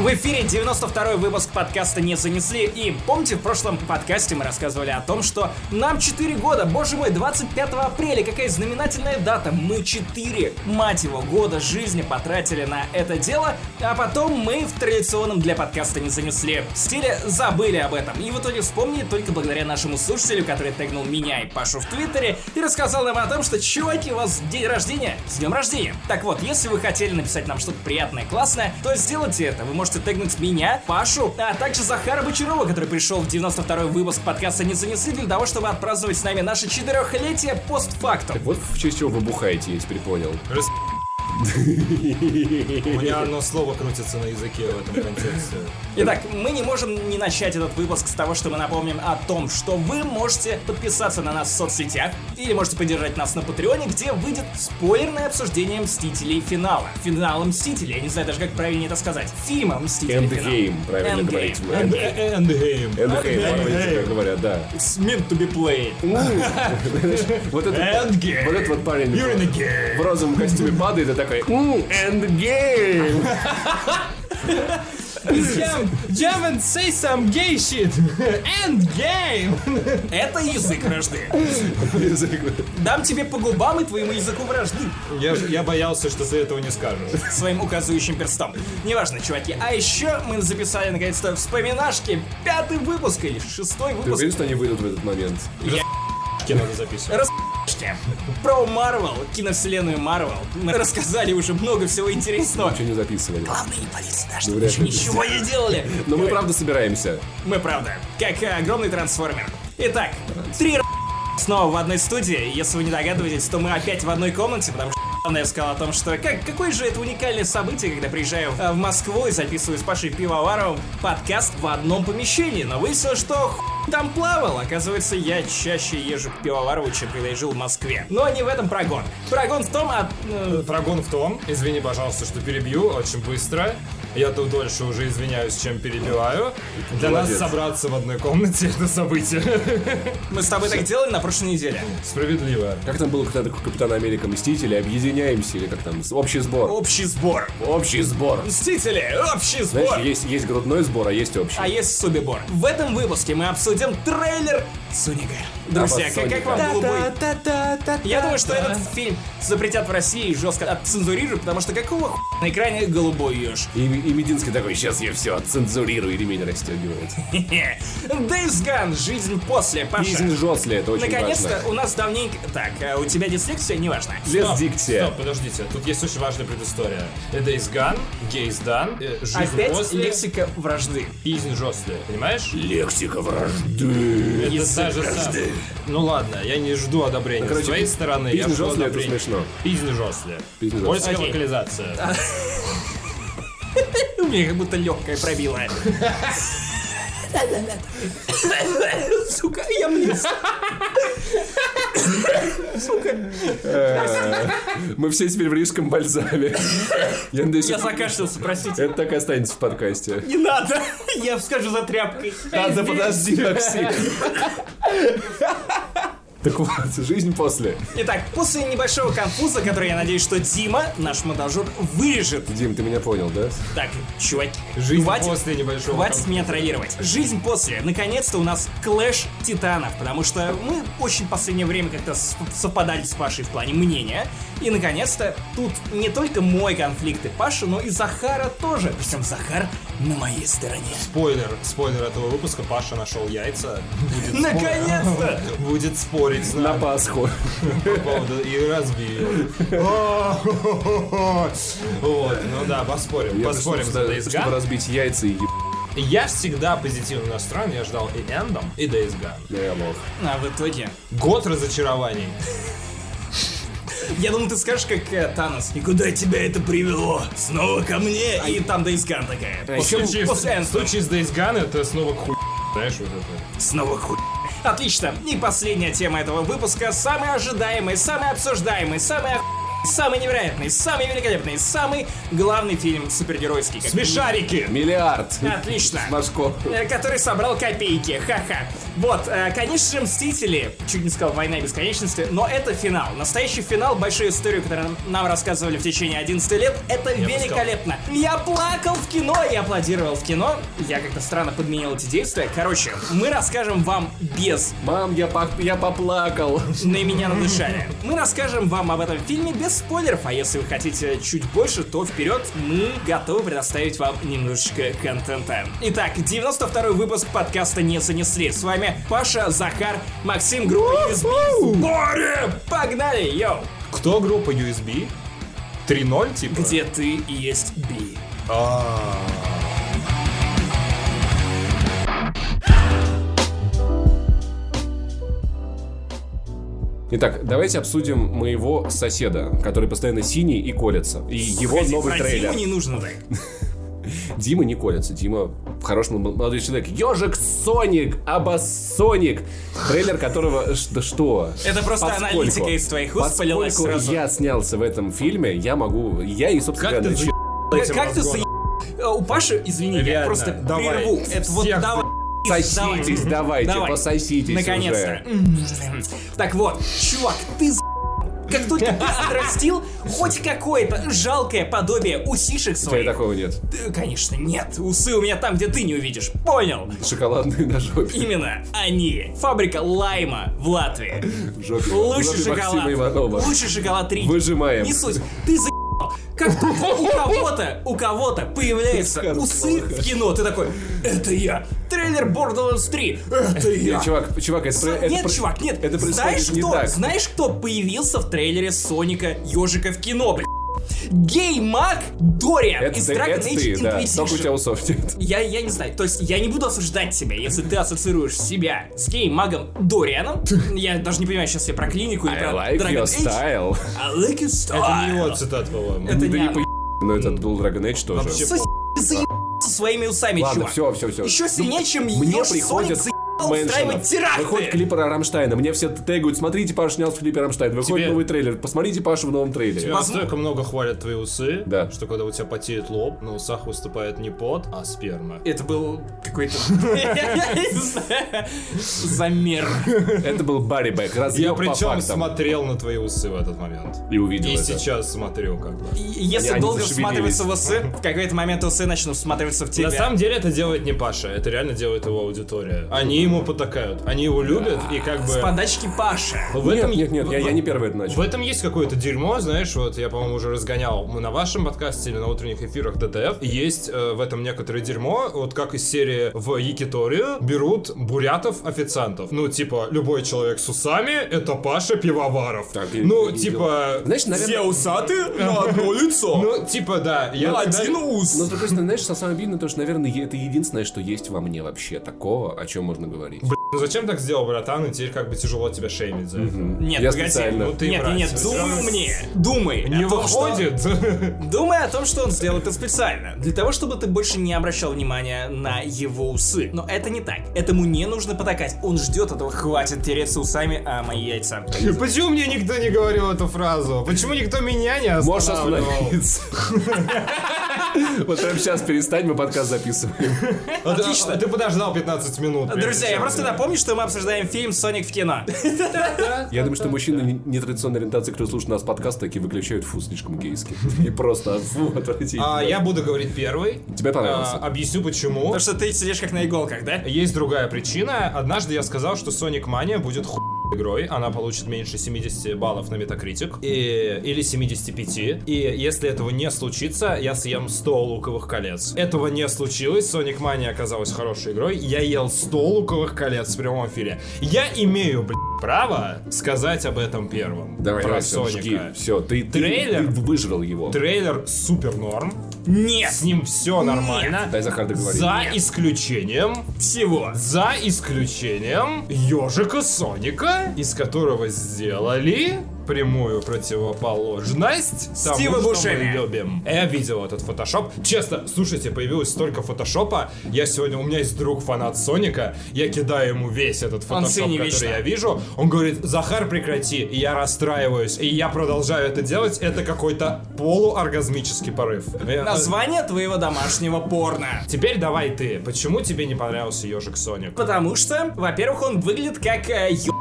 В эфире 92-й выпуск подкаста «Не занесли». И помните, в прошлом подкасте мы рассказывали о том, что нам 4 года, боже мой, 25 апреля, какая знаменательная дата. Мы 4, мать его, года жизни потратили на это дело, а потом мы в традиционном для подкаста «Не занесли» стиле забыли об этом. И в итоге вспомнили только благодаря нашему слушателю, который тегнул меня и Пашу в Твиттере и рассказал нам о том, что, чуваки, у вас день рождения, с днем рождения. Так вот, если вы хотели написать нам что-то приятное, классное, то сделайте это. Вы можете тегнуть меня, Пашу, а также Захара Бочарова, который пришел в 92-й выпуск подкаста «Не занесли» для того, чтобы отпраздновать с нами наше четырехлетие постфактум. Вот в честь чего вы бухаете, я теперь понял. У меня одно слово крутится на языке в этом контексте. Итак, мы не можем не начать этот выпуск с того, что мы напомним о том, что вы можете подписаться на нас в соцсетях или можете поддержать нас на Патреоне, где выйдет спойлерное обсуждение Мстителей финала. Финала Мстителей, я не знаю даже как правильно это сказать. Фильма Мстителей. Endgame, правильно говорить. Эндгейм. Endgame, как говорят, да. It's meant to be played. Вот этот, вот этот вот парень в розовом костюме падает и такой «М, Endgame! Jump, jump and say some gay shit. Endgame. Это язык вражды. Дам тебе по губам и твоему языку вражды. Я, я боялся, что ты этого не скажешь. своим указывающим перстом. Неважно, чуваки. А еще мы записали наконец-то вспоминашки. Пятый выпуск или шестой Ты выпуск. уверен, что они выйдут в этот момент? Кино надо записывать. Распи***шки. Про Марвел, киновселенную Марвел. Мы рассказали уже много всего интересного. Ничего не записывали. Главное не палиться, да, что Ну, мы вряд ничего не делали. Но мы правда собираемся. Мы правда, как огромный трансформер. Итак, три снова в одной студии. Если вы не догадываетесь, то мы опять в одной комнате, потому что я сказал о том, что как, какое же это уникальное событие, когда приезжаю э, в Москву и записываю с Пашей Пивоваровым подкаст в одном помещении. Но выяснилось, что хуй там плавал. Оказывается, я чаще езжу к Пивоварову, чем когда я жил в Москве. Но не в этом прогон. Прогон в том, э, Прогон в том, извини, пожалуйста, что перебью очень быстро. Я тут дольше уже извиняюсь, чем перебиваю. Для Молодец. нас собраться в одной комнате это событие. мы с тобой так делали на прошлой неделе. Справедливо. Как там было, когда такой Капитан Америка Мстители, объединяемся, или как там, общий сбор. Общий сбор. Общий сбор. Мстители, общий сбор. Знаешь, есть, есть грудной сбор, а есть общий. А есть Субибор. В этом выпуске мы обсудим трейлер Соника. Друзья, как, как вам голубой? Я думаю, что этот фильм запретят в России и жестко отцензурируют, потому что какого хуя на экране голубой еж? И, и Мединский такой, сейчас я все отцензурирую, и ремень расстегивает. Days Gone, жизнь после, Паша. Жизнь жесткая, это очень Наконец-то важно. у нас давненько... Так, а у тебя дислексия? Неважно. Без Стоп, дикция. Стоп, подождите, тут есть очень важная предыстория. Days Gone, Gays Done, э, жизнь Опять после, лексика вражды. жизнь жесткая, понимаешь? Лексика вражды. Это та же вражды. самая. Ну ладно, я не жду одобрения короче, с твоей стороны. Я жду жесткая, это одобрения. смешно. Пиздень жесткая. Пиздень Польская Окей. локализация. У меня как будто легкая пробила. Сука, я близ. Мы все теперь в рижском бальзаме. Я надеюсь, Я закашлялся, простите. это так и останется в подкасте. Не надо, я скажу за тряпкой. Надо, подожди, Максим. Так вот, жизнь после. Итак, после небольшого конфуза, который я надеюсь, что Дима, наш монтажер, вырежет. Дим, ты меня понял, да? Так, чуваки, Жизнь хватит, после небольшого хватит конфуза. меня троллировать. Жизнь после. Наконец-то у нас клэш титанов, потому что мы очень в последнее время как-то совпадали с Пашей в плане мнения. И наконец-то тут не только мой конфликт и Паша, но и Захара тоже. Причем Захар на моей стороне. Спойлер, спойлер этого выпуска. Паша нашел яйца. Наконец-то! Будет спорить с На Пасху. по поводу и разбил. Вот, ну да, поспорим. Поспорим за Days чтобы разбить яйца и. Я всегда позитивно настроен. Я ждал и Эндом, и Days Gone. Я лох. А в итоге... Год разочарований. Я думал, ты скажешь, как э, Танос. И куда тебя это привело? Снова ко мне? И там Дейскан такая. В после в случае с Days Gone это снова хуй. Знаешь, вот это. Снова хуй. Отлично. И последняя тема этого выпуска. Самый ожидаемый, самый обсуждаемый, самый ох- самый невероятный, самый великолепный, самый главный фильм супергеройский. Смешарики! Миллиард. Отлично. Машко. э, который собрал копейки. Ха-ха. Вот, э, конечно же, Мстители, чуть не сказал Война бесконечности, но это финал. Настоящий финал, большую историю, которую нам- рассказывали в течение 11 лет, это бы великолепно. Я плакал в кино и аплодировал в кино. Я как-то странно подменил эти действия. Короче, мы расскажем вам без Мам, я, по- я поплакал. на меня надышали. Мы расскажем вам об этом фильме без спойлеров, а если вы хотите чуть больше, то вперед, мы готовы предоставить вам немножечко контента. Итак, 92-й выпуск подкаста «Не занесли». С вами Паша, Захар, Максим, группа USB. В сборе! Погнали, йоу! Кто группа USB? 3.0 типа? Где ты и есть Би. А. Итак, давайте обсудим моего соседа, который постоянно синий и колется. И его новый трейлер. Не нужно так. Дима не колется. Дима хороший мол- молодой человек. Ежик Соник, Абасоник. Трейлер которого... Да что? Это просто Поскольку- аналитика из твоих уст полилась поскольку сразу. я снялся в этом фильме, я могу... Я и, собственно Как ты заебал Как, ты заеб- Э, У Паши, извини, я Реально, просто давай. прерву. Это вот давай. Соситесь, давайте, Давай. пососитесь Наконец-то. уже. Так вот, чувак, ты за... Как только ты отрастил хоть какое-то жалкое подобие усишек У тебя своих. такого нет. Э, Конечно, нет. Усы у меня там, где ты не увидишь. Понял? Шоколадные на жопе. Именно они. Фабрика Лайма в Латвии. В жопе. в Лучший жопе Максима шоколад. Иванова. Лучший шоколад 3. Выжимаем. Не суть. Ты за как у кого-то, у кого-то появляются усы в кино, ты такой, это я. Трейлер Borderlands 3, это я. Нет, чувак, чувак, это, нет, про- чувак, нет. Это знаешь, не кто, так. знаешь, кто появился в трейлере Соника Ежика в кино, блядь? Гей-маг Дориан Это, из ты- Dragon это Age ты, да. Inquisition. Только у тебя усов нет. Я, я не знаю, то есть я не буду осуждать тебя, если ты ассоциируешь себя с гей-магом Дорианом. Я даже не понимаю сейчас я про клинику или I про like Dragon your Age. style. I like your style. Это не его цитат, по-моему. Это Да не не по но это был Dragon Age тоже. Вообще со своими усами, Ладно, чувак. все, все, все. Еще сильнее, чем Мне Ёж приходят Соник устраивать теракты. Выходит клип про Рамштайна. Мне все тегают, смотрите, Паша снял в клипе Рамштайн. Выходит Тебе- новый трейлер. Посмотрите Пашу в новом трейлере. Тебя настолько много хвалят твои усы, Да. что когда у тебя потеет лоб, на усах выступает не пот, а сперма. Это был какой-то... Замер. Это был Барри Бэк. Я причем смотрел на твои усы в этот момент. И увидел И сейчас смотрю как бы. Если долго всматриваться в усы, в какой-то момент усы начнут всматриваться в тебя. На самом деле это делает не Паша, это реально делает его аудитория. Они ему потакают, они его любят и как бы... С подачки Паши. В Нет, этом- нет, нет, я, в- я не первый это В начал. этом есть какое-то дерьмо, знаешь, вот я, по-моему, уже разгонял мы на вашем подкасте или на утренних эфирах ДТФ. Есть э, в этом некоторое дерьмо, вот как из серии в Якиторию берут бурятов-официантов. Ну, типа, любой человек с усами — это Паша Пивоваров. Так, я ну, не типа... Знаешь, наверное... усатые на одно лицо. Ну, типа, да. Я тогда- ус. Но, с другой стороны, знаешь, самое обидное, то, что, наверное, это единственное, что есть во мне вообще такого, о чем можно говорить. Ну зачем так сделал, братан, и теперь как бы тяжело тебя шеймить за это. Нет, Я погоди. специально. Ну ты нет, брать, нет, думай умнее. Думай. Не о том, что- выходит. Думай о том, что он сделал это специально. Для того, чтобы ты больше не обращал внимания на его усы. Но это не так. Этому не нужно потакать. Он ждет этого. Хватит тереться усами, а мои яйца. Почему мне никто не говорил эту фразу? Почему никто меня не Можешь останавливал? остановиться. Вот прямо сейчас перестань, мы подкаст записываем. Отлично. Ты подождал 15 минут. Друзья, я просто напомню, что мы обсуждаем фильм «Соник в кино». Я думаю, что мужчины не- нетрадиционной ориентации, кто слушает нас подкаст, такие выключают фу, слишком гейски. И просто фу, отвратительно. А, я буду говорить первый. Тебе понравился? А, объясню почему. Потому что ты сидишь как на иголках, да? Есть другая причина. Однажды я сказал, что Sonic Mania будет ху игрой. Она получит меньше 70 баллов на Metacritic. И, или 75. И если этого не случится, я съем 100 луковых колец. Этого не случилось. Sonic Mania оказалась хорошей игрой. Я ел 100 луковых колец в прямом эфире. Я имею, блядь, право сказать об этом первым. Давай, про давай, все, жги. Соника. Все, ты, ты, Трейлер? ты выжрал его. Трейлер супер норм. Нет. С ним все нормально. Дай Захар договорить. За Нет. исключением Всего. за исключением ежика Соника, из которого сделали прямую противоположность Стива тому, что Бушеми. мы любим. Я видел этот фотошоп. Честно, слушайте, появилось столько фотошопа. Я сегодня, у меня есть друг фанат Соника, я кидаю ему весь этот фотошоп, который я вижу. Он говорит, Захар, прекрати. И я расстраиваюсь. И я продолжаю это делать. Это какой-то полуоргазмический порыв. Э, Название твоего домашнего порно. Теперь давай ты. Почему тебе не понравился ежик Соник? Потому что, во-первых, он выглядит как э, ё...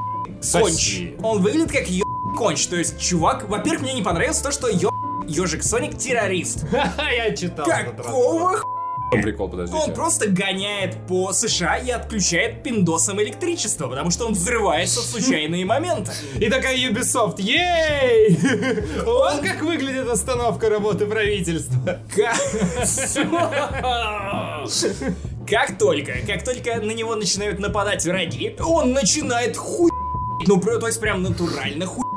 Соси. Он выглядит как ё... конч. То есть, чувак, во-первых, мне не понравилось то, что ё... Ежик Соник террорист. Я читал Какого х... Прикол, подождите. Он просто гоняет по США и отключает пиндосом электричество, потому что он взрывается в случайные моменты. И такая Ubisoft, ей! Вот как выглядит остановка работы правительства. Как... Только, как только на него начинают нападать враги, он начинает хуй... Ну, то есть прям натурально хуй...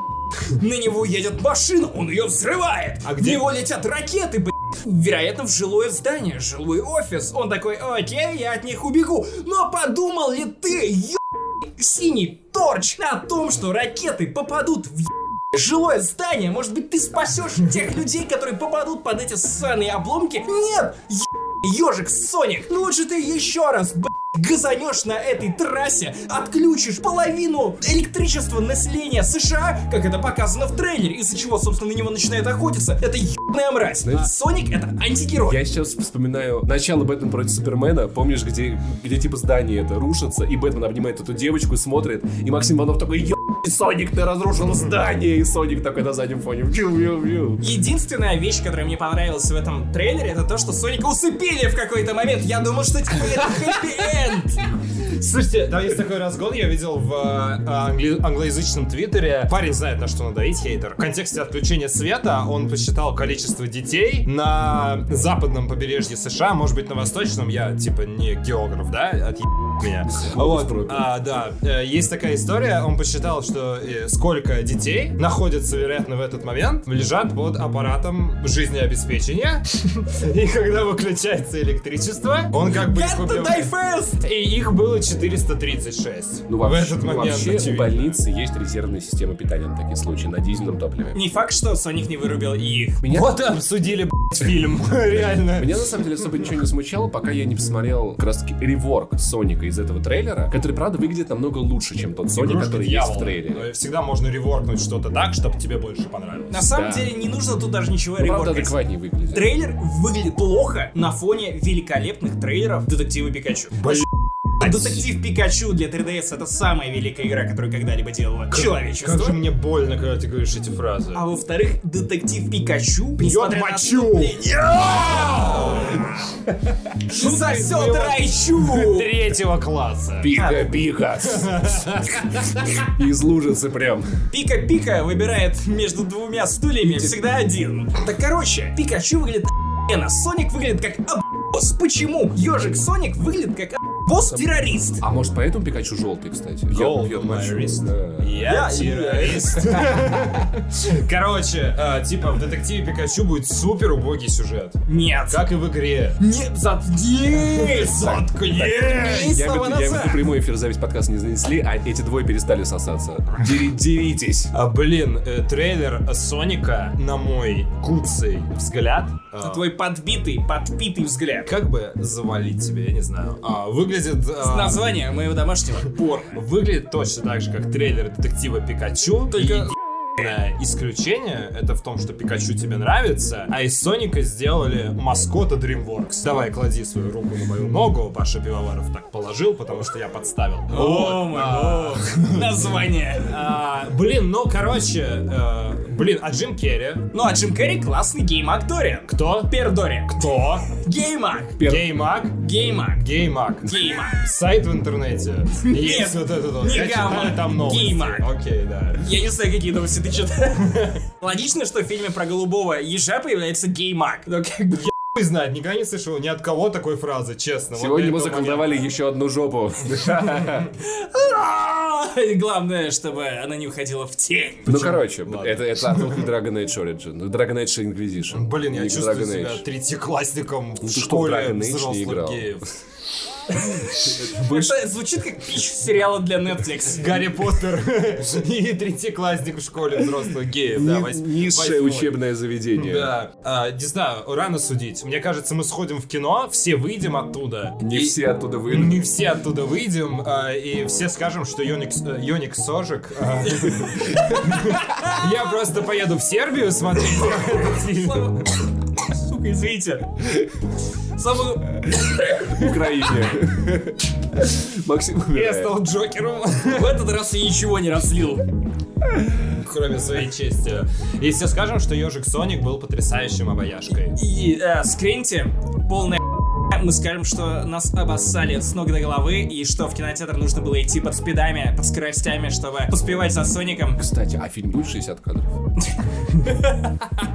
На него едет машина, он ее взрывает. А В где- него летят ракеты, блядь. Вероятно, в жилое здание, жилой офис. Он такой, окей, я от них убегу. Но подумал ли ты, ё... синий торч, о том, что ракеты попадут в ё- жилое здание? Может быть, ты спасешь тех людей, которые попадут под эти ссаные обломки? Нет! Ежик Соник, ну лучше ты еще раз, б***ь, газанешь на этой трассе, отключишь половину электричества населения США, как это показано в трейлере, из-за чего, собственно, на него начинают охотиться. Это ебаная мразь. Знаете- А Соник это антигерой. Я сейчас вспоминаю начало Бэтмен против Супермена. Помнишь, где, где типа здание это рушится, и Бэтмен обнимает эту девочку и смотрит, и Максим Иванов такой, ё Соник, ты разрушил здание, и Соник такой на заднем фоне. Единственная вещь, которая мне понравилась в этом трейлере, это то, что Соника усыпили в какой-то момент. Я думал, что типа это хэппи-энд. Слушайте, да, есть такой разгон, я видел в э, англи- англоязычном твиттере. Парень знает, на что надавить, хейтер. В контексте отключения света он посчитал количество детей на западном побережье США, может быть, на восточном, я, типа, не географ, да, отъеб меня. Вот, а, да, э, есть такая история, он посчитал, что э, сколько детей находятся, вероятно, в этот момент, лежат под аппаратом жизнеобеспечения, и когда выключается электричество, он как бы! И их было 436. Ну, в вообще, этот ну, момент, вообще у больницы есть резервная система питания на такие случаи, на дизельном топливе. Не факт, что Соник не вырубил их. Меня, Вот и обсудили, фильм. Реально. меня на самом деле особо ничего не смущало, пока я не посмотрел как раз таки реворк Соника из этого трейлера, который, правда, выглядит намного лучше, чем тот Соник, который есть в трейлере. Но Всегда можно реворкнуть что-то так, чтобы тебе больше понравилось. На самом Да. деле не нужно тут даже ничего Ну, правда, реворкать. адекватнее выглядит. Трейлер выглядит плохо на фоне великолепных трейлеров Детектива Пикачу. Блин. Детектив Пикачу для 3DS это самая великая игра, которую когда-либо делало человечество. Как же мне больно, когда ты говоришь эти фразы. А во-вторых, детектив Пикачу, на мочу! Сосет Райчу! Третьего класса. Пика-пика. Из лужицы прям. Пика-пика выбирает между двумя стульями всегда один. Так короче, Пикачу выглядит охуенно, Соник выглядит как обос. Почему? Ежик Соник выглядит как босс-террорист. А может поэтому Пикачу желтый, кстати? Wrist. Да. Я Я террорист. Короче, э, типа в детективе Пикачу будет супер убогий сюжет. Нет. Как и в игре. Нет, заткнись! Заткнись! Я веду, я прямой эфир запись подкаста не занесли, а эти двое перестали сосаться. Дери- Деритесь. А, блин, э, трейлер Соника, на мой куцый взгляд, э, Твой подбитый, подпитый взгляд. как бы завалить тебе, я не знаю, а, выглядит... а, Название моего домашнего порно. Выглядит точно так же, как трейлер детектива Пикачу. Только- исключение это в том, что Пикачу тебе нравится, а из Соника сделали маскота DreamWorks. Давай, клади свою руку на мою ногу, Паша Пивоваров так положил, потому что я подставил. О, мой А, бог. Название. а, Блин, ну короче, э, блин, а Джим Керри? Ну а Джим Керри классный геймак-дориан. Кто? Пердори. Кто? Геймак. Геймак? Геймак. Геймак. Геймак. Сайт в интернете. Есть вот этот вот. не гамма. там новости. Геймак. Окей, да. Я не знаю, какие новости ты читаешь. Логично, что в фильме про голубого ежа появляется геймак. Но как бы... Хуй знает, никогда не слышал ни от кого такой фразы, честно. Вот Сегодня до мы заколдовали еще одну жопу. Главное, чтобы она не уходила в тень. Ну, короче, это, это отсылка к Dragon Age Origin. Dragon Age Inquisition. момента. Блин, я Не чувствую себя третьеклассником в Ну, школе не взрослых геев. Это звучит как пич сериала для Netflix. Гарри Поттер и третьеклассник в школе взрослых геев. Да, Низшее учебное заведение. Да, А, не знаю, рано судить. Мне кажется, мы сходим в кино, все выйдем оттуда. Не все оттуда выйдут. Не все оттуда выйдем, а, и все скажем, что Йоник, э, Йоник Сожик. а, Я просто поеду в Сербию смотреть этот фильм. Сука, извините. Самую... Украине. Максим Я стал Джокером, В этот раз я ничего не разлил. кроме своей чести. И все скажем, что Ежик Соник был потрясающим обаяшкой. И э, скриньте полная мы скажем, что нас обоссали с ног до головы, и что в кинотеатр нужно было идти под спидами, под скоростями, чтобы поспевать за Соником. Кстати, а фильм будет 60 кадров?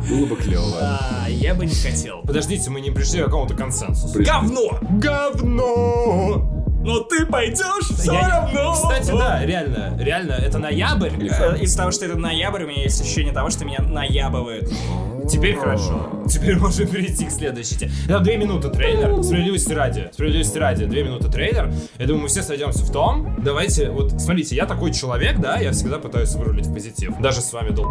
Было бы клево. А, я бы не хотел. Подождите, мы не пришли к какому-то консенсусу. Говно! Говно! Но ты пойдешь все Я равно! Кстати, да, реально, реально, это ноябрь. Э, Из-за того, что это ноябрь, у меня есть ощущение того, что меня наябывают. Теперь хорошо. Теперь можем перейти к следующей теме. Да, две минуты трейлер. Справедливости ради. Справедливости ради. Две минуты трейлер. Я думаю, мы все сойдемся в том. Давайте, вот, смотрите, я такой человек, да, я всегда пытаюсь вырулить в позитив. Даже с вами дол...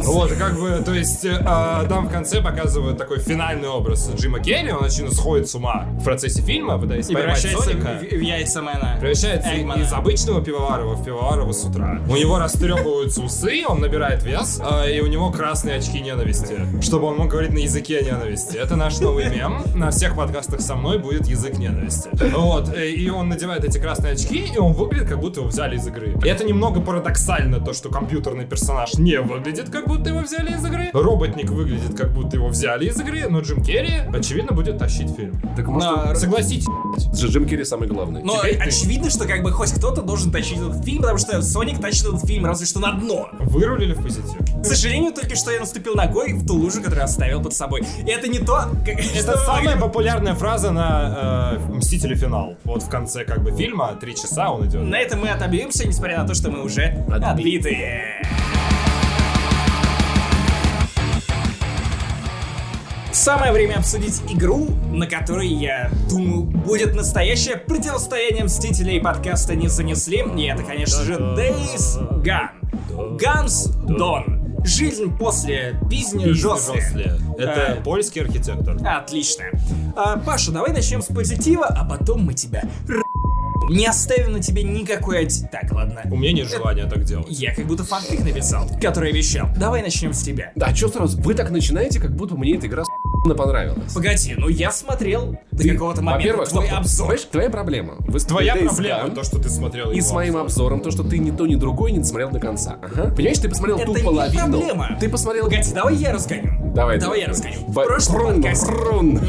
Вот, как бы, то есть, э, а, там в конце показывают такой финальный образ Джима Керри, он очевидно сходит с ума в процессе фильма, пытаясь И поймать превращается Соника. в, в яйца Мэна. Превращается Эгмана. из обычного пивоварова в пивоварова с утра. У него растрепываются усы, он набирает вес, а, и у него красные очки ненависти, чтобы он мог говорить на языке ненависти. Это наш новый мем. На всех подкастах со мной будет язык ненависти. Вот, э, и он надевает эти красные очки, и он выглядит, как будто его взяли из игры. И это немного парадоксально, то, что компьютерный персонаж не выглядит, как будто его взяли из игры. Роботник выглядит, как будто его взяли из игры, но Джим Керри, очевидно, будет тащить фильм. Так может, Согласитесь, Джим Керри самый главный. Но Теперь ты- очевидно, что как бы хоть кто-то должен тащить этот фильм, потому что Соник тащит этот фильм разве что на дно. вырулили в позитив. К сожалению, только что я наступил ногой в ту лужу, которую оставил под собой. И это не то, как... Это самая популярная фраза на э, Мстители финал. Вот в конце как бы фильма, три часа он идет. На этом мы отобьемся, несмотря на то, что мы уже Отби- отбитые. Самое время обсудить игру, на которой, я думаю, будет настоящее противостояние Мстителей подкаста не занесли. И это, конечно же, Days Gone. Guns Dawn. Жизнь после пизни Жосли. Это Э. польский архитектор. Отлично. А, Паша, давай начнем с позитива, а потом мы тебя не оставим на тебе никакой... оди- Так, ладно. У меня нет желания так делать. Я как будто фанфик написал, который вещал. Давай начнем с тебя. Да, что сразу? Вы так начинаете, как будто мне эта игра с***но понравилась. Погоди, ну я смотрел до какого-то момента во-первых, твой стоп, обзор. Понимаешь, твоя проблема. Вы Твоя проблема, Gone то, что ты смотрел И с моим обзор. обзором, то, что ты ни то, ни другой не досмотрел до конца. Ага. Понимаешь, ты посмотрел Это ту не половину. проблема. Ты посмотрел... Погоди, давай я разгоню. Давай, Давай я разгоню. В Ба- прошлом Рун, подкасте- рун.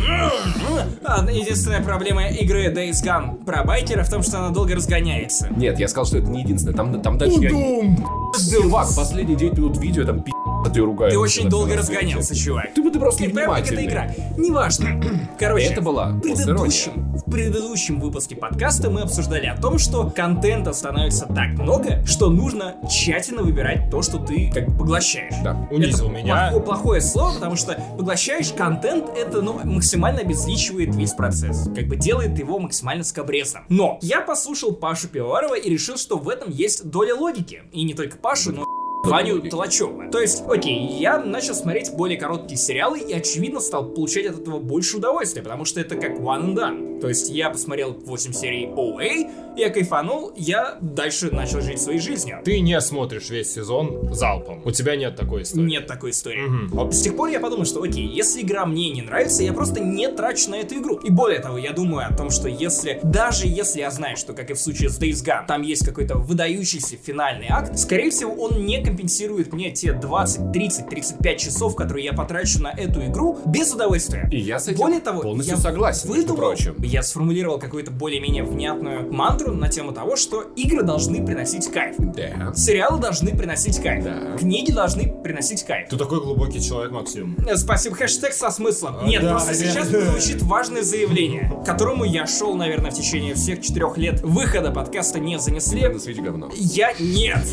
Единственная проблема игры Days Gone про байкера в том, что она долго разгоняется. Нет, я сказал, что это не единственное. Там, там дальше я... Чувак, последние 9 минут видео, там пи*** тебе ругают. Ты очень долго разгонялся, чувак. Ты, ты просто Ты прям как эта невнимательный. игра. Неважно. Короче, Это была в предыдущем, в предыдущем выпуске подкаста мы обсуждали о том, что контента становится так много, что нужно тщательно выбирать то, что ты как бы поглощаешь. Да. Унизил это меня. плохо- плохое слово, потому что поглощаешь контент, это ну, максимально обезличивает весь процесс. Как бы делает его максимально скобрезным. Но я послушал Пашу Пивоварова и решил, что в этом есть доля логики. И не только Пашу, но Ваню логики. Толочева. То есть, окей, я начал смотреть более короткие сериалы и, очевидно, стал получать от этого больше удовольствия, потому что это как one and done. То есть, я посмотрел 8 серий OA, я кайфанул, я дальше начал жить своей жизнью. Ты не смотришь весь сезон залпом. У тебя нет такой истории. Нет такой истории. Мгм. С тех пор я подумал, что окей, если игра мне не нравится, я просто не трачу на эту игру. И более того, я думаю о том, что если, даже если я знаю, что, как и в случае с Days Gone, там есть какой-то выдающийся финальный акт, скорее всего, он не компенсирует мне те 20, 30, 35 часов, которые я потрачу на эту игру без удовольствия. И я с этим Более того, полностью я согласен, выдумал, прочим. я сформулировал какую-то более-менее внятную мантру на тему того, что игры должны приносить кайф. Да. Сериалы должны приносить кайф. Да. Книги должны приносить кайф. Ты такой глубокий человек, Максим. Э, Спасибо, хэштег со смыслом. А, Нет, да, просто да. сейчас прозвучит важное заявление, к которому я шел, наверное, в течение всех четырех лет выхода подкаста не занесли. На свете говно. Я нет.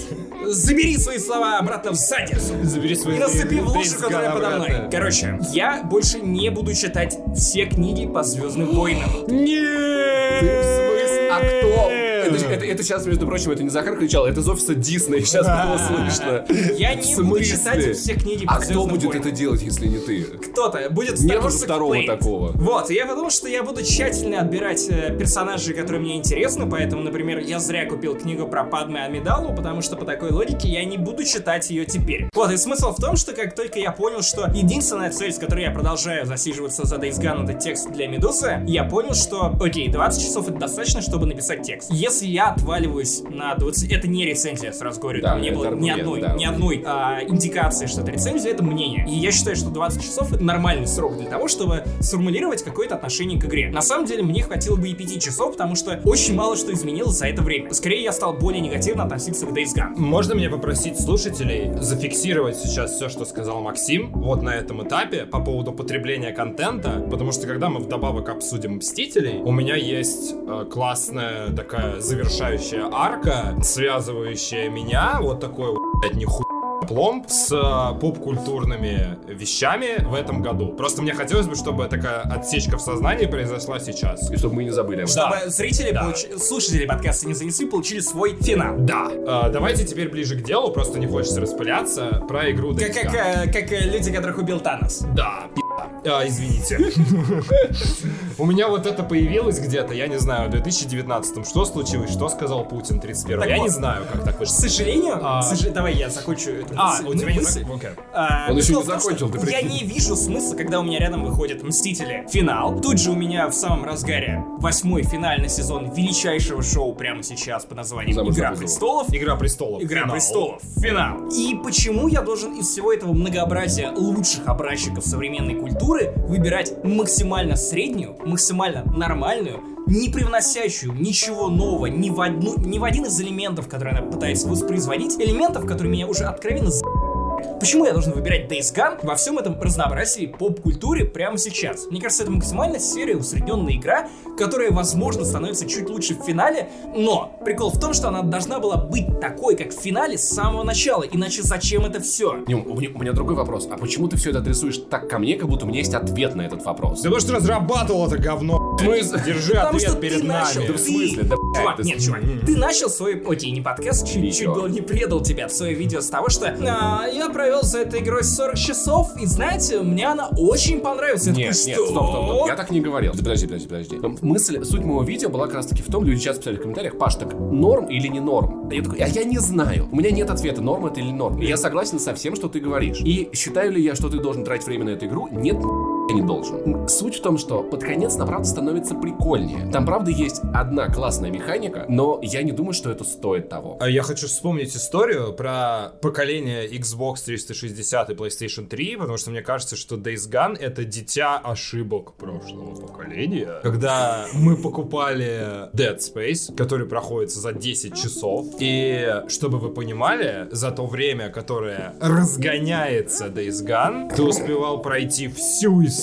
Забери свои слова обратно в задницу. Забери свои И наступи в лужу, которая подо мной. Короче, я больше не буду читать все книги по Звездным войнам. Нет! Ты в смысле? А кто? Это, это- это сейчас, между прочим, это не Захар кричал, это из офиса Дисней, сейчас было слышно. Я не буду читать все книги А кто «Звездным будет войнам». это делать, если не ты? Кто-то будет Star Wars второго такого. Вот, я подумал, что я буду тщательно отбирать э, персонажей, которые мне интересны, поэтому, например, я зря купил книгу про Падме Амидалу, потому что по такой логике я не буду читать ее теперь. Вот, и смысл в том, что как только я понял, что единственная цель, с которой я продолжаю засиживаться за Days Gone, это текст для Медузы, я понял, что, окей, 20 часов это достаточно, чтобы написать текст. Если я отваливаюсь на 20... Это не рецензия, сразу говорю, Да, не было ни одной, да. ни одной а, индикации, что это рецензия, это мнение. И я считаю, что 20 часов это нормальный срок для того, чтобы сформулировать какое-то отношение к игре. На самом деле, мне хватило бы и 5 часов, потому что очень мало что изменилось за это время. Скорее, я стал более негативно относиться к Days Gone. Можно мне попросить слушателей зафиксировать сейчас все, что сказал Максим, вот на этом этапе, по поводу потребления контента, потому что когда мы вдобавок обсудим Мстителей, у меня есть э, классная такая завершающая арка, связывающая меня, вот такой, блядь, нихуя пломб с э, поп-культурными вещами в этом году. Просто мне хотелось бы, чтобы такая отсечка в сознании произошла сейчас. И чтобы мы не забыли об этом. Да. Чтобы зрители, Да. получ- слушатели подкаста не занесли, получили свой финал. Да. Э, давайте теперь ближе к делу, просто не хочется распыляться про игру Как, как, э, как люди, которых убил Танос. Да, пи***а. А, извините. У меня вот это появилось где-то, я не знаю, в 2019 Что случилось? Что сказал Путин 31 Так Я вот. не знаю, как так К вышло. сожалению, А. к сож- давай я закончу эту А, мысль. у тебя не мысль. так? Окей. А, Он еще не закончил, ты Я прикинь. не вижу смысла, когда у меня рядом выходят Мстители. Финал. Тут же у меня в самом разгаре восьмой финальный сезон величайшего шоу прямо сейчас под названием Замуж «Игра за Бузову». престолов». Игра престолов. Игра Финал. престолов. Финал. И почему я должен из всего этого многообразия лучших образчиков современной культуры выбирать максимально среднюю, максимально нормальную, не привносящую ничего нового ни в, одну, ни в один из элементов, которые она пытается воспроизводить, элементов, которые меня уже откровенно за... Почему я должен выбирать Days Gone во всем этом разнообразии поп-культуре прямо сейчас? Мне кажется, это максимально серая, усредненная игра, которая, возможно, становится чуть лучше в финале, но прикол в том, что она должна была быть такой, как в финале с самого начала, иначе зачем это все? Не, у, меня, у меня другой вопрос. А почему ты все это адресуешь так ко мне, как будто у меня есть ответ на этот вопрос? Да потому что разрабатывал это говно. Смысле? Держи Потому ответ что перед ты начал, нами. Да в смысле? Да, Чувак, ты- нет, чувак, ты начал свой, окей, не подкаст, чуть, чуть было не предал тебя, свое видео с того, что а, я провел за этой игрой 40 часов, и знаете, мне она очень понравилась. Нет, нет, стоп, стоп, стоп. Я так не говорил. Подожди, подожди, подожди. Мысль, суть моего видео была как раз таки в том, люди часто писали в комментариях, Паш, так норм или не норм? Я такой, а я не знаю. У меня нет ответа, норм это или норм. Я согласен со всем, что ты говоришь. И считаю ли я, что ты должен тратить время на эту игру? Нет, не должен. Суть в том, что под конец, на правда, становится прикольнее. Там, правда, есть одна классная механика, но я не думаю, что это стоит того. А Я хочу вспомнить историю про поколение Xbox 360 и PlayStation 3, потому что мне кажется, что Days Gone — это дитя ошибок прошлого поколения. Когда мы покупали Dead Space, который проходится за 10 часов, и чтобы вы понимали, за то время, которое разгоняется Days Gone, ты успевал пройти всю историю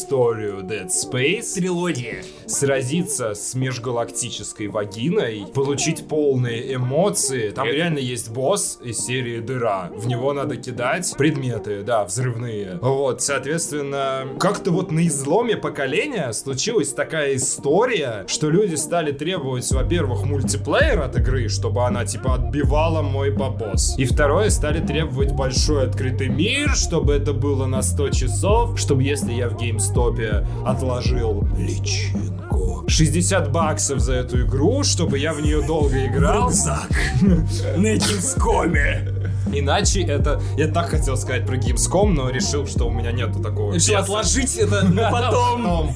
Dead Space, Трилогия. сразиться с межгалактической вагиной, получить полные эмоции. Там Это- реально есть босс из серии Дыра. В него надо кидать предметы, да, взрывные. Вот, соответственно, как-то вот на изломе поколения случилась такая история, что люди стали требовать, во-первых, мультиплеер от игры, чтобы она, типа, отбивала мой бабос. И второе, стали требовать большой открытый мир, чтобы это было на 100 часов, чтобы если я в геймстопе отложил личинку 60 баксов за эту игру, чтобы я в нее долго играл. Рюкзак. На Gamescom. Иначе это... Я так хотел сказать про Gamescom, но решил, что у меня нету такого Решил отложить это на потом.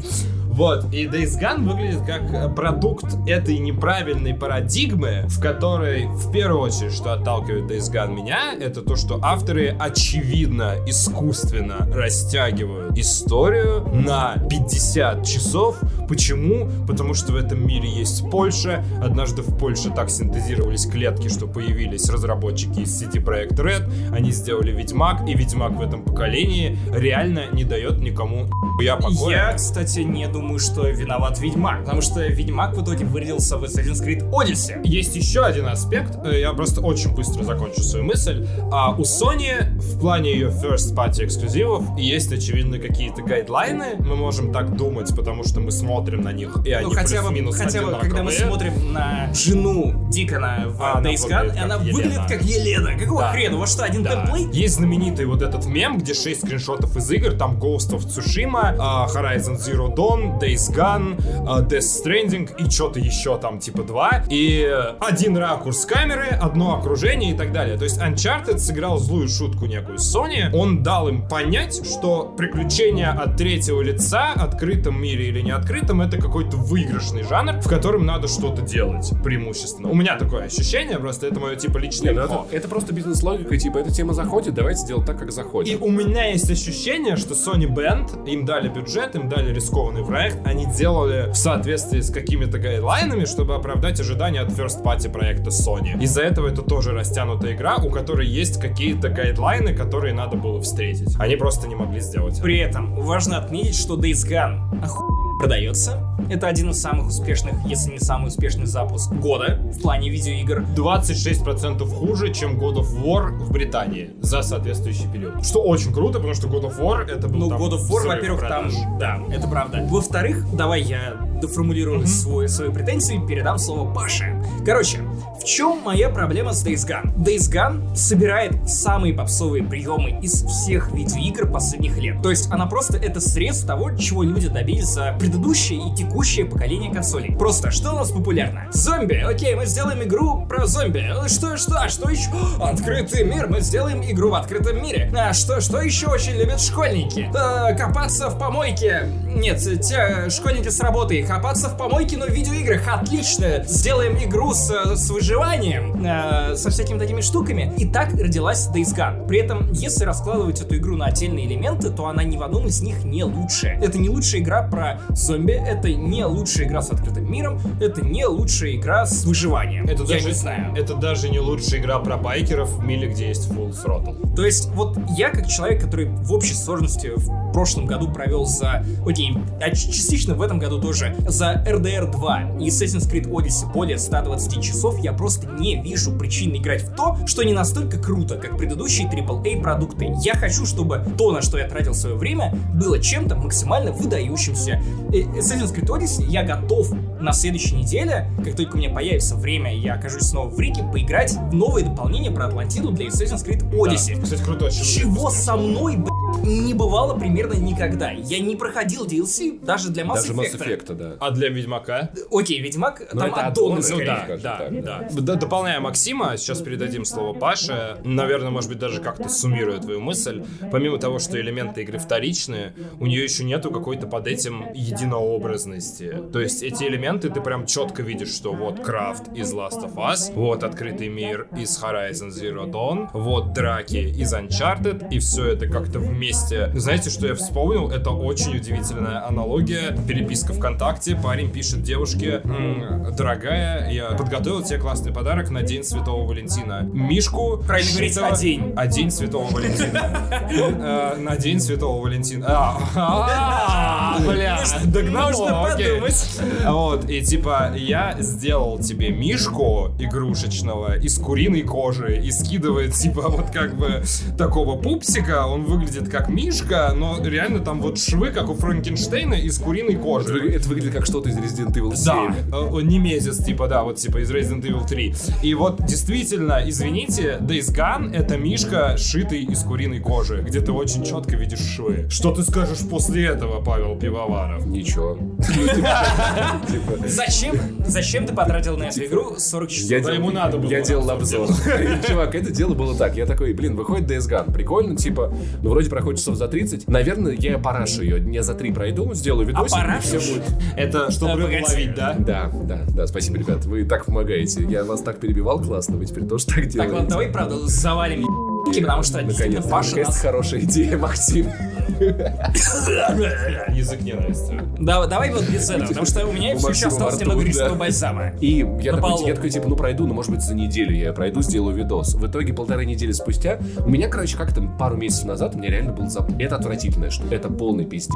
Вот, и Days Gone выглядит как продукт этой неправильной парадигмы, в которой, в первую очередь, что отталкивает Days Gone меня, это то, что авторы, очевидно, искусственно растягивают историю на 50 часов. Почему? Потому что в этом мире есть Польша. Однажды в Польше так синтезировались клетки, что появились разработчики из сети Projekt Red. Они сделали Ведьмак, и Ведьмак в этом поколении реально не дает никому я покоя. Я, кстати, не думаю, что виноват Ведьмак, потому что Ведьмак в итоге выродился в Assassin's Creed Odyssey. Есть еще один аспект, э, я просто очень быстро закончу свою мысль. А у Sony в плане ее first party эксклюзивов есть, очевидно, какие-то гайдлайны. Мы можем так думать, потому что мы смотрим на них, и они Ну, хотя бы, плюс-минус хотя бы, когда мы смотрим на жену Дикона в А, она Days Gone, и она Елена. выглядит как Елена. Какого Да. хрена? Вот что, один Да. темплейт? Есть знаменитый вот этот мем, где 6 скриншотов из игр, там Ghost of Tsushima, а, Horizon Zero Dawn, Days Gone, а, Death Stranding и что-то еще там типа два. И один ракурс камеры, одно окружение и так далее. То есть Uncharted сыграл злую шутку некую Sony. Он дал им понять, что приключения от третьего лица, открытом мире или не открытом, это какой-то выигрышный жанр, в котором надо что-то делать преимущественно. У меня такое ощущение, просто это мое типа личное Не, ну это, это просто бизнес-логика, типа, эта тема заходит, давайте сделать так, как заходит. И у меня есть ощущение, что Sony Band, им дали бюджет, им дали рискованный проект, они делали в соответствии с какими-то гайдлайнами, чтобы оправдать ожидания от first party проекта Sony. Из-за этого это тоже растянутая игра, у которой есть какие-то гайдлайны, которые надо было встретить. Они просто не могли сделать. При этом важно отметить, что Days Gone оху... продается. Это один из самых успешных, если не самый успешный запуск года в плане видеоигр. 26% хуже, чем God of War в Британии за соответствующий период. Что очень круто, потому что God of War это был Ну, там God of War, во-первых, там... Да, это правда. Во-вторых, давай я доформулирую свой, свои претензии и передам слово Паше. Короче, в чем моя проблема с Days Gone? Days Gone собирает самые попсовые приемы из всех видеоигр последних лет. То есть она просто это срез того, чего люди добились за предыдущее и текущее поколение консолей. Просто, что у нас популярно? Зомби. Окей, мы сделаем игру про зомби. Что, что, а что еще? Открытый мир. Мы сделаем игру в открытом мире. А что, что еще очень любят школьники? Э, копаться в помойке. Нет, те школьники с работы. Копаться в помойке, но в видеоиграх. Отлично. Сделаем игру с, с выживанием. э, со всякими такими штуками. И так родилась Days Gone. При этом, если раскладывать эту игру на отдельные элементы, то она ни в одном из них не лучшая. Это не лучшая игра про зомби, это не лучшая игра с открытым миром, это не лучшая игра с выживанием. Это Я даже, не знаю. Это даже не лучшая игра про байкеров в мире, где есть Full Throttle. То есть, вот я как человек, который в общей сложности в прошлом году провел за... Окей, а частично в этом году тоже. За RDR 2 и Assassin's Creed Odyssey более 120 часов я просто не вижу причин играть в то, что не настолько круто, как предыдущие AAA продукты. Я хочу, чтобы то, на что я тратил свое время, было чем-то максимально выдающимся. Assassin's Creed Odyssey я готов на следующей неделе, как только у меня появится время, я окажусь снова в Риге, поиграть в новое дополнение про Атлантиду для Assassin's Creed Odyssey. Да. Кстати, круто. Чего со мной, не бывало примерно никогда. Я не проходил DLC даже для Mass Даже Mass Effect. Effect, да. А для Ведьмака? Окей, Ведьмак, Ну, там аддоны аддоны, скорее. да. Да, скажем да, да. Дополняя Максима, сейчас передадим слово Паше. Наверное, может быть, даже как-то суммируя твою мысль. Помимо того, что элементы игры вторичные, у нее еще нету какой-то под этим единообразности. То есть эти элементы ты прям четко видишь, что вот крафт из Last of Us, вот открытый мир из Horizon Zero Dawn, вот драки из Uncharted, и все это как-то вместе. Знаете, что я вспомнил? Это очень удивительная аналогия. Переписка ВКонтакте. Парень пишет девушке, «М, дорогая, я подготовил тебе классный подарок на День Святого Валентина. Мишку. Правильно говорить, шитого- «о день». А День Святого Валентина. Э, На День Святого Валентина. А, а, Бля, догнал, Нужно окей. подумать. Вот, и типа, я сделал тебе мишку игрушечного из куриной кожи и скидывает, типа, вот как бы такого пупсика, он выглядит как мишка, но реально там вот швы, как у Франкенштейна, из куриной Это, кожи. выгля- это выглядит как что-то из Resident Evil 7. Да, э, Немезис, типа, да, вот типа из Resident Evil 3. И вот действительно, извините, Days Gone это мишка, шитый из куриной кожи, где ты очень четко видишь швы. Что ты скажешь после этого, Павел Пивоваров? Ничего. Зачем, зачем ты потратил на эту игру 40 часов? Да ему надо было я делал обзор Чувак, это дело было так. Я такой, блин, выходит Days Gone. Прикольно, типа, ну вроде проходит часов за 30. Наверное, я парашу ее. Дня за три пройду, сделаю видосик, и парашишь? все будет. Это чтобы рыбу ловить, да? Да, да, да, спасибо, ребят. Вы так помогаете. Я вас так перебивал классно, вы теперь тоже так Так, делаете. ладно, давай, правда, завалим потому что действительно. Паша Наконец-то нас... хорошая идея, Максим. Язык ненависти. Да, давай вот без этого, потому что у меня У все еще осталось немного рисового бальзама. И я такой, я такой, типа, ну пройду, ну может быть за неделю я пройду, сделаю видос. В итоге полторы недели спустя, у меня, короче, как-то пару месяцев назад у меня реально был зап... Это отвратительное, что это полный пиздец.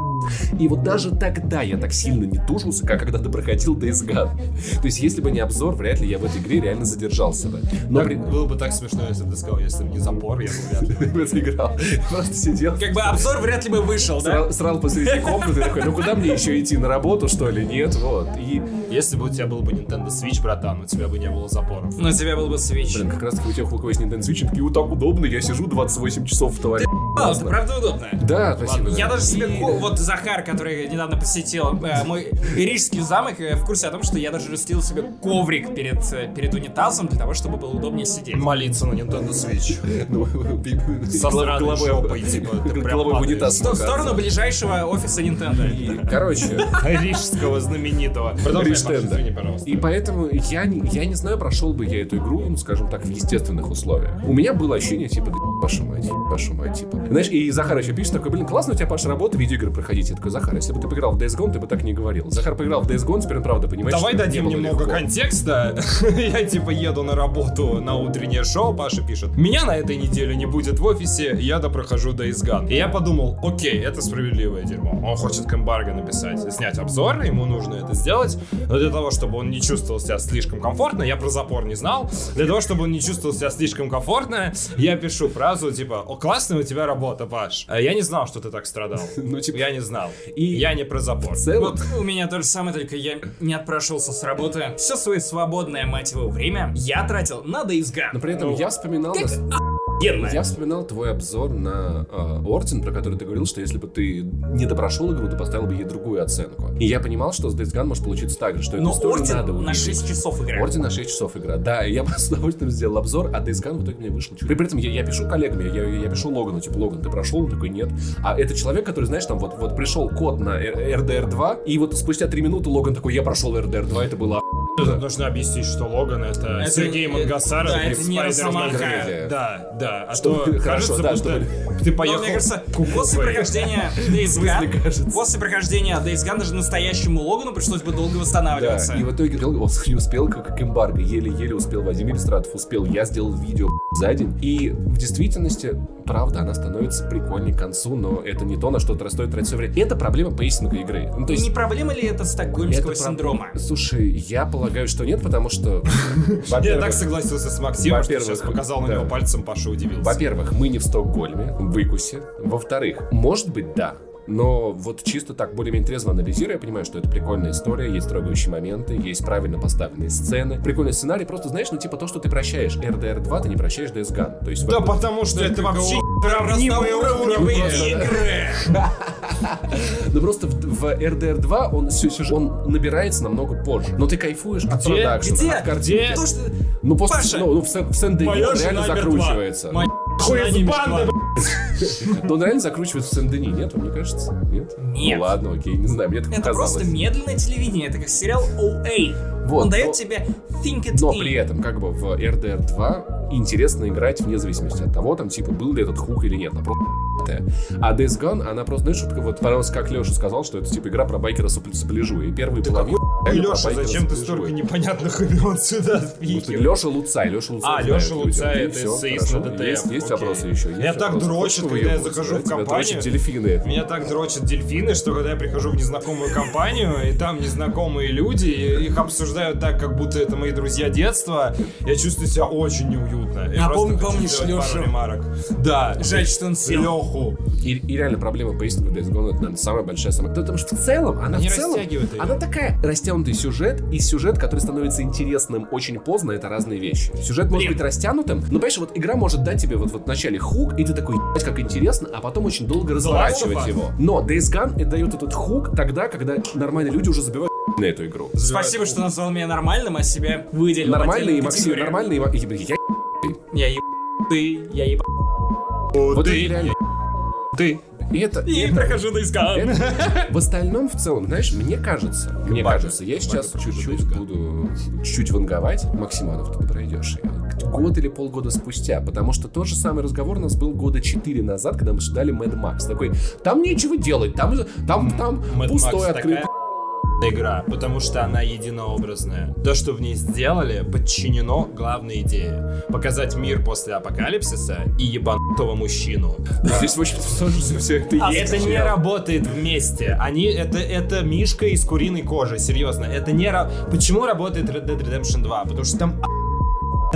И вот даже тогда я так сильно не тужился, как когда ты проходил Days Gone. То есть, если бы не обзор, вряд ли я в этой игре реально задержался бы. Но Так, при... Было бы так смешно, если бы ты сказал, если бы не запор, я бы вряд ли. это играл. Просто сидел. Как бы обзор вряд вряд ли бы вышел, да? Срал, срал посреди комнаты, такой, ну куда мне еще идти, на работу, что ли? Нет, вот. И, Если бы у тебя был бы Nintendo Switch, братан, у тебя бы не было запоров. Но у тебя был бы Switch. блин, как раз таки у тех, у кого есть Nintendo Switch, такие, вот так удобно, я сижу 28 часов в туалете. А, это правда удобно. Да, спасибо. Я да. даже себе, И- вот Захар, который недавно посетил э, мой Рижский замок, э, в курсе о том, что я даже расстелил себе коврик перед, э, перед унитазом для того, чтобы было удобнее сидеть. Молиться на Nintendo Switch. Ну, Со сраной головой- жопой, типа, ты прям головой в падаешь. унитаз В сторону ближайшего офиса Nintendo. И, Короче, Рижского знаменитого. Риштенда. И поэтому я, не- я не знаю, прошел бы я эту игру, ну, скажем так, в естественных условиях. У меня было ощущение, типа, да вашу мать, вашу мать, типа. Знаешь, и Захар еще пишет такой, блин, классно у тебя, Паша, работа, видеоигры проходить. Я такой, Захар, если бы ты поиграл в Days Gone, ты бы так не говорил. Захар поиграл в Days Gone, теперь он правда понимает, Давай что дадим немного легко. контекста. Я типа еду на работу на утреннее шоу, Паша пишет. Меня на этой неделе не будет в офисе, я допрохожу Days Gone. И я подумал, окей, это справедливое дерьмо. Он хочет к эмбарго написать, снять обзор, ему нужно это сделать. Но для того, чтобы он не чувствовал себя слишком комфортно, я про запор не знал. Для того, чтобы он не чувствовал себя слишком комфортно, я пишу фразу типа, о, классная у тебя работа, Паш. А Я не знал, что ты так страдал. Ну, типа, Я не знал. И- я не про запор. Вот у меня то же самое, только я не отпрашивался с работы. Все свое свободное, мать его, время я тратил на Days но при этом я вспоминал... на- Охуенно. Я вспоминал твой обзор на э, Орден, про который ты говорил, что если бы ты не допрошел игру, то поставил бы ей другую оценку. И я понимал, что с Days Gone может получиться так же, что эту Но надо Орден на увидеть. 6 часов играет. Орден на 6 часов игра. Да, и я бы с удовольствием сделал обзор, а Days Gone в итоге мне вышел чуть. При этом я, я пишу коллегам, я, я, я пишу Логану, типа, Логан, ты прошел? Он такой, нет. А это человек, который, знаешь, там вот, вот пришел код на RDR 2, и вот спустя 3 минуты Логан такой, я прошел RDR 2, это было Тут нужно объяснить, что Логан это, Это- Сергей Мангасаров да, и это не. Росомаха. Да, да. А Чтобы- то хорошо, кажется, да, будто чтобы- ты Но поехал мне кажется, после прохождения Days Gone, после прохождения Days Gone даже настоящему Логану пришлось бы долго восстанавливаться. Да, и в итоге он не успел, как, как эмбарго, еле-еле успел, Вадим Иллюстратов успел, я сделал видео за день. И в действительности, правда, она становится прикольней к концу, но это не то, на что стоит тратить все время. Это проблема пейсинга игры. Ну, то есть, не проблема ли это стокгольмского это синдрома? Слушай, я полагаю, что нет, потому что, Я так согласился с Максимом, что во-первых, сейчас показал на него пальцем, Паша удивился. во-первых, мы не в Стокгольме, в Выкусе. Во-вторых, может быть, да, но вот чисто так более-менее трезво анализируя, я понимаю, что это прикольная история, есть трогающие моменты, есть правильно поставленные сцены. Прикольный сценарий, просто знаешь, ну типа то, что ты прощаешь RDR 2, ты не прощаешь Days Gone. То есть Да вот- потому что это вообще сравнимые Разноуровневые уровни. игры. Ну просто в, RDR 2 он, он набирается намного позже. Но ты кайфуешь от Где? продакшена, Где? от картинки. Ну, после, ну, ну, в, Сен- в Сен-Дени Моя он жена реально закручивается. Моя Хуй из банды. Но он реально закручивается в Сен-Дени, нет, вам не кажется? Нет? Нет. Ну ладно, окей, не знаю, мне так Это показалось. просто медленное телевидение, это как сериал OA. Вот, Он дает но- тебе think it Но in. при этом, как бы в RDR 2 интересно играть вне зависимости от того, там, типа, был ли этот хук или нет. Она просто. А Days Gone, она просто, знаешь, вот, вот понравилось, как Леша сказал, что это, типа, игра про байкера сопляжу. И первые половину... Про Леша, зачем ты столько непонятных имен сюда впихиваешь? Леша Луцай, Леша Луцай. А, Леша. Луцай, это эссеист на ДТФ, Есть, есть вопросы еще? Есть Меня так дрочит, когда я захожу в компанию. дельфины. Меня так дрочат дельфины, что когда я прихожу в незнакомую компанию, и там незнакомые люди, и их обсуждают так, как будто это мои друзья детства, я чувствую себя очень неуютно. Я А пом- помнишь ремарок. Да. Жаль, что он сел. Леху. И, и реально проблема пейсинга Days Gone это, наверное, самая большая самая... Потому что в целом, она Не в целом... растягивает. Она такая растянутый сюжет, и сюжет, который становится интересным очень поздно, это разные вещи. Сюжет может Блин. быть растянутым, но, понимаешь, вот игра может дать тебе вот, вот в начале хук, и ты такой, ебать, как интересно, а потом очень долго разворачивать его. Но Days Gone это дает этот хук тогда, когда нормальные люди уже забивают на эту игру. Спасибо, что назвал меня нормальным, а себя выделил. и отдельную Максим, и Ма- я Я еб... Ты, я еб... Вот ты, это реально... Ты. И это, и И это- прохожу на Это- В остальном, в целом, знаешь, мне кажется, мне кажется, я сейчас чуть-чуть буду чуть-чуть ванговать. Максиманов, ты пройдешь. Год или полгода спустя, потому что тот же самый разговор у нас был года 4 назад, когда мы обсуждали Mad Max. Такой, там нечего делать, там, там, там Mad пустой Max открытый. такая игра, потому что она единообразная. То, что в ней сделали, подчинено главной идее. Показать мир после апокалипсиса и ебанутого мужчину. Здесь, в общем-то, тоже все это А есть. Это не работает вместе. Они это это мишка из куриной кожи, серьезно. Это не почему работает Red Dead Redemption 2? Потому что там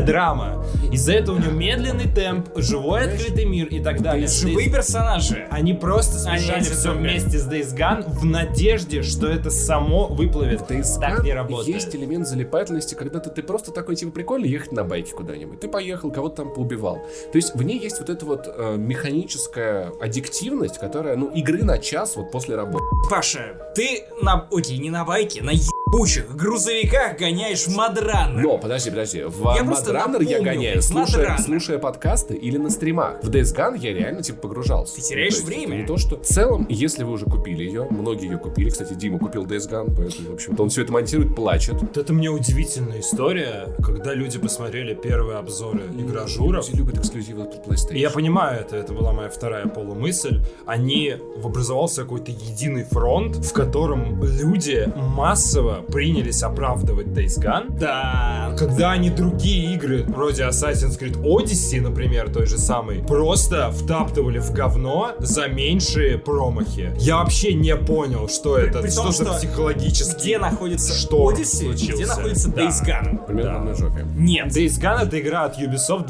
драма. Из-за этого у него медленный темп, живой открытый мир и так далее. Живые персонажи. Они просто Они смешали все только. вместе с Days Gone в надежде, что это само выплывет. Days так Gone не работает. Есть элемент залипательности, когда ты, ты просто такой, типа, прикольно ехать на байке куда-нибудь. Ты поехал, кого-то там поубивал. То есть в ней есть вот эта вот э, механическая аддиктивность, которая, ну, игры на час вот после работы. Паша, ты на... Окей, не на байке, на ебучих грузовиках гоняешь мадраны. Но, подожди, подожди, в Я просто Мадраннер я гоняю, слушая, слушая подкасты или на стримах. В Days Gone я реально, типа, погружался. Ты теряешь То есть время. Не то, что... В целом, если вы уже купили ее, многие ее купили, кстати, Дима купил Days Gone, поэтому, в общем-то, он все это монтирует, плачет. Вот это мне удивительная история, когда люди посмотрели первые обзоры игражуров. Люди любят эксклюзивы от PlayStation. И я понимаю это, это была моя вторая полумысль. Они, образовался какой-то единый фронт, в котором люди массово принялись оправдывать Days Gone. Да. Когда они другие игры, вроде Assassin's Creed Odyssey, например, той же самой, просто втаптывали в говно за меньшие промахи. Я вообще не понял, что это, при что том, за что психологический Где находится шторм Odyssey, где случился. находится Да. Days Gone? Примерно Да. на жопе. Нет. Days Gone это игра от Ubisoft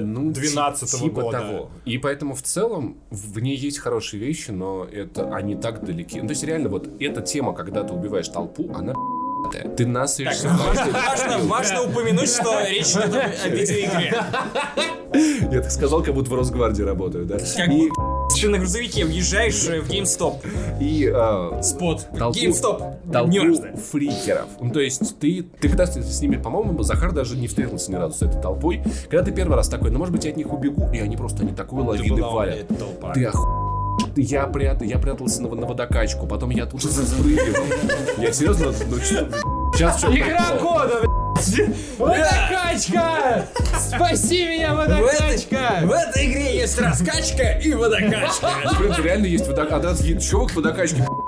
Ну, 2012 типа года. того. И поэтому в целом в ней есть хорошие вещи, но это они так далеки. Ну, то есть реально вот эта тема, когда ты убиваешь толпу, она пи***тая. Ты насышься. Важно, важно, важно упомянуть, что речь идет о, о видеоигре. Я так сказал, как будто в Росгвардии работаю, да? Как И, Ты на грузовике въезжаешь э, в GameStop. и а, Спот. толпу, GameStop. толпу фрикеров. Ну, то есть ты, ты когда с, ними, по-моему, Захар даже не встретился ни разу с этой толпой. Когда ты первый раз такой, ну, может быть, я от них убегу, и они просто, они такой лавины валят. Ты оху... Я, прят... я прятался на, на водокачку, потом я тут спрыгивал. Я серьезно, ну что, сейчас что? Игра года, блядь! Водокачка! Спаси меня, водокачка! в этой игре есть раскачка и водокачка. Реально есть водокачка. А да, чего вы к водокачке б***ь,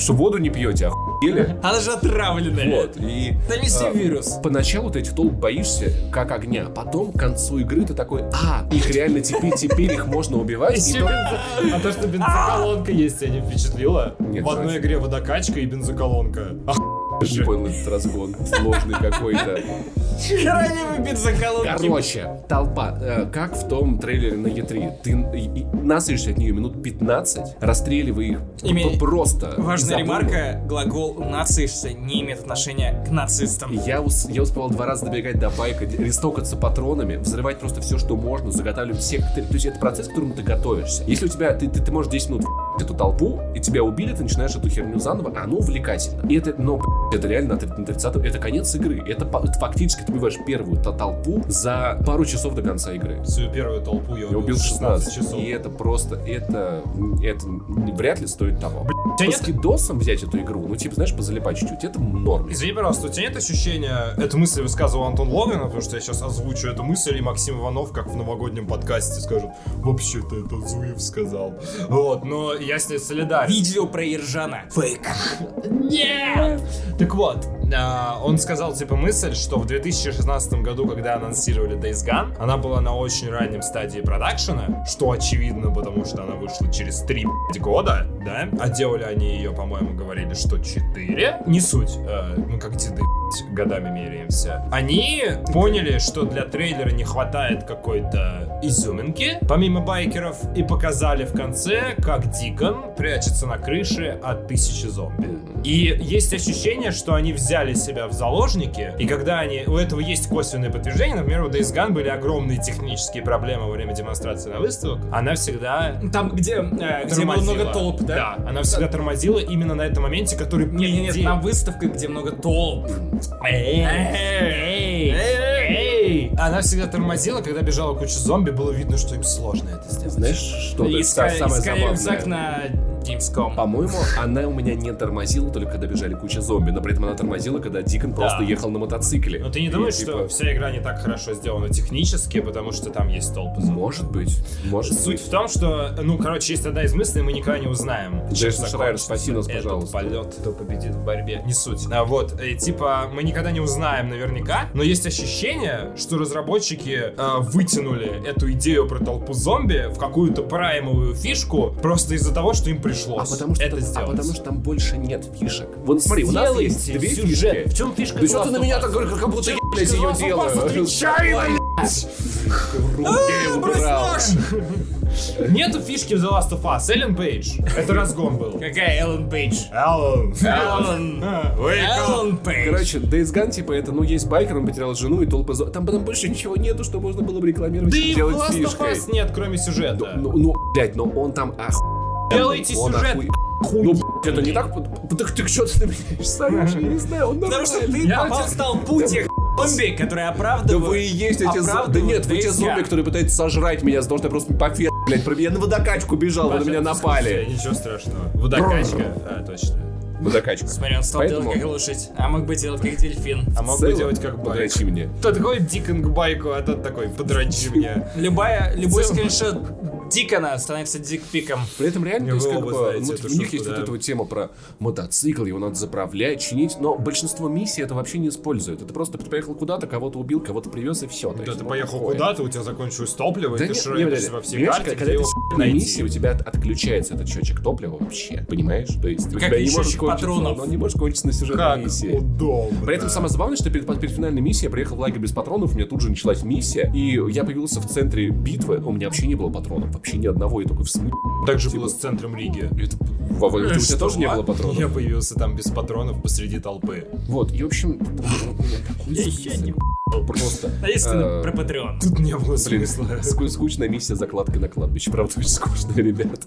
Что воду не пьете, охуели? Она же отравленная. Вот, и... Там есть а, вирус. Поначалу ты этих толп боишься, как огня. Потом, к концу игры, ты такой, а, их реально теперь, теперь их можно убивать. А то, что бензоколонка есть, тебя не впечатлило? Нет, В одной игре водокачка и бензоколонка. Ах, Не понял этот разгон. Сложный какой-то. Храним бензоколонки. Короче, толпа, э, как в том трейлере на Е3, ты и- и от нее минут 15, расстреливай их Име- просто. Важная ремарка, глагол «нацишься» не имеет отношения к нацистам. Я, ус- я успевал два раза добегать до байка, рестокаться патронами, взрывать просто все, что можно, заготавливать все коктейли. То есть это процесс, к которому ты готовишься. Если у тебя, ты, ты, ты можешь 10 минут эту толпу, и тебя убили, ты начинаешь эту херню заново, а оно увлекательно. И это, но, это реально на 30 это конец игры. Это, это фактически ты убиваешь первую то- толпу за пару часов до конца игры. Свою первую толпу я Я убил 16 16 часов. И это просто, это, это вряд ли стоит того. тебя По нет- скидосам взять эту игру, ну, типа, знаешь, позалипать чуть-чуть, это норм. Извини, пожалуйста, у тебя нет ощущения, эту мысль высказывал Антон Логвин, потому что я сейчас озвучу эту мысль, и Максим Иванов, как в новогоднем подкасте, скажет, вообще-то это Зуев сказал. Вот, но я с ней солидарен. Видео про Ержана. Фейк. Нет! Так вот, а, он сказал, типа, мысль, что в 2016 году, когда анонсировали Days Gone, она была на очень раннем стадии продакшена, что очевидно, потому что она вышла через 3 блядь, года, да? А делали они ее, по-моему, говорили, что 4. Не суть, э, мы как деды годами меряемся. Они поняли, что для трейлера не хватает какой-то изюминки, помимо байкеров, и показали в конце, как Дикон прячется на крыше от тысячи зомби. И есть ощущение, что они взяли себя в заложники, и когда они... У этого есть косвенное подтверждение, например, у Days Gone были огромные технические проблемы во время демонстрации на выставках. Она всегда Там, где, э, где было много толп, да? Да, она всегда тормозила именно на этом моменте, который... Нет, нет, нет, идее- на выставках, где много толп. Эй, эй, эй. Она всегда тормозила, когда бежала куча зомби, было видно, что им сложно это сделать. Знаешь, что это Искали, самое искали забавное? рюкзак на Gamescom. По-моему, она у меня не тормозила только когда бежали куча зомби, но при этом она тормозила, когда Дикон просто ехал на мотоцикле. Но ты не И, думаешь, типа, что вся игра не так хорошо сделана технически, потому что там есть толпы зомби? Может быть, может Суть быть. в том, что, ну, короче, есть одна из мыслей, мы никогда не узнаем. Джейсон Шрайер, спаси нас, пожалуйста. полет, кто победит в борьбе. Не суть. А, вот, и, типа, мы никогда не узнаем наверняка, но есть ощущение, что разработчики а, вытянули эту идею про толпу зомби в какую-то праймовую фишку просто из-за того, что им пришло пришлось А потому, что это там, а сделать. потому что там больше нет фишек. Вот смотри, у нас есть две сюжет. фишки. В чем фишка Да что ты на меня так говоришь, как будто я, блядь, ее делаю? отвечай, блядь! Руки убрал. Нету фишки в The Last of Us. Эллен Пейдж. Это разгон был. Какая Эллен Пейдж? Эллен. Эллен. Эллен Пейдж. Короче, Days Gone, типа, это, ну, есть байкер, он потерял жену и толпы зо- Там потом больше ничего нету, что можно было бы рекламировать Да и в делать Last of. Us нет, кроме сюжета. Ну, ну, блядь, но он там оху... Делайте он сюжет. охуе- Ну, блядь, это не так... Так ты что ты на меня ставишь? Я не знаю, он Потому что ты Я- попал в толпу тех зомби, которые Да оправдывают. вы и есть эти зомби. Да нет, вы те зомби, которые пытаются сожрать меня за то, что я просто по фе... Блядь, меня на водокачку бежал, вы на меня напали. Ничего страшного. Водокачка. А, точно. Водокачка. Смотри, он стал Поэтому- делать как лошадь, а мог бы делать как дельфин. А мог В бы делать как бы. Подрочи мне. Тот ходит Дикон к байку, а тот такой, подрочи меня. Любая, любой скриншот Дикона становится дикпиком. При этом реально, то есть, как бы, знаете эту у них шутку, есть вот да. эта вот тема про мотоцикл, его надо заправлять, чинить, но большинство миссий это вообще не использует. Это просто ты поехал куда-то, кого-то убил, кого-то привез и все. Да ты поехал куда-то, у тебя закончилось топливо, Да и ты нет, шаришь во всей понимаешь, карте, когда где ты его с***й на найти. миссии, у тебя от- отключается этот счетчик топлива вообще, понимаешь? То есть у Как тебя не кончиться, патронов. он не может кончиться на сюжетной Как миссии. удобно. При этом самое забавное, что перед, перед финальной миссией я приехал в лагерь без патронов, у меня тут же началась миссия, и я появился в центре битвы, у меня вообще не было патронов, вообще ни одного, я такой в смысле. Так же было с центром Риги. Это, Вова, у тебя тоже не а? было патронов? Я появился там без патронов посреди толпы. Вот, и в общем, список. просто. А если ты э, про Patreon? Тут не было смысла. ску- скучная миссия закладка на кладбище. Правда, очень скучная, ребят.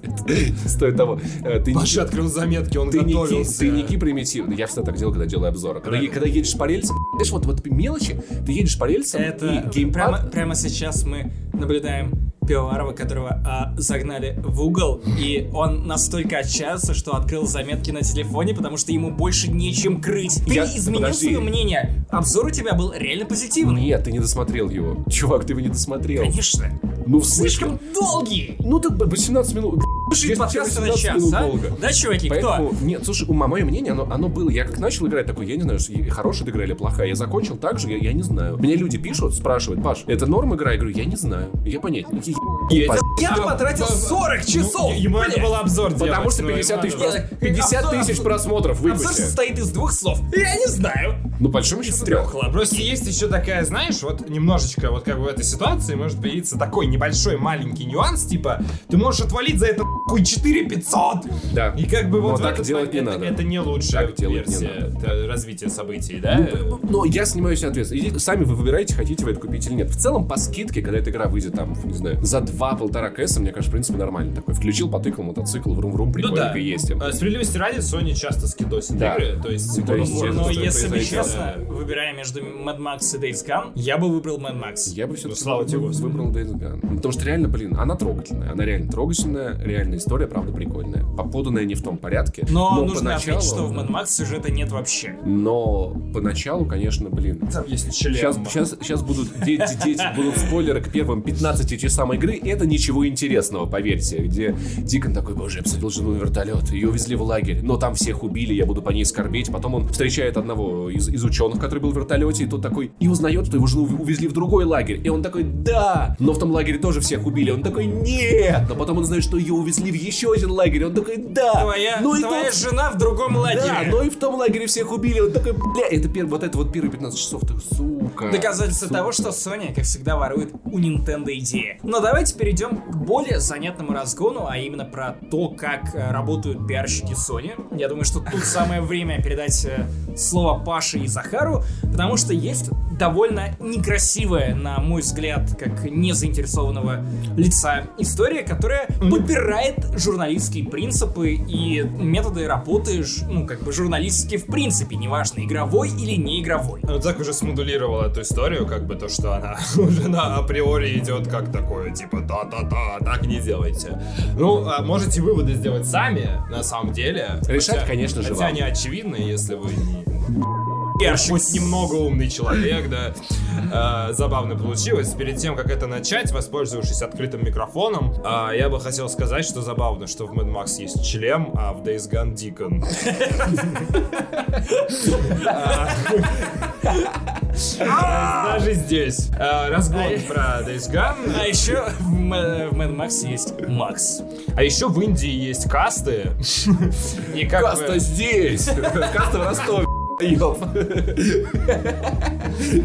Стоит того. Э, Паша открыл заметки, он готовился. тайники примитивные. Я всегда так делал, когда делаю обзоры. Когда едешь по рельсам, знаешь, вот, вот мелочи, ты едешь по рельсам, Это и геймпад... прямо, прямо сейчас мы наблюдаем Пивоварова, которого а, загнали в угол, и он настолько отчаялся, что открыл заметки на телефоне, потому что ему больше нечем крыть. Ты Я- изменил подожди. свое мнение. Обзор у тебя был реально позитивный. Нет, ты не досмотрел его. Чувак, ты его не досмотрел. Конечно. Ну? Слишком долгий. Ну, так 18 минут. Слушай, Если подкаст тебе на 18 час, минут а? долго. Да, чуваки, Поэтому, кто? нет, слушай, у мое мнение, оно, оно было. Я как начал играть такой, я не знаю, хорошая игра или плохая. Я закончил так же, я, я не знаю. Мне люди пишут, спрашивают, Паш, это норм игра? Я говорю, я не знаю. Я понять. не- Я потратил а, 40 часов. Ну, Ему надо было обзор делать. Потому что ну, 50 тысяч, ему надо прос- было. 50 Обзор- тысяч просмотров Обзор выпусти. состоит из двух слов. Я не знаю. Ну, большому счету. Трех. Просто есть еще такая, знаешь, вот немножечко вот как бы в этой ситуации может появиться такой небольшой маленький нюанс, типа, ты можешь отвалить за это хуй 4 500. Да. И как бы Но вот в так этот делать не надо. Это не лучшая Так делать не версия развития событий, да? Но я снимаю себе ответственность. Сами вы выбираете, хотите вы это купить или нет. В целом, по скидке, когда эта игра выйдет там, не знаю, за 2-1,5 кэса, мне кажется, в принципе, нормально. Такой включил, потыкал мотоцикл, врум-врум, Ну прикольненько да. ездим. А, Справедливости ради, Sony часто скидосит Да. игры, то есть... То есть, Но если бы честно, выбирая между Mad Max и Days Gone, я бы выбрал Mad Max. Я бы все-таки Ну, слава тебе, Господи. выбрал Days Gone. Ну, Потому что реально, блин, она трогательная. Она реально трогательная, реальная история, правда, прикольная. Поданная не в том порядке. Но, нужно поначалу- отметить, что в Mad Max сюжета нет вообще. Но поначалу, конечно, блин, Там есть член. Сейчас, сейчас, сейчас будут де- де- дети, будут спойлеры к первым 15 часам игры. Это ничего интересного, поверьте. Где Дикон такой, боже, я посадил жену на вертолет, ее увезли в лагерь, но там всех убили, я буду по ней скорбеть. Потом он встречает одного из, из ученых, который был в вертолете, и тот такой, и узнает, что его жену ув- увезли в другой лагерь. И он такой, да, но в том лагере тоже всех убили. Он такой, нет. Но потом он знает, что ее увезли в еще один лагерь. Он такой, да. Твоя, ну и твоя тот- жена в другом лагере. да, но и в том лагере всех убили. Он такой, бля, это первый, вот это вот первые 15 часов, ты, сука. Доказательство сука. того, что Sony, как всегда, ворует у Nintendo идеи. Но давайте перейдем к более занятному разгону, а именно про то, как э, работают пиарщики Sony. Я думаю, что тут самое время передать э, слово Паше и Захару, потому что есть довольно некрасивая, на мой взгляд, как незаинтересованного лица, история, которая попирает журналистские принципы и методы работы, ну, как бы журналистики в принципе, неважно, игровой или не игровой. Ну, так уже эту историю, как бы то, что она уже на априори идет как такое, типа, да-да-да, так не делайте. Ну, а можете выводы сделать сами, на самом деле. Решать, Хотя- конечно же, Хотя вам. они очевидны, если вы не Пиарщик хоть немного умный человек, да. А, забавно получилось. Перед тем, как это начать, воспользовавшись открытым микрофоном, а, я бы хотел сказать, что забавно, что в Mad Max есть члем, а в Days Gone Deacon. А, Даже здесь. Э, Разгон про Days Gone. А еще в Mad Max есть Макс. А еще в Индии есть касты. И как бы- Каста здесь! Каста в Ростове. Ёп.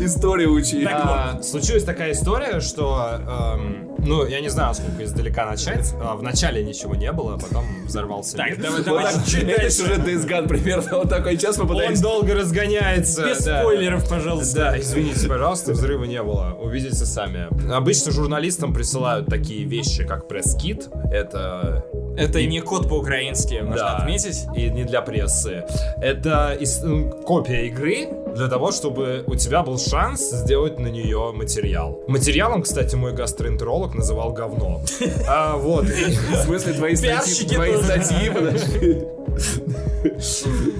Историю учи. А, случилась такая история, что, эм, ну, я не знаю, сколько издалека начать. А, в начале ничего не было, потом взорвался Так, мир. давай, Вот давай так, Это сюжет Days Gone примерно вот такой. Сейчас мы Он пытаемся... долго разгоняется. Без да. спойлеров, пожалуйста. Да, извините, пожалуйста, взрыва не было. Увидите сами. Обычно журналистам присылают такие вещи, как пресс-кит. Это Это не код по-украински, нужно Да. отметить. И не для прессы. Это м, копия игры для того, чтобы у тебя был шанс сделать на нее материал. Материалом, кстати, мой гастроэнтеролог называл говно. А, вот. В смысле, твои статьи, твои статьи, подожди.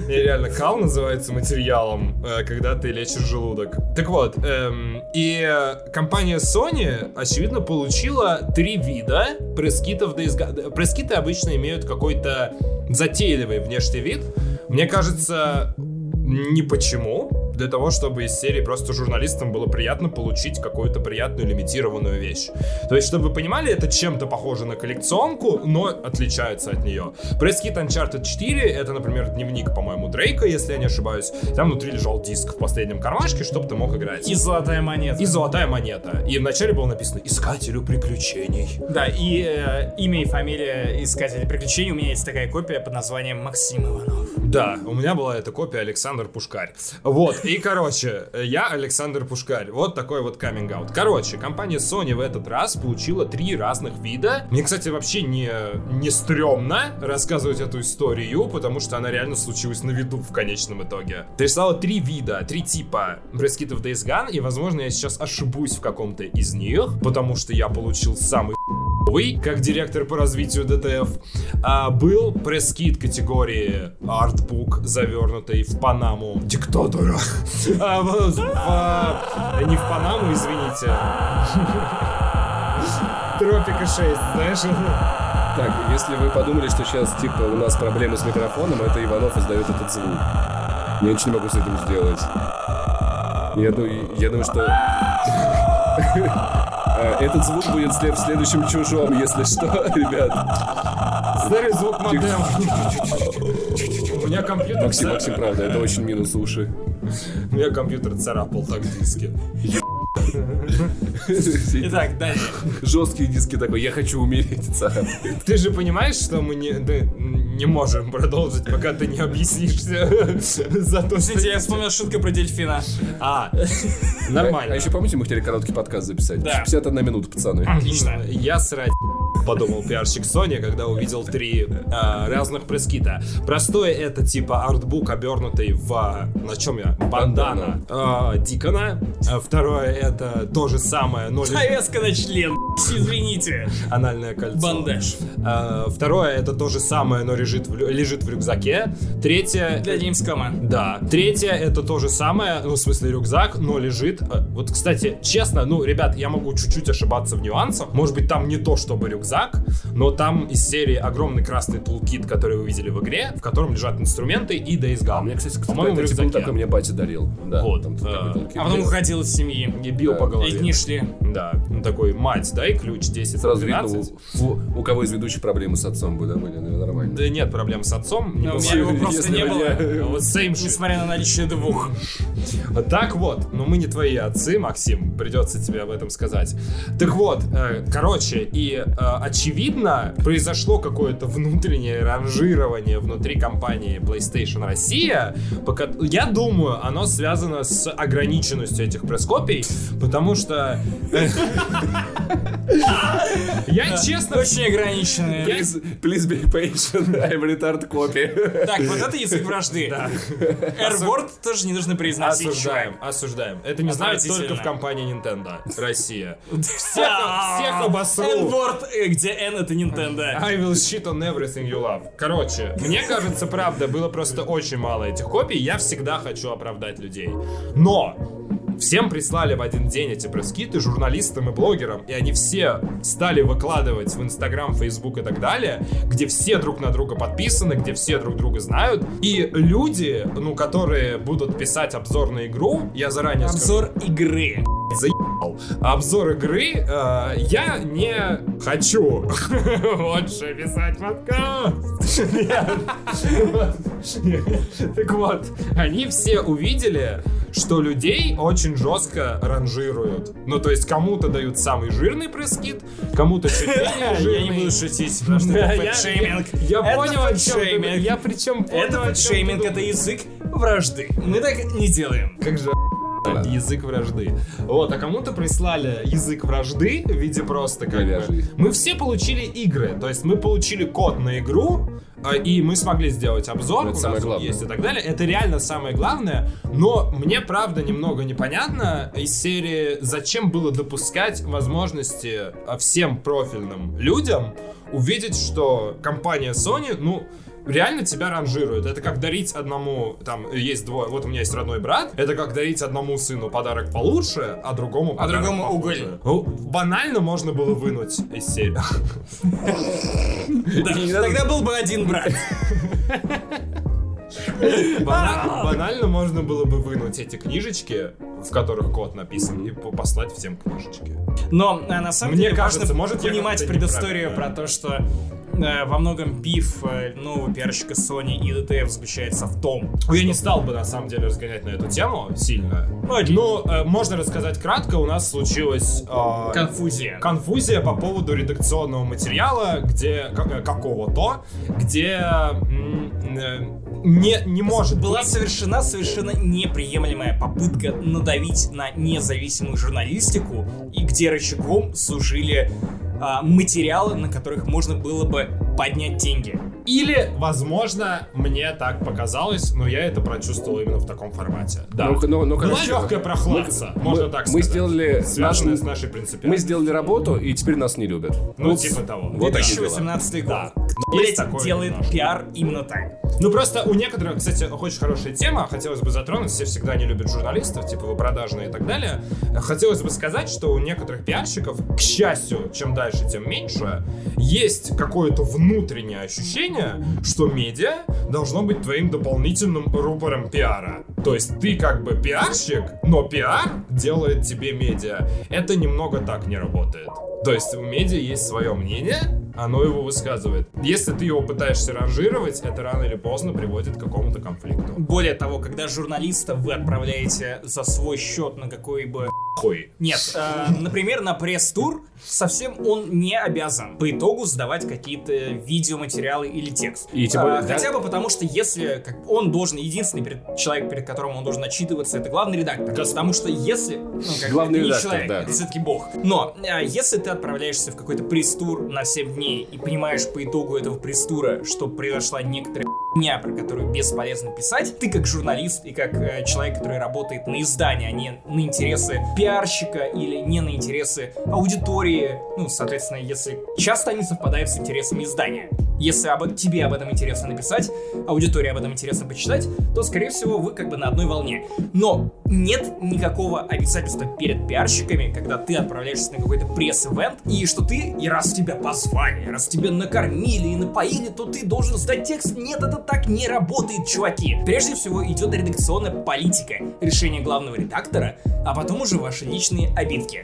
Реально, кал называется материалом, э, когда ты лечишь желудок. Так вот, эм, и э, компания Sony, очевидно, получила три вида пресс-китов Gone. Пресс-киты обычно имеют какой-то затейливый внешний вид. Мне кажется, не почему. Для того, чтобы из серии просто журналистам было приятно получить какую-то приятную лимитированную вещь. То есть, чтобы вы понимали, это чем-то похоже на коллекционку, но отличается от нее. Пресс-кит Uncharted 4 это, например, дневник, по-моему, Дрейка, если я не ошибаюсь. Там внутри лежал диск в последнем кармашке, чтобы ты мог играть. И золотая монета. И золотая монета. И вначале было написано «Искателю приключений». Да, и э, имя и фамилия искателя приключений. У меня есть такая копия под названием Максим Иванов. Да, у меня была эта копия Александр Пушкарь. Вот, и, короче, я Александр Пушкарь. Вот такой вот каминг-аут. Короче, компания Sony в этот раз получила три разных вида. Мне, кстати, вообще не, не стрёмно рассказывать эту историю, потому что она реально случилась на виду в конечном итоге. Прислала три вида, три типа пресс-китов Days Gone, и, возможно, я сейчас ошибусь в каком-то из них, потому что я получил самый Вы, как директор по развитию ДТФ, а, был пресс-кит категории артбук, завернутый в Панаму диктатора. А, не в Панаму, извините. Тропика 6, знаешь? Так, если вы подумали, что сейчас, типа, у нас проблемы с микрофоном, это Иванов издает этот звук. Я ничего не могу с этим сделать. Я, ду- я думаю, что... А, Этот звук будет в следующем чужом, если что, ребят. Старый звук модем. У меня компьютер... Максим, Максим, правда, это очень минус уши. У меня компьютер царапал так диски. Итак, далее. Жесткие диски такой, я хочу умереть. Ты же понимаешь, что мы не, не можем продолжить, пока ты не объяснишься за то, что... Я вспомнил шутку про дельфина. А, нормально. А еще помните, мы хотели короткий подкаст записать? Да. 51 минута, пацаны. Отлично. Я срать подумал пиарщик Sony, когда увидел три а, разных пресс-кита. Простой это типа артбук, обернутый в... На чем я? Бандана. а, Дикона. А, Второе это то же самое, но Повязка на член. Извините. анальное кольцо. Бандаж. А, Второе это то же самое, но лежит в, лежит в рюкзаке. Третье... Для Gamescom. Да. Третье это то же самое, ну, в смысле рюкзак, но лежит. э, Вот, кстати, честно, ну, ребят, я могу чуть-чуть ошибаться в нюансах. Может быть, там не то, чтобы рюкзак, но там из серии огромный красный тулкит, который вы видели в игре, в котором лежат инструменты и Days Gone. А мне, кстати, по-моему, типа рюкзаке. такой мне батя дарил. Да, Вот, там э, толкин. А потом уходил из семьи. Не бил Да. по И голове. дни шли. Да, ну такой, мать, дай ключ 10 Сразу видно, 12. у, у- у кого из ведущих проблемы с отцом были, были, ну, нормально. Да нет проблем с отцом. не у меня бывает. его просто не бы было. Вот same shit. Несмотря на наличие двух. Так вот, но мы не твои отцы, Максим, придется тебе об этом сказать. Так вот, э, короче, и э, очевидно, произошло какое-то внутреннее ранжирование внутри компании PlayStation Россия. пока- Я думаю, оно связано с ограниченностью этих пресс-копий, потому что... Я честно... Очень ограниченные. Please, be patient, I'm retard copy. Так, вот это язык врожды. R-word тоже не нужно произносить. Осуждаем, осуждаем. Это не знают только в компании Nintendo Россия. Всех, обосру. N-word, э, где N это Nintendo. I will shit on everything you love. Короче, мне кажется, правда, было просто очень мало этих копий. Я всегда хочу оправдать людей. Но всем прислали в один день эти пресс-киты журналистам и блогерам, и они все стали выкладывать в Инстаграм, Фейсбук и так далее, где все друг на друга подписаны, где все друг друга знают, и люди, ну, которые будут писать обзор на игру, я заранее скажу, Обзор игры. заебал. Обзор игры э, я не хочу лучше писать подкаст. Так вот, они все увидели, что людей очень жестко ранжируют. Ну, то есть кому-то дают самый жирный press kit, кому-то чуть менее Я жирный. не буду шутить, потому что это я- fat shaming. Я понял, о чем ты-. Я причем понял, Это fat shaming, это язык вражды. Мы так не делаем. Как же язык вражды. Вот, а кому-то прислали язык вражды в виде просто как бы... Мы все получили игры, то есть мы получили код на игру, и мы смогли сделать обзор, Это у нас главное. есть и так далее. Это реально самое главное, но мне правда немного непонятно из серии, зачем было допускать возможности а, всем профильным людям увидеть, что компания Sony, ну, реально тебя ранжирует. Это как дарить одному, там, есть двое, вот у меня есть родной брат, это как дарить одному сыну подарок получше, а другому А другому уголь. Ну, банально можно было вынуть из серии. Да, Тогда был бы один брат. Бана- Банально можно было бы вынуть эти книжечки, в которых код написан, и по- послать всем книжечки. Но а, на самом Мне деле кажется, важно может, я понимать как-то предысторию неправильно. про то, что э, во многом биф э, нового пиарщика Sony и DTF заключается в том, Ну, Я не стал бы, на самом деле, разгонять на эту тему сильно. Ну, э, можно рассказать кратко. У нас случилась э, конфузия. конфузия по поводу редакционного материала, где э, какого-то, где э, не, не может Была быть... совершена совершенно неприемлемая попытка надавить на независимую журналистику, и где рычагом служили материалы, на которых можно было бы поднять деньги. Или, возможно, мне так показалось, но я это прочувствовал именно в таком формате. Да. Ну, ну, ну, Была короче, легкая прохладца, можно так мы сказать. сделали Связанная наш- с нашей принципиальностью. Мы сделали работу, и теперь нас не любят. Ну, типа того. Вот такие дела. 2018 год. Да. Кто, Есть блядь, такое делает немножко. пиар именно так? Ну просто у некоторых, кстати, очень хорошая тема, хотелось бы затронуть, все всегда не любят журналистов, типа вы продажные и так далее. Хотелось бы сказать, что у некоторых пиарщиков, к счастью, чем дальше, тем меньше, есть какое-то внутреннее ощущение, что медиа должно быть твоим дополнительным рупором пиара. То есть ты как бы пиарщик, но пиар делает тебе медиа. Это немного так не работает. То есть у медиа есть свое мнение, оно его высказывает. Если ты его пытаешься ранжировать, это рано или поздно приводит к какому-то конфликту. Более того, когда журналиста вы отправляете за свой счет на какой бы... Хуй. Нет, э, например, на пресс-тур совсем он не обязан по итогу сдавать какие-то видеоматериалы или текст. И тем более, А, да- Хотя бы потому, что если как, он должен, единственный перед- человек, перед которым он должен отчитываться, это главный редактор. Потому что если... Ну, как Главный редактор, человек, да. это все-таки бог. Но э, если ты отправляешься в какой-то пресс-тур на 7 дней и понимаешь по итогу этого пресс-тура, что произошла некоторая дня, про которую бесполезно писать, ты как журналист и как э, человек, который работает на издании, а не на интересы пиарщика или не на интересы аудитории, ну, соответственно, если часто они совпадают с интересами издания. Если об, тебе об этом интересно написать, аудитории об этом интересно почитать, то, скорее всего, вы как бы на одной волне. Но нет никакого обязательства перед пиарщиками, когда ты отправляешься на какой-то пресс-эвент, и что ты, и раз тебя позвали, раз тебя накормили и напоили, то ты должен сдать текст. Нет, это так не работает, чуваки. Прежде всего идет редакционная политика, решение главного редактора, а потом уже ваши личные обидки.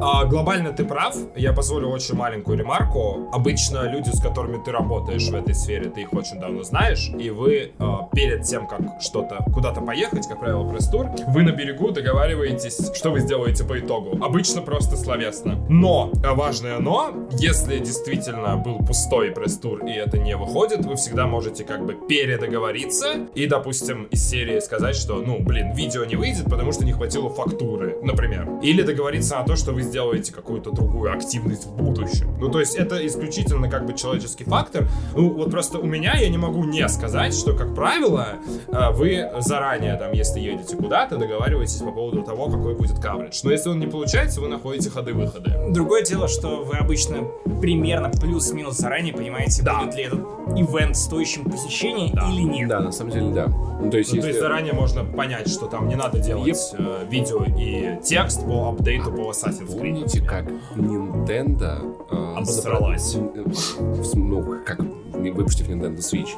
А, глобально ты прав. Я позволю очень маленькую ремарку. Обычно люди, с которыми ты работаешь в этой сфере, ты их очень давно знаешь, и вы а, перед тем, как что-то куда-то поехать, как правило, пресс-тур, вы на берегу договариваетесь, что вы сделаете по итогу. Обычно просто словесно. Но, а, важное но, если действительно был пустой пресс-тур и это не выходит, вы всегда можете как бы передоговориться и, допустим, из серии сказать, что, ну, блин, видео не выйдет, потому что не хватило фактуры, например. Или договориться на то, что вы сделаете какую-то другую активность в будущем. Ну, то есть это исключительно как бы человеческий фактор, ну, вот просто у меня я не могу не сказать, что, как правило, э, вы заранее, там, если едете куда-то, договариваетесь по поводу того, какой будет каверидж. Но если он не получается, вы находите ходы-выходы. Другое дело, что вы обычно примерно плюс-минус заранее понимаете, Да. будет ли этот ивент стоящим посещения или нет. Да, на самом деле, да. Ну, то есть, Ну, то есть если- заранее можно понять, что там не надо делать э, видео и текст по апдейту по Assassin's Creed. Помните, как Nintendo э, Обосралась. запро- э, ну, как выпустив Nintendo Switch.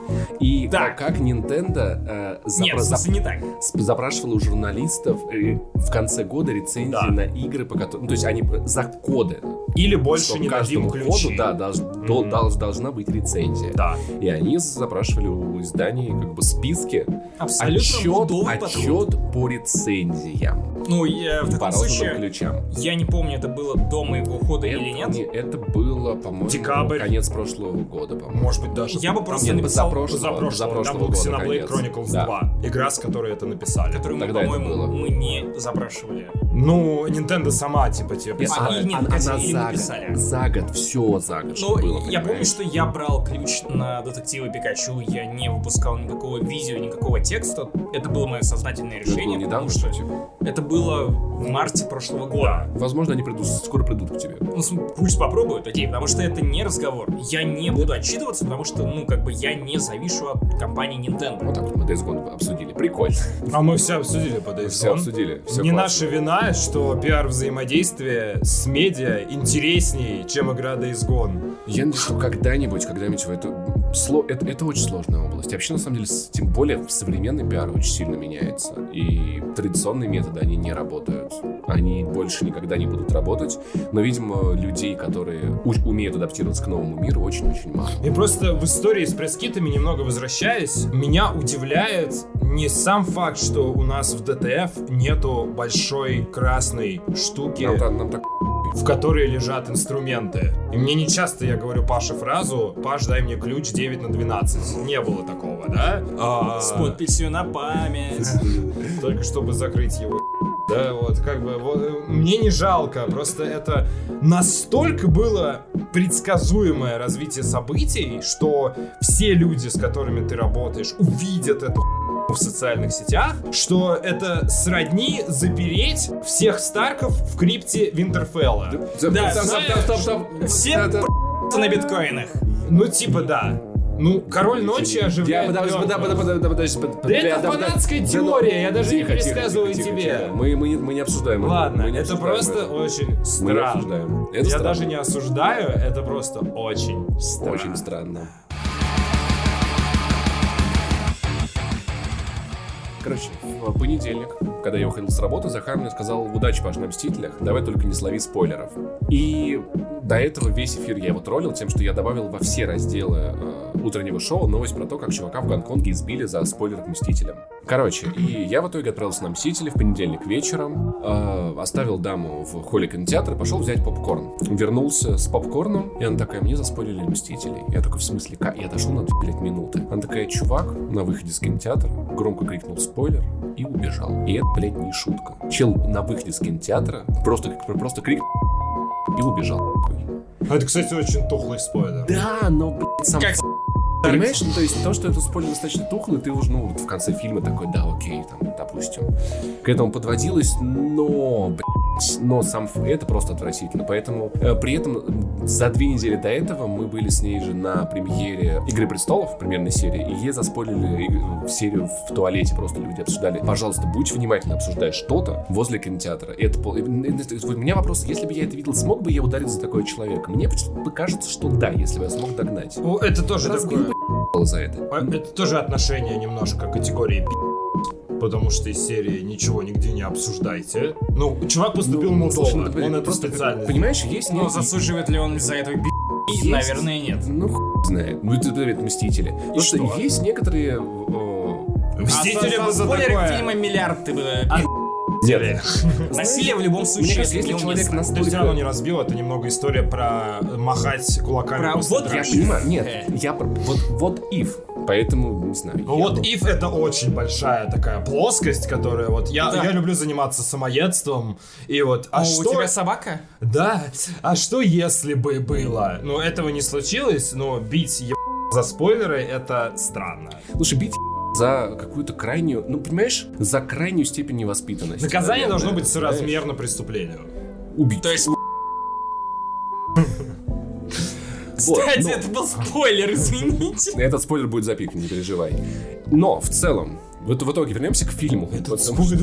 И Да. как Nintendo э, запро- Нет, смысле не так. зап- запрашивала у журналистов э, в конце года рецензии Да. на игры, по которым... Ну, то есть они за коды. Или больше что не каждому дадим ключи. коду, да, долж- дол- долж- должна быть рецензия. Да. И они запрашивали у изданий как бы списки Абсолютно отчет, отчет по рецензиям Ну, я, в таком случае, ключам. я не помню, это было до моего ухода или нет. не- это было, по-моему, Декабрь. конец прошлого года, по-моему. Может быть, даже... Я бы просто Нет, написал, позапрошлого, Позапрошлого. Там был Xenoblade конец. Chronicles Да. 2. Игра, с которой это написали. который мы, по-моему, было. мы не запрашивали. Ну, Nintendo сама, типа, тебе А, присылает. и нет, она хотя за им год, написали. за год, все за год, что Ну, было, я помню, понимаешь? что я брал ключ на детектива Пикачу, я не выпускал никакого видео, никакого текста. Это было мое сознательное Ну, это было решение, недавно, потому что что типа. это было в марте прошлого года. Возможно, они придут, скоро придут к тебе. Ну, пусть попробуют, окей, потому что это не разговор. Я не буду отчитываться, потому что, ну, как бы я не завишу от компании Nintendo. Вот так вот мы Days Gone обсудили. Прикольно. А мы все обсудили по Days Все Gone. обсудили. Все Не наша вина, что пиар взаимодействие с медиа интереснее, чем игра Days Gone. Я надеюсь, что когда-нибудь, когда-нибудь в эту... сло- Это, это очень сложная область. Вообще, на самом деле, с- тем более современный пиар очень сильно меняется. И традиционные методы, они не работают. Они больше никогда не будут работать. Но, видимо, людей, которые у- умеют адаптироваться к новому миру, очень-очень мало. И просто в истории с пресс-китами немного возвращаясь, меня удивляет не сам факт, что у нас в ДТФ нету большой красной штуки, Нам, та- нам так в которой лежат инструменты. И мне не часто я говорю Паше фразу «Паш, дай мне ключ 9 на 12». Не было такого, да? А, С подписью на память. Только чтобы закрыть его. Да, вот, как бы, вот, э, мне не жалко, просто это настолько было предсказуемое развитие событий, что все люди, с которыми ты работаешь, увидят эту в социальных сетях, что это сродни запереть всех Старков в крипте Винтерфелла. Да, стоп. Все Да, да. на биткоинах. Ну, типа, да. Ну, Король Ночи Я оживляет подожди, мертвых. подожди, подожди, подожди, подожди, Да это подожди, фанатская подожди. теория, я даже не пересказываю тебе. Мы, мы, не- мы не обсуждаем это. Ладно, это просто очень странно. Я даже не осуждаю, это просто очень странно. Очень странно. Короче, в понедельник, когда я уходил с работы, Захар мне сказал, удачи, Паш, на Мстителях, давай только не слови спойлеров. И до этого весь эфир я его троллил тем, что я добавил во все разделы э, утреннего шоу новость про то, как чувака в Гонконге избили за спойлер к Мстителям. Короче, и я в итоге отправился на Мстители в понедельник вечером, э, оставил даму в холле кинотеатра, пошел взять попкорн. Вернулся с попкорном, и она такая, мне заспойлерили Мстителей. Я такой, в смысле, как? Я дошел на 2, блядь, минуты. Она такая, чувак, на выходе с кинотеатра громко крикнул спойлер и убежал. И это, блядь, не шутка. Чел на выходе с кинотеатра просто, просто крик и убежал. Это, кстати, очень тухлый спойлер. Да, но, блядь, сам... Как Понимаешь, ну то есть то, что это спойлер достаточно тухлый, ты уже, ну, вот в конце фильма такой, да, окей, там, допустим. К этому подводилось, но, блядь, но сам это просто отвратительно. Поэтому э, при этом за две недели до этого мы были с ней же на премьере Игры престолов, примерной серии, и ей заспойлили иг- серию в туалете, просто люди обсуждали. Пожалуйста, будь внимательно, обсуждай что-то возле кинотеатра. Это, это- вот у меня вопрос, если бы я это видел, смог бы я ударить за такого человека? Мне кажется, что да, если бы я смог догнать. Ну, это тоже Разбил такое... бы за это. А, Это тоже отношение немножко категории пи***, потому что из серии ничего нигде не обсуждайте. Ну, чувак поступил Ну, мудово, он это просто, специально Понимаешь, есть... Но заслуживает ли он из-за этого би... есть- Наверное, нет. Ну, хуй знает. Ну, это, это Мстители. Потому что что? есть некоторые... э, Мстители а бы за такое. фильма миллиард ты бы... Нет. Насилие в любом Мне случае кажется, если человек неуместно. Ты все равно не настолько... разбил, это немного история про махать кулаками Про после вот драки. Я понимаю, нет, Э. я про... Вот, вот if. Поэтому, не знаю. Ну вот бы- if это очень большая такая плоскость, которая вот я, Да. я люблю заниматься самоедством и вот а О, что у тебя собака? да а что если бы было ну этого не случилось но бить еб... за спойлеры это странно. Слушай, бить за какую-то крайнюю, ну, понимаешь, за крайнюю степень невоспитанности. Наказание наверное, должно быть соразмерно преступлению. Убить. То есть... Вот, Кстати, но- это был спойлер, извините. Этот спойлер будет запикан, не переживай. Но в целом, вот в итоге вернемся к фильму. Потому что- будет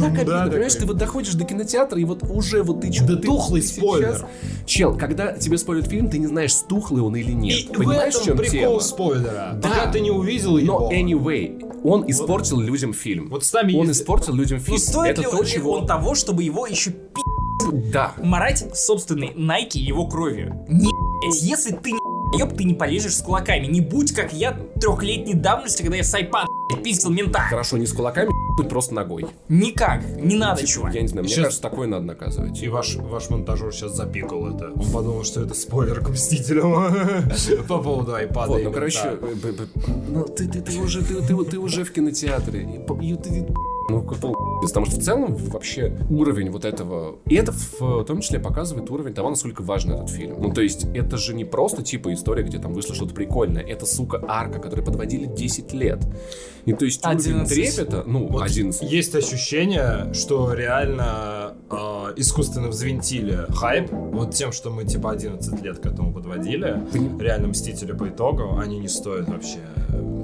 Так обидно, понимаешь, ты вот доходишь до кинотеатра, и вот уже вот ты что-то... Да тухлый спойлер. Чел, когда тебе спойлят фильм, ты не знаешь, стухлый он или нет. И Понимаешь, в этом чем прикол тема? спойлера. Да. Пока ты не увидел его. Но anyway, он испортил людям фильм. Вот с нами Он есть- испортил людям фильм. Ну стоит Это ли то, он- чего... он того, чтобы его еще пи*** Да. марать собственный Nike его кровью? Не если ты не ёб, ты не полезешь с кулаками. Не будь как я трехлетней давности, когда я с iPad пиздил мента. Хорошо, не с кулаками, хоть просто ногой. Никак. Не надо, Типа, чувак. Я не знаю, мне Сейчас- кажется, такое надо наказывать. И ваш, ваш монтажер сейчас запикал это. Он подумал, что это спойлер к Мстителям. По поводу iPad. Вот, и ну короче, э, ну ты, ты, ты уже ты, ты, ты уже в кинотеатре. И по- и ты- ну, какой Потому что в целом вообще уровень вот этого... И это в том числе показывает уровень того, насколько важен этот фильм. Ну, то есть, это же не просто типа история, где там вышло что-то прикольное. Это, сука, арка, которой подводили 10 лет. И то есть уровень 11. трепета... Ну, Вот 11. Есть ощущение, что реально э, искусственно взвинтили хайп вот тем, что мы типа 11 лет к этому подводили. Реально Мстители по итогу, они не стоят вообще.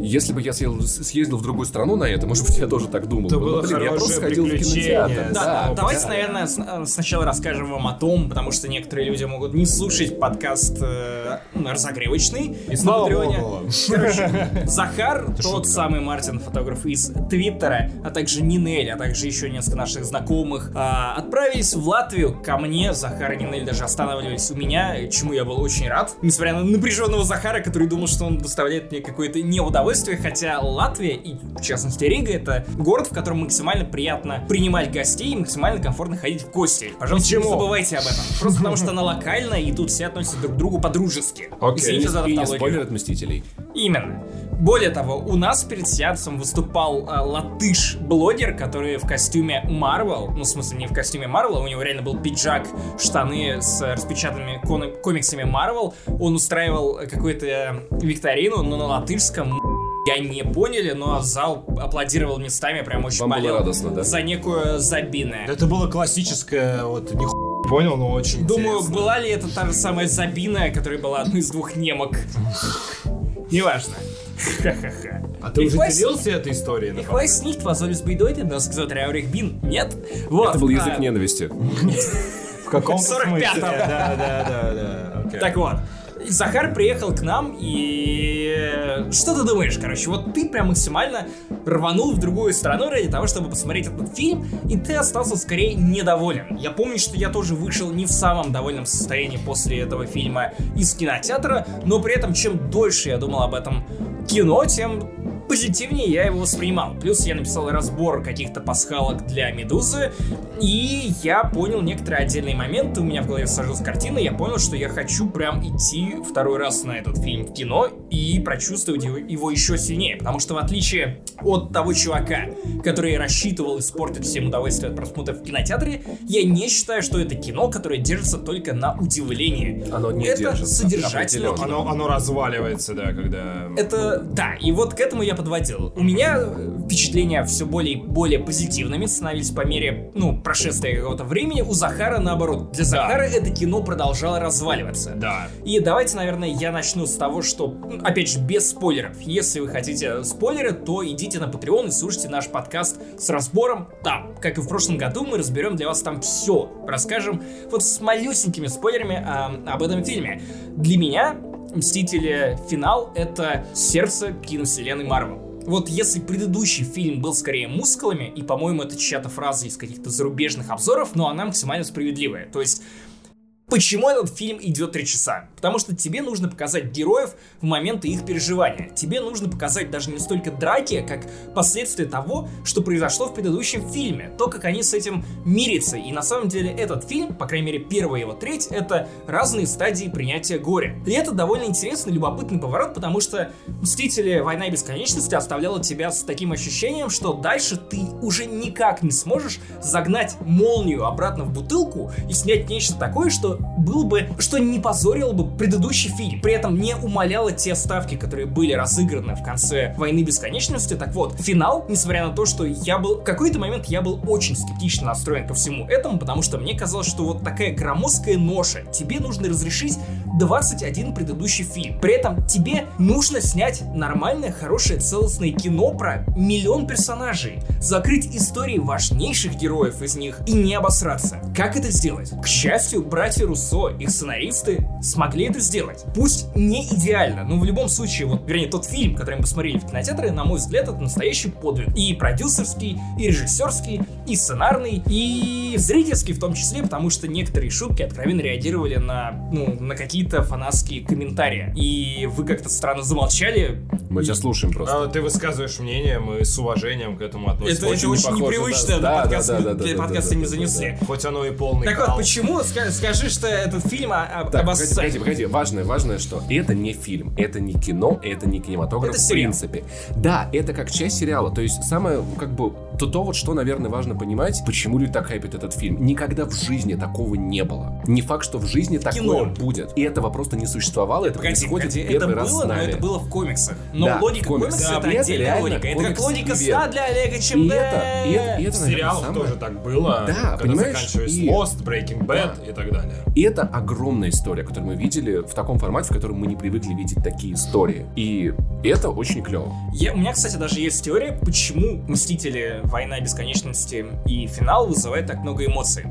Если бы я съездил, съездил в другую страну на это, может быть, я тоже так думал. Это бы. Было блин, я просто сходил в кинотеатр. Да, Да, давайте, да. наверное, с- э, сначала расскажем вам о том, потому что некоторые люди могут не слушать подкаст э, разогревочный. И слава богу. Короче, Захар, тот шутка. самый Мартин, фотограф из Твиттера, а также Нинель, а также еще несколько наших знакомых, а, отправились в Латвию ко мне. Захар и Нинель даже останавливались у меня, чему я был очень рад. Несмотря на напряженного Захара, который думал, что он доставляет мне какое-то неудовольствие, хотя Латвия, и в частности Рига, это город, в котором максимально приятно принимать гостей и максимально комфортно ходить в гости. Пожалуйста, не Почему? забывайте об этом. Просто потому что она локальная, и тут все относятся друг к другу по-дружески. Окей. Извините за И не спойлер от Мстителей. Именно. Более того, у нас перед сеансом выступал а, латыш-блогер, который в костюме Марвел, ну, в смысле, не в костюме Марвел, у него реально был пиджак, штаны с распечатанными комиксами Марвел. Он устраивал какую-то э, викторину, но на латышском я не поняли, но зал аплодировал местами, прям очень Вам болел радостно, да? за некую забиное. Это было классическое, вот, не понял, но очень Думаю, интересно. была ли это та же самая Забина, которая была одной из двух немок. Неважно. Ха-ха-ха. А ты уже делился этой историей? Ich weiß nicht, was soll es bedeuten, das gesagt Бин. Нет? Вот. Это был язык а, ненависти. В каком-то 45-м. смысле. Да, да, да, да. окей. Так вот. Захар приехал к нам и... Что ты думаешь, короче? Вот ты прям максимально рванул в другую страну ради того, чтобы посмотреть этот фильм, и ты остался скорее недоволен. Я помню, что я тоже вышел не в самом довольном состоянии после этого фильма из кинотеатра, но при этом чем дольше я думал об этом кино, тем позитивнее я его воспринимал. Плюс я написал разбор каких-то пасхалок для Медузы, и я понял некоторые отдельные моменты, у меня в голове сложилась картина, я понял, что я хочу прям идти второй раз на этот фильм в кино и прочувствовать его, его еще сильнее, потому что в отличие от того чувака, который рассчитывал испортить всем удовольствие от просмотра в кинотеатре, я не считаю, что это кино, которое держится только на удивлении. Оно не это держится, содержательное кино. Оно, оно разваливается, да, когда... Это, да, и вот к этому я подводил. У меня э, впечатления все более и более позитивными становились по мере, ну, прошествия какого-то времени. У Захара наоборот. Для Захара это кино продолжало разваливаться. Да. И давайте, наверное, я начну с того, что, м, опять же, без спойлеров. Если вы хотите спойлеры, то идите на Patreon и слушайте наш подкаст с разбором там. Как и в прошлом году, мы разберем для вас там все. Расскажем вот с малюсенькими спойлерами а, об этом фильме. Для меня Мстители Финал — это сердце киновселенной Марвел. Вот если предыдущий фильм был скорее мускулами, и, по-моему, это чья-то фраза из каких-то зарубежных обзоров, но она максимально справедливая. То есть Почему этот фильм идет 3 часа? Потому что тебе нужно показать героев в моменты их переживания. Тебе нужно показать даже не столько драки, как последствия того, что произошло в предыдущем фильме. То, как они с этим мирятся. И на самом деле этот фильм, по крайней мере первая его треть, это разные стадии принятия горя. И это довольно интересный, любопытный поворот, потому что Мстители Война и Бесконечности оставляла тебя с таким ощущением, что дальше ты уже никак не сможешь загнать молнию обратно в бутылку и снять нечто такое, что было бы, что не позорило бы предыдущий фильм, при этом не умаляло те ставки, которые были разыграны в конце «Войны бесконечности». Так вот, финал, несмотря на то, что я был... В какой-то момент я был очень скептично настроен ко всему этому, потому что мне казалось, что вот такая громоздкая ноша, тебе нужно разрешить 21 предыдущий фильм. При этом тебе нужно снять нормальное, хорошее, целостное кино про миллион персонажей, закрыть истории важнейших героев из них и не обосраться. Как это сделать? К счастью, братья Руссо, их сценаристы, смогли это сделать. Пусть не идеально, но в любом случае, вот, вернее, тот фильм, который мы посмотрели в кинотеатре, на мой взгляд, это настоящий подвиг. И продюсерский, и режиссерский, и сценарный, и зрительский в том числе, потому что некоторые шутки откровенно реагировали на, ну, на какие-то фанатские комментарии. И вы как-то странно замолчали. Мы тебя слушаем просто. А, ты высказываешь мнение, мы с уважением к этому относимся. Это очень, похоже, непривычно да. для Да, подкаста, да, да, для да, подкаста да, не да, занесли. Хоть оно и полный Так вот, кал. почему? Ска- Скажи, что этот фильм о- о- Так, об погоди, погоди, погоди. Важное, важное, что это не фильм, это не кино, это не кинематограф Это в сериал. принципе. Да, это как часть сериала. То есть самое, как бы, то, то вот, что, наверное, важно понимать, почему люди так хайпят этот фильм. Никогда в жизни такого не было. Не факт, что в жизни такое Кино. будет. И этого просто не существовало, это Погоди, происходит это первый раз было, с но нами. это было в комиксах. Но Да, логика в комиксах. комикса Да, это это отдельная логика. Это как логика и сна для Олега И Чембе. это, и это, и это, В сериалах самое- тоже так было. Да, когда понимаешь, заканчиваясь и- Lost, Breaking Bad и так далее. И это огромная история, которую мы видели в таком формате, в котором мы не привыкли видеть такие истории. И это очень клево. Я, у меня, кстати, даже есть теория, почему Мстители, Война бесконечности и финал вызывают так много эмоций.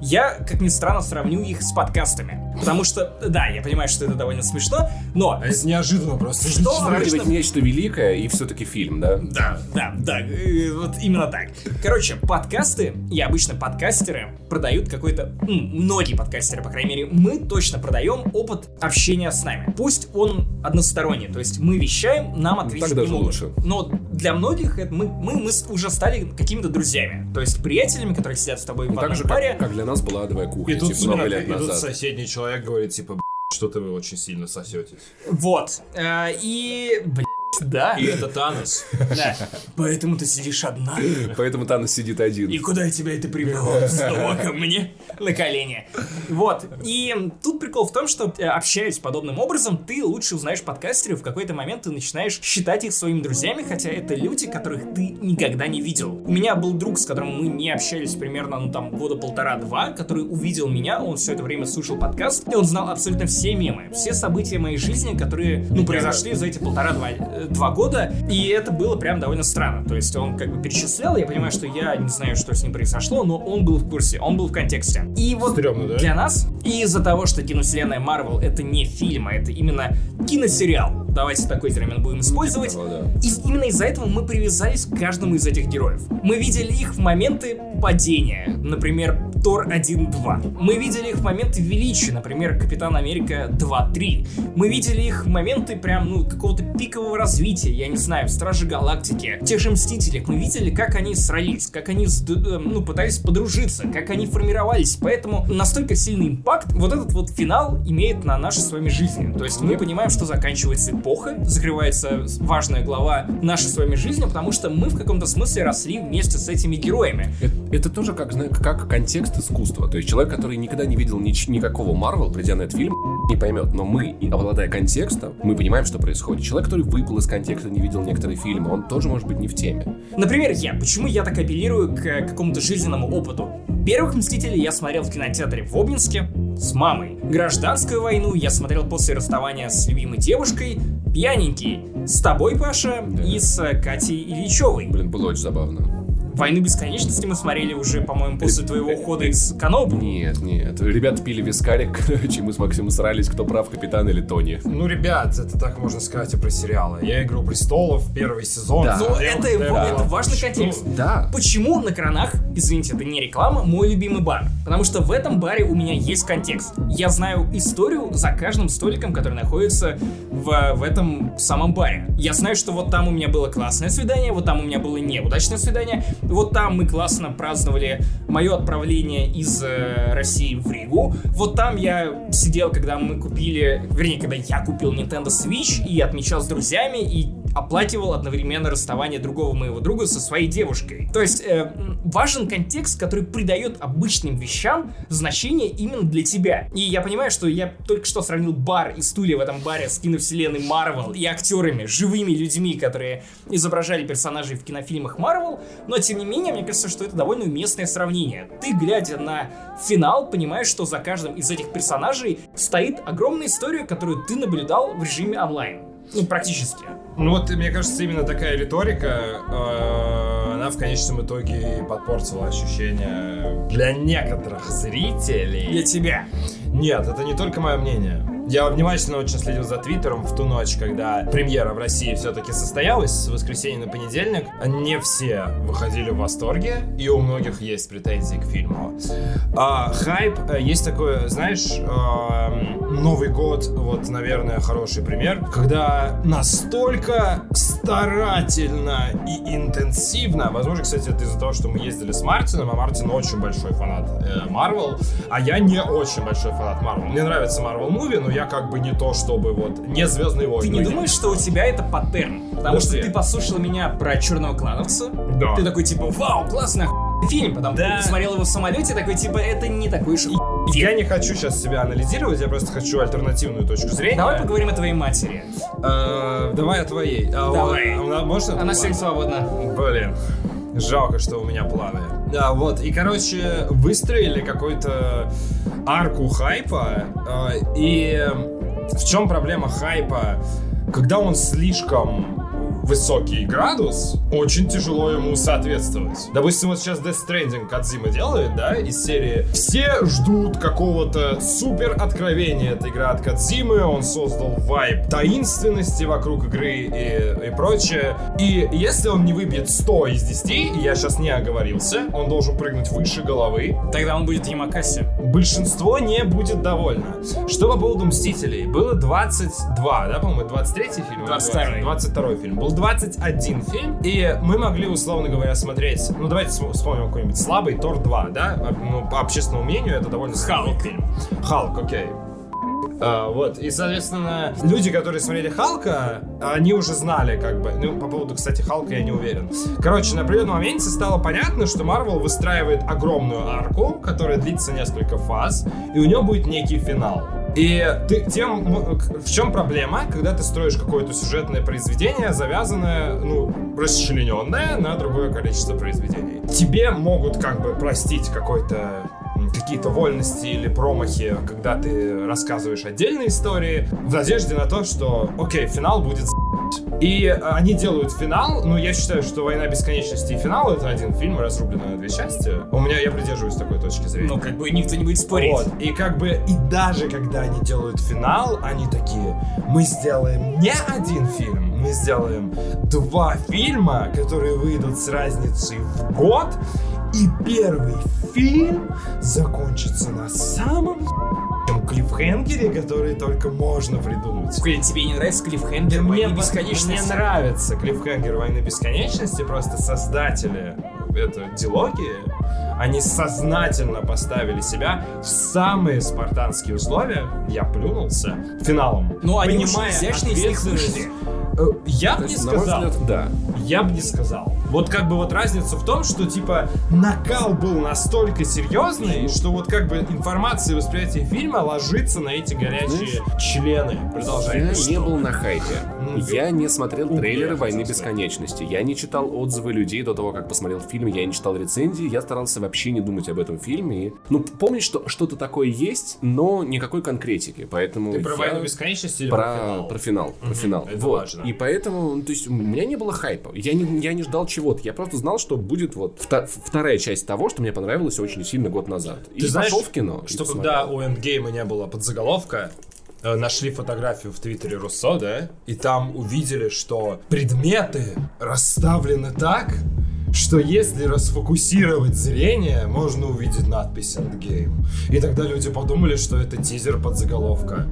Я, как ни странно, сравню их с подкастами. Потому что, да, я понимаю, что это довольно смешно, но... А это неожиданно просто. Что Сравнивать обычно нечто великое и все-таки фильм, да? Да, да, да, э, вот именно так. Короче, подкасты и обычно подкастеры продают какой-то, многие подкастеры, по крайней мере, мы точно продаем опыт общения с нами. Пусть он односторонний, то есть мы вещаем, нам ответить так не даже могут. лучше. Но для многих это мы, мы, мы уже стали какими-то друзьями, то есть приятелями, которые сидят с тобой в Ну, так одном же, паре. как, как для нас была адовая кухня, И тут, типа, много лет и тут назад. соседний человек говорит, типа, «Б***ь, что-то вы очень сильно сосетесь. Вот. Э, И, блядь, да. И это Танос. Да. Поэтому ты сидишь одна. Поэтому Танос сидит один. И куда тебя это привело? Снова ко мне на колени. Вот. И тут прикол в том, что э, общаясь подобным образом, ты лучше узнаешь подкастеров, в какой-то момент ты начинаешь считать их своими друзьями, хотя это люди, которых ты никогда не видел. У меня был друг, с которым мы не общались примерно, ну там, года полтора-два, который увидел меня, он все это время слушал подкаст, и он знал абсолютно все мемы, все события моей жизни, которые, ну, произошли за эти полтора-два э, два года, и это было прям довольно странно. То есть он как бы перечислял, я понимаю, что я не знаю, что с ним произошло, но он был в курсе, он был в контексте. И вот Стрёмно, да? для нас, из-за того, что киновселенная Марвел это не фильм, а это именно киносериал, давайте такой термин будем использовать, типа того, да. и именно из-за этого мы привязались к каждому из этих героев. Мы видели их в моменты падения, например, Тор 1-2. Мы видели их в моменты величия, например, Капитан Америка 2-3. Мы видели их в моменты прям, ну, какого-то пикового развития, я не знаю, в Страже Галактики, в тех же Мстителях. Мы видели, как они срались, как они, э, ну, пытались подружиться, как они формировались. Поэтому настолько сильный импакт вот этот вот финал имеет на наши с вами жизни. То есть мы понимаем, что заканчивается эпоха, закрывается важная глава нашей с вами жизни, потому что мы в каком-то смысле росли вместе с этими героями. Это, это тоже как, как контекст искусства. То есть человек, который никогда не видел нич- никакого Марвел, придя на этот фильм, не поймет. Но мы, обладая контекстом, мы понимаем, что происходит. Человек, который выпал из контекста, не видел некоторые фильмы, он тоже может быть не в теме. Например, я. Почему я так апеллирую к какому-то жизненному опыту? Первых Мстителей я смотрел в кинотеатре в Обнинске с мамой. Гражданскую войну я смотрел после расставания с любимой девушкой. Пьяненький с тобой, Паша, и с Катей Ильичевой. Блин, было очень забавно. Войну бесконечности мы смотрели уже, по-моему, после твоего ухода из Канобу. Нет, нет. Ребята пили вискарик, короче, мы с Максимом срались, кто прав, капитан или Тони. Ну, ребят, это так можно сказать и про сериалы. Я «Игру престолов», первый сезон. Да. Смотрел, это, да, это да. важный контекст. Да. Почему на кранах, извините, это не реклама, мой любимый бар? Потому что в этом баре у меня есть контекст. Я знаю историю за каждым столиком, который находится в, в этом самом баре. Я знаю, что вот там у меня было классное свидание, вот там у меня было неудачное свидание, вот там мы классно праздновали мое отправление из э, России в Ригу, вот там я сидел, когда мы купили, вернее, когда я купил Nintendo Switch и отмечал с друзьями, и оплакивал одновременно расставание другого моего друга со своей девушкой. То есть э, важен контекст, который придает обычным вещам значение именно для тебя. И я понимаю, что я только что сравнил бар и стулья в этом баре с киновселенной Марвел и актерами, живыми людьми, которые изображали персонажей в кинофильмах Марвел, но тем не менее, мне кажется, что это довольно уместное сравнение. Ты, глядя на финал, понимаешь, что за каждым из этих персонажей стоит огромная история, которую ты наблюдал в режиме онлайн. Ну, практически. Ну вот, мне кажется, именно такая риторика, э, она в конечном итоге подпортила ощущение для некоторых зрителей. Для тебя. Нет, это не только мое мнение. Я внимательно очень следил за Твиттером в ту ночь, когда премьера в России все-таки состоялась с воскресенья на понедельник. Не все выходили в восторге, и у многих есть претензии к фильму. А, хайп, э, есть такое, знаешь, э, Новый год, вот, наверное, хороший пример, когда настолько старательно и интенсивно, возможно, кстати, это из-за того, что мы ездили с Мартином, а Мартин очень большой фанат Марвел, э, а я не очень большой фанат Марвел. Мне нравится Марвел Муви, но я как бы не то, чтобы вот не Звездные войны. Ты не думаешь, что у тебя это паттерн? Потому Подожди. что ты послушал меня про Черного клановца. Да. Ты такой типа, вау, охуенный фильм. Потом Да. ты посмотрел его в самолете, такой типа, это не такой и Я не хочу сейчас себя анализировать, я просто хочу альтернативную точку зрения. Давай поговорим о твоей матери. Э, давай о твоей. А, Давай. у- у- Можно? Она сегодня свободна. Блин. Жалко, что у меня планы. Да, вот. И, короче, выстроили какой-то арку хайпа. э, и в чем проблема хайпа? Когда он слишком высокий градус, очень тяжело ему соответствовать. Допустим, вот сейчас Death Stranding Кадзима делает, да, из серии «Все ждут какого-то супер откровения от игры от Кадзимы, он создал вайб таинственности вокруг игры и, и прочее. И если он не выбьет 100 из 10, и я сейчас не оговорился, он должен прыгнуть выше головы, Тогда он будет Ямакаси. большинство не будет довольно. Что по поводу Мстителей? Было 22, да, по-моему, 23 фильм? или 22. 22 фильм. Был 21 фильм, и мы могли, условно говоря, смотреть, ну, давайте вспом- вспомним какой-нибудь слабый Тор 2, да? Ну, по общественному мнению, это довольно слабый фильм. Халк, окей. А, вот, и, соответственно, люди, которые смотрели Халка, они уже знали, как бы, ну, по поводу, кстати, Халка я не уверен. Короче, на определенном моменте стало понятно, что Марвел выстраивает огромную арку, которая длится несколько фаз, и у нее будет некий финал. И ты, тем, к- в чем проблема, когда ты строишь какое-то сюжетное произведение, завязанное, ну, расчлененное на другое количество произведений. Тебе могут как бы простить какой-то какие-то вольности или промахи, когда ты рассказываешь отдельные истории, в надежде на то, что, окей, финал будет. И э, они делают финал, но я считаю, что «Война бесконечности» и финал — это один фильм, разрубленный на две части. У меня, я придерживаюсь такой точки зрения. Ну, как бы никто не будет спорить. Вот. И как бы, и даже когда они делают финал, они такие, мы сделаем не один фильм, мы сделаем два фильма, которые выйдут с разницей в год, и первый фильм закончится на самом ебучем клиффхенгере, который только можно придумать. Блин, тебе не нравится клиффхенгер Мне, «Войны бесконечности»? мне нравится клиффхенгер Войны Бесконечности, просто создатели это дилогии, они сознательно поставили себя в самые спартанские условия, я плюнулся, финалом. Ну, они Понимая очень изящно из них ответственность. вышли. Э, Я бы не сказал. взгляд, да. Я бы не сказал. Вот как бы вот разница в том, что типа накал был настолько серьезный, что вот как бы информация и восприятие фильма ложится на эти горячие члены. Продолжай. Я Ну не что? был на хайпе. Ну, Я не смотрел трейлеры «Войны бесконечности». Я не читал отзывы людей до того, как посмотрел фильм. Я не читал рецензии. Я старался вообще не думать об этом фильме. И, ну, помнить, что что-то такое есть, но никакой конкретики. Поэтому Ты про я- «Войну бесконечности» или про, про финал? про финал, про финал. это вот. важно. И поэтому, ну, то есть, у меня не было хайпа. Я не, я не ждал чего-то. Я просто знал, что будет вот вта- вторая часть того, что мне понравилось очень сильно год назад. и Ты знаешь, пошел в кино. и что когда у Эндгейма не было подзаголовка, э, нашли фотографию в твиттере Руссо, да, и там увидели, что предметы расставлены так, что если расфокусировать зрение, можно увидеть надпись Endgame. И тогда люди подумали, что это тизер под заголовка.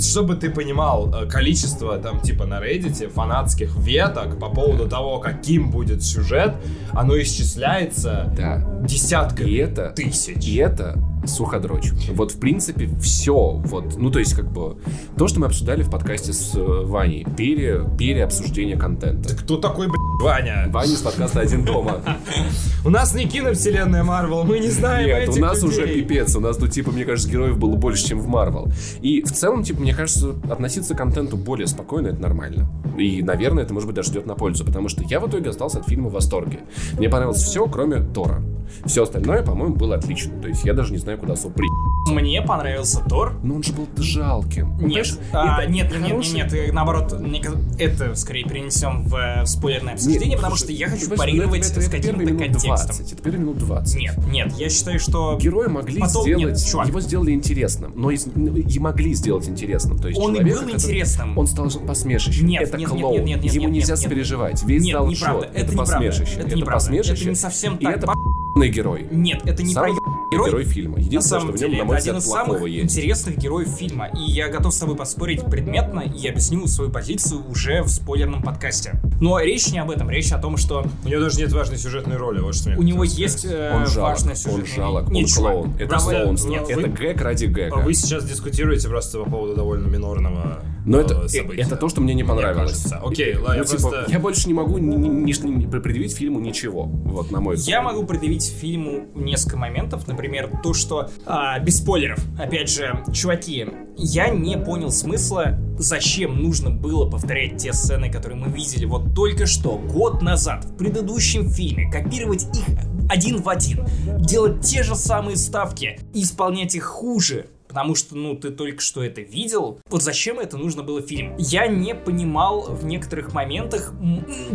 Чтобы ты понимал, э, количество там типа на Reddit фанатских веток по поводу того, каким будет сюжет, оно исчисляется Да. десятками И это, тысяч. и это суходрочь. Вот, в принципе, все. Вот, ну, то есть, как бы, то, что мы обсуждали в подкасте с э, Ваней, пере, переобсуждение контента. Кто такой, блядь, Ваня? Ваня из подкаста «Один дома». У нас не киновселенная Марвел, мы не знаем Нет, у нас уже пипец. У нас тут, типа, мне кажется, героев было больше, чем в Марвел. И в целом, типа, мне кажется, относиться к контенту более спокойно, это нормально. И, наверное, это, может быть, даже идет на пользу. Потому что я в итоге остался от фильма в восторге. Мне понравилось все, кроме Тора. Все остальное, по-моему, было отлично. То есть я даже не знаю, куда особо при... Мне понравился Тор. Но он же был жалким. Ну, Нет, а, это нет, нет, нет, нет, нет, наоборот, это скорее перенесем в э, спойлерное обсуждение, Нет, потому что я хочу понимаешь, парировать это- это- с это каким-то контекстом. 20, это первые минут 20. Нет, нет, я считаю, что Героя могли Потом- сделать, нет, чувак. его сделали интересным, но ну, и могли сделать интересным. То есть Он и человека, был который- интересным. Он стал посмешищем. Нет, это нет, нет, клоун. нет, нет, нет, Ему нет, нельзя нет, нет. сопереживать. Весь Нет, зал неправда, шот. это Это неправда, посмешище. это неправда, посмешище. это не совсем И так. это П***ный герой. нет, это не Самый герой. герой фильма. На Единственное, самом что в нем, деле, на мой это один взгляд, из плохого самых есть. интересных героев фильма, и я готов с тобой поспорить предметно и объясню свою позицию уже в спойлерном подкасте. Но речь не об этом, речь о том, что У него даже нет важной сюжетной роли, вот что у него есть э, Он жалок, важная он сюжетная жалок, линия. он Нет, клоун. Это давай- клоунство. нет, Это вы- гэг ради гэга. Вы сейчас дискутируете просто по поводу довольно минорного Но э, это, события. это то, что мне не понравилось. кажется. Окей, ладно, я Ну, типа, просто- я больше не могу ни- ни- ни- ни- предъявить фильму ничего. Вот, на мой взгляд. Я могу предъявить фильму несколько моментов. Например, то, что... а, без спойлеров. Опять же, чуваки, я не понял смысла, зачем нужно было повторять те сцены, которые мы видели вот только что, год назад, в предыдущем фильме, копировать их один в один, делать те же самые ставки и исполнять их хуже. Потому что, ну, ты только что это видел. Вот зачем это нужно было в фильм? Я не понимал в некоторых моментах,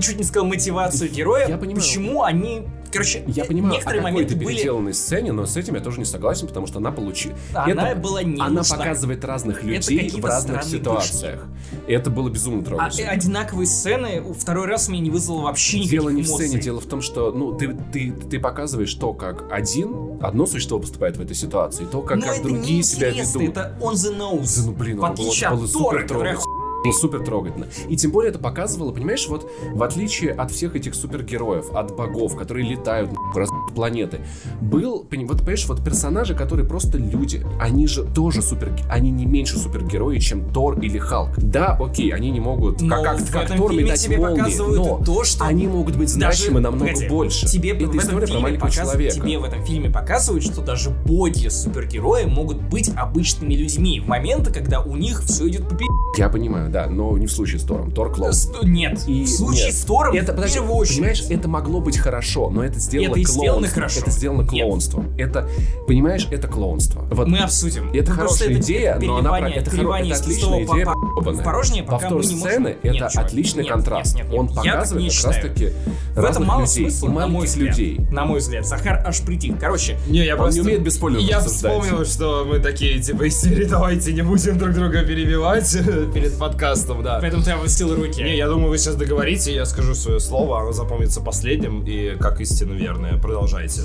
чуть не сказал, мотивацию героя. Я понимаю. Почему они... Короче, Я понимаю, некоторые о какой-то были... переделанной сцене, но с этим я тоже не согласен, потому что она получила... Она была не Она показывает разных людей в разных ситуациях. И это было безумно А, э, трогательно. одинаковые сцены второй раз мне не вызвало вообще никаких Дело не в эмоций. сцене, дело в том, что ну ты, ты, ты показываешь то, как один, одно существо поступает в этой ситуации, то, как, Но как это другие себя ведут. это on the nose. Да ну блин, в отличие было, было от Тора, супер которая Было супер трогательно. И тем более это показывало, понимаешь, вот в отличие от всех этих супергероев, от богов, которые летают разные планеты, был, вот понимаешь, вот персонажи, которые просто люди, они же тоже супер, они не меньше супергерои, чем Тор или Халк. Да, окей, они не могут, Но как, как, как Тор фильме метать тебе молнии, но то, что они могут быть даже- значимы намного погоди, больше. Тебе Это в этом фильме показ-. Тебе в этом фильме показывают, что даже боги супергерои могут быть обычными людьми в моменты, когда у них все идет по. Я понимаю, да, но не в случае с Тором. Тор клоун. С- Нет, И в случае нет. с Тором это, в подожди, первую очередь. Понимаешь, это могло быть хорошо, но это сделано Это и сделано клоунством. хорошо. Это сделано Нет. клоунством. Это, понимаешь, это клоунство. Вот Мы обсудим. это Ну, просто хорошая это идея, но она это, хоро- это отличная идея по- по***банная. в порожнее, пока Повтор мы не можем- сцены Нет, это чувак, отличный нет, контраст. нет, нет, Он нет. Я так показывает как раз считаю. таки В этом мало людей смысла, и на мой взгляд. людей. На мой взгляд. Захар аж притих. Короче, Не, я Он просто... не умеет без Я обсуждать. вспомнил, что мы такие, типа, из серии «Давайте не будем друг друга перебивать перед подкастом», да. поэтому ты опустил руки. Не, я думаю, вы сейчас договорите, я скажу свое слово, оно запомнится последним, и как истина верная. Продолжайте.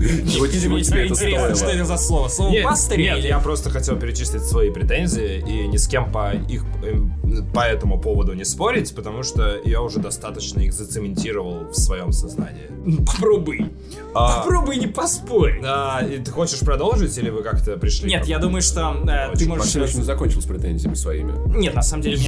Тебе интересно, что это за слово? Слово пастырь нет, я просто хотел перечислить свои претензии и ни с кем по их эм, по этому поводу не спорить, потому что я уже достаточно их зацементировал в своем сознании. Ну, Попробуй. А, Попробуй не поспорь. а, и ты хочешь продолжить или вы как-то пришли? Нет, я думаю, что э, ты можешь... Максим закончил с претензиями своими. Нет, на самом деле,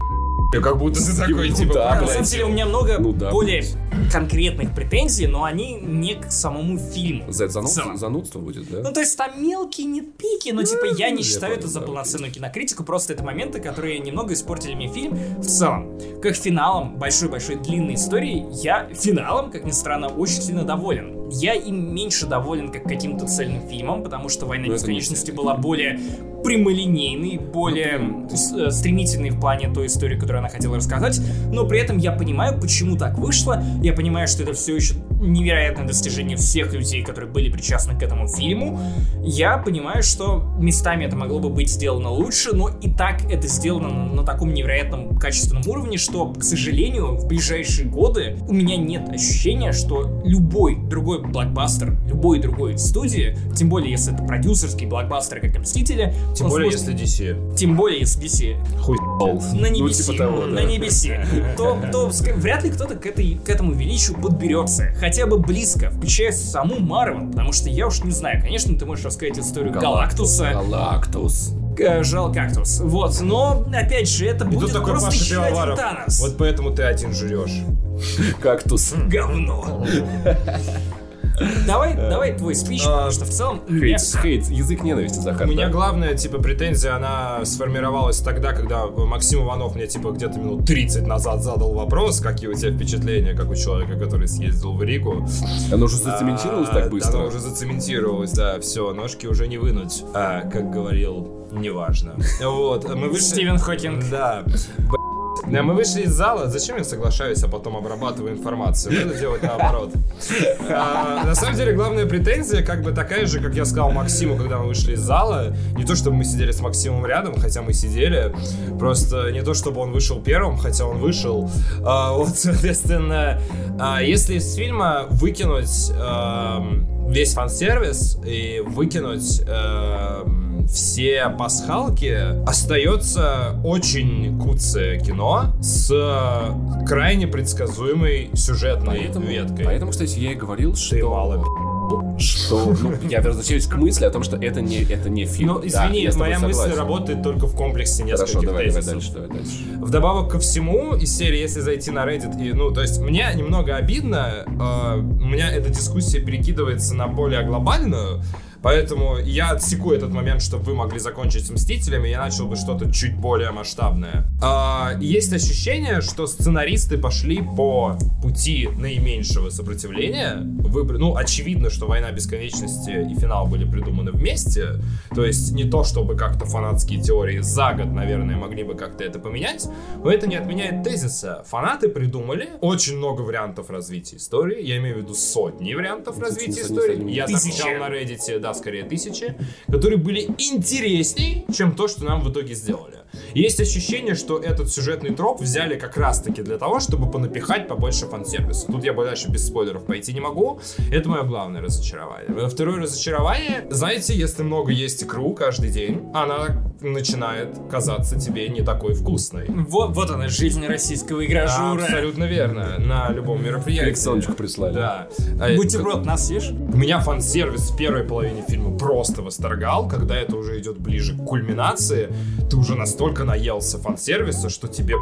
меня- Как будто ты такой, Ну типа, да, на самом деле у меня много Ну да, более конкретных претензий, но они не к самому фильму. За это в целом. зануд- занудство будет, да? Ну, то есть там мелкие нитпики, но типа я не я считаю это за да, полноценную кинокритику, просто это моменты, которые немного испортили мне фильм в целом. Как финалом большой-большой длинной истории, я финалом, как ни странно, очень сильно доволен. Я им меньше доволен как каким-то цельным фильмом, потому что «Война Ну, бесконечности» была более прямолинейной, более с- э, стремительной в плане той истории, которую она хотела рассказать, но при этом я понимаю, почему так вышло, я понимаю, что это все еще невероятное достижение всех людей, которые были причастны к этому фильму, я понимаю, что местами это могло бы быть сделано лучше, но и так это сделано на, на таком невероятном качественном уровне, что, к сожалению, в ближайшие годы у меня нет ощущения, что любой другой блокбастер, любой другой студии, тем более если это продюсерский блокбастер, как и Мстители, Тем более, сможет- если DC. Тем более, если DC Хуй на Ну, небесе, типа того, на да. небесе, то, то ска- вряд ли кто-то к, этой, к этому величию подберется. хотя бы близко, включая саму Марвел, потому что я уж не знаю, конечно, ты можешь рассказать историю Галактуса, Галактус. э, Жал Кактус, вот, но, опять же, это И будет такой просто Паша еще один. Танос. Вот поэтому ты один жрешь. Кактус. Говно. Давай, давай твой спич, А, потому что в целом... Хейт, хейт, язык ненависти, Захар. У меня главная, типа, претензия, она сформировалась тогда, когда Максим Иванов мне, типа, где-то минут 30 назад задал вопрос, какие у тебя впечатления, как у человека, который съездил в Ригу. Оно уже зацементировалось А, так быстро. Оно уже зацементировалось, да, все, ножки уже не вынуть. А, как говорил, неважно. Вот, мы вышли... Стивен Хокинг. Да. Да, мы вышли из зала, зачем я соглашаюсь, а потом обрабатываю информацию? Надо делать наоборот. А, на самом деле, главная претензия как бы такая же, как я сказал Максиму, когда мы вышли из зала. Не то, чтобы мы сидели с Максимом рядом, хотя мы сидели. Просто не то, чтобы он вышел первым, хотя он вышел. А, вот, соответственно, а, если из фильма выкинуть эм, весь фан-сервис и выкинуть эм, все пасхалки, остается очень куцое кино с крайне предсказуемой сюжетной Поэтому, веткой. поэтому, кстати, я и говорил, что... Ты мало что ну, я возвращаюсь к мысли о том, что это не, это не фильм. Ну, Да, извини, тобой моя мысль работает только в комплексе нескольких Хорошо, давай, давай тезисов. дальше, давай дальше. Вдобавок ко всему, из серии, если зайти на Reddit, и, ну, то есть мне немного обидно, э, у меня эта дискуссия перекидывается на более глобальную, Поэтому я отсеку этот момент, чтобы вы могли закончить с Мстителями, я начал бы что-то чуть более масштабное. А, есть ощущение, что сценаристы пошли по пути наименьшего сопротивления. Выбр... Ну, очевидно, что «Война бесконечности» и «Финал» были придуманы вместе. То есть не то, чтобы как-то фанатские теории за год, наверное, могли бы как-то это поменять, но это не отменяет тезиса. Фанаты придумали очень много вариантов развития истории. Я имею в виду сотни вариантов развития истории. Я так на Reddit, да, скорее тысячи, которые были интересней, чем то, что нам в итоге сделали. Есть ощущение, что этот сюжетный троп взяли как раз-таки для того, чтобы понапихать побольше фан-сервиса. Тут я бы дальше без спойлеров пойти не могу. Это мое главное разочарование. Второе разочарование, знаете, если много есть икру каждый день, она начинает казаться тебе не такой вкусной. Вот, вот она, жизнь российского игражура. Абсолютно верно. На любом мероприятии. Коллекционочку прислали. Да. А, Бутерброд нас съешь? меня фан-сервис в первой половине фильма просто восторгал, когда это уже идет ближе к кульминации, ты уже настолько наелся фан-сервиса, что тебе.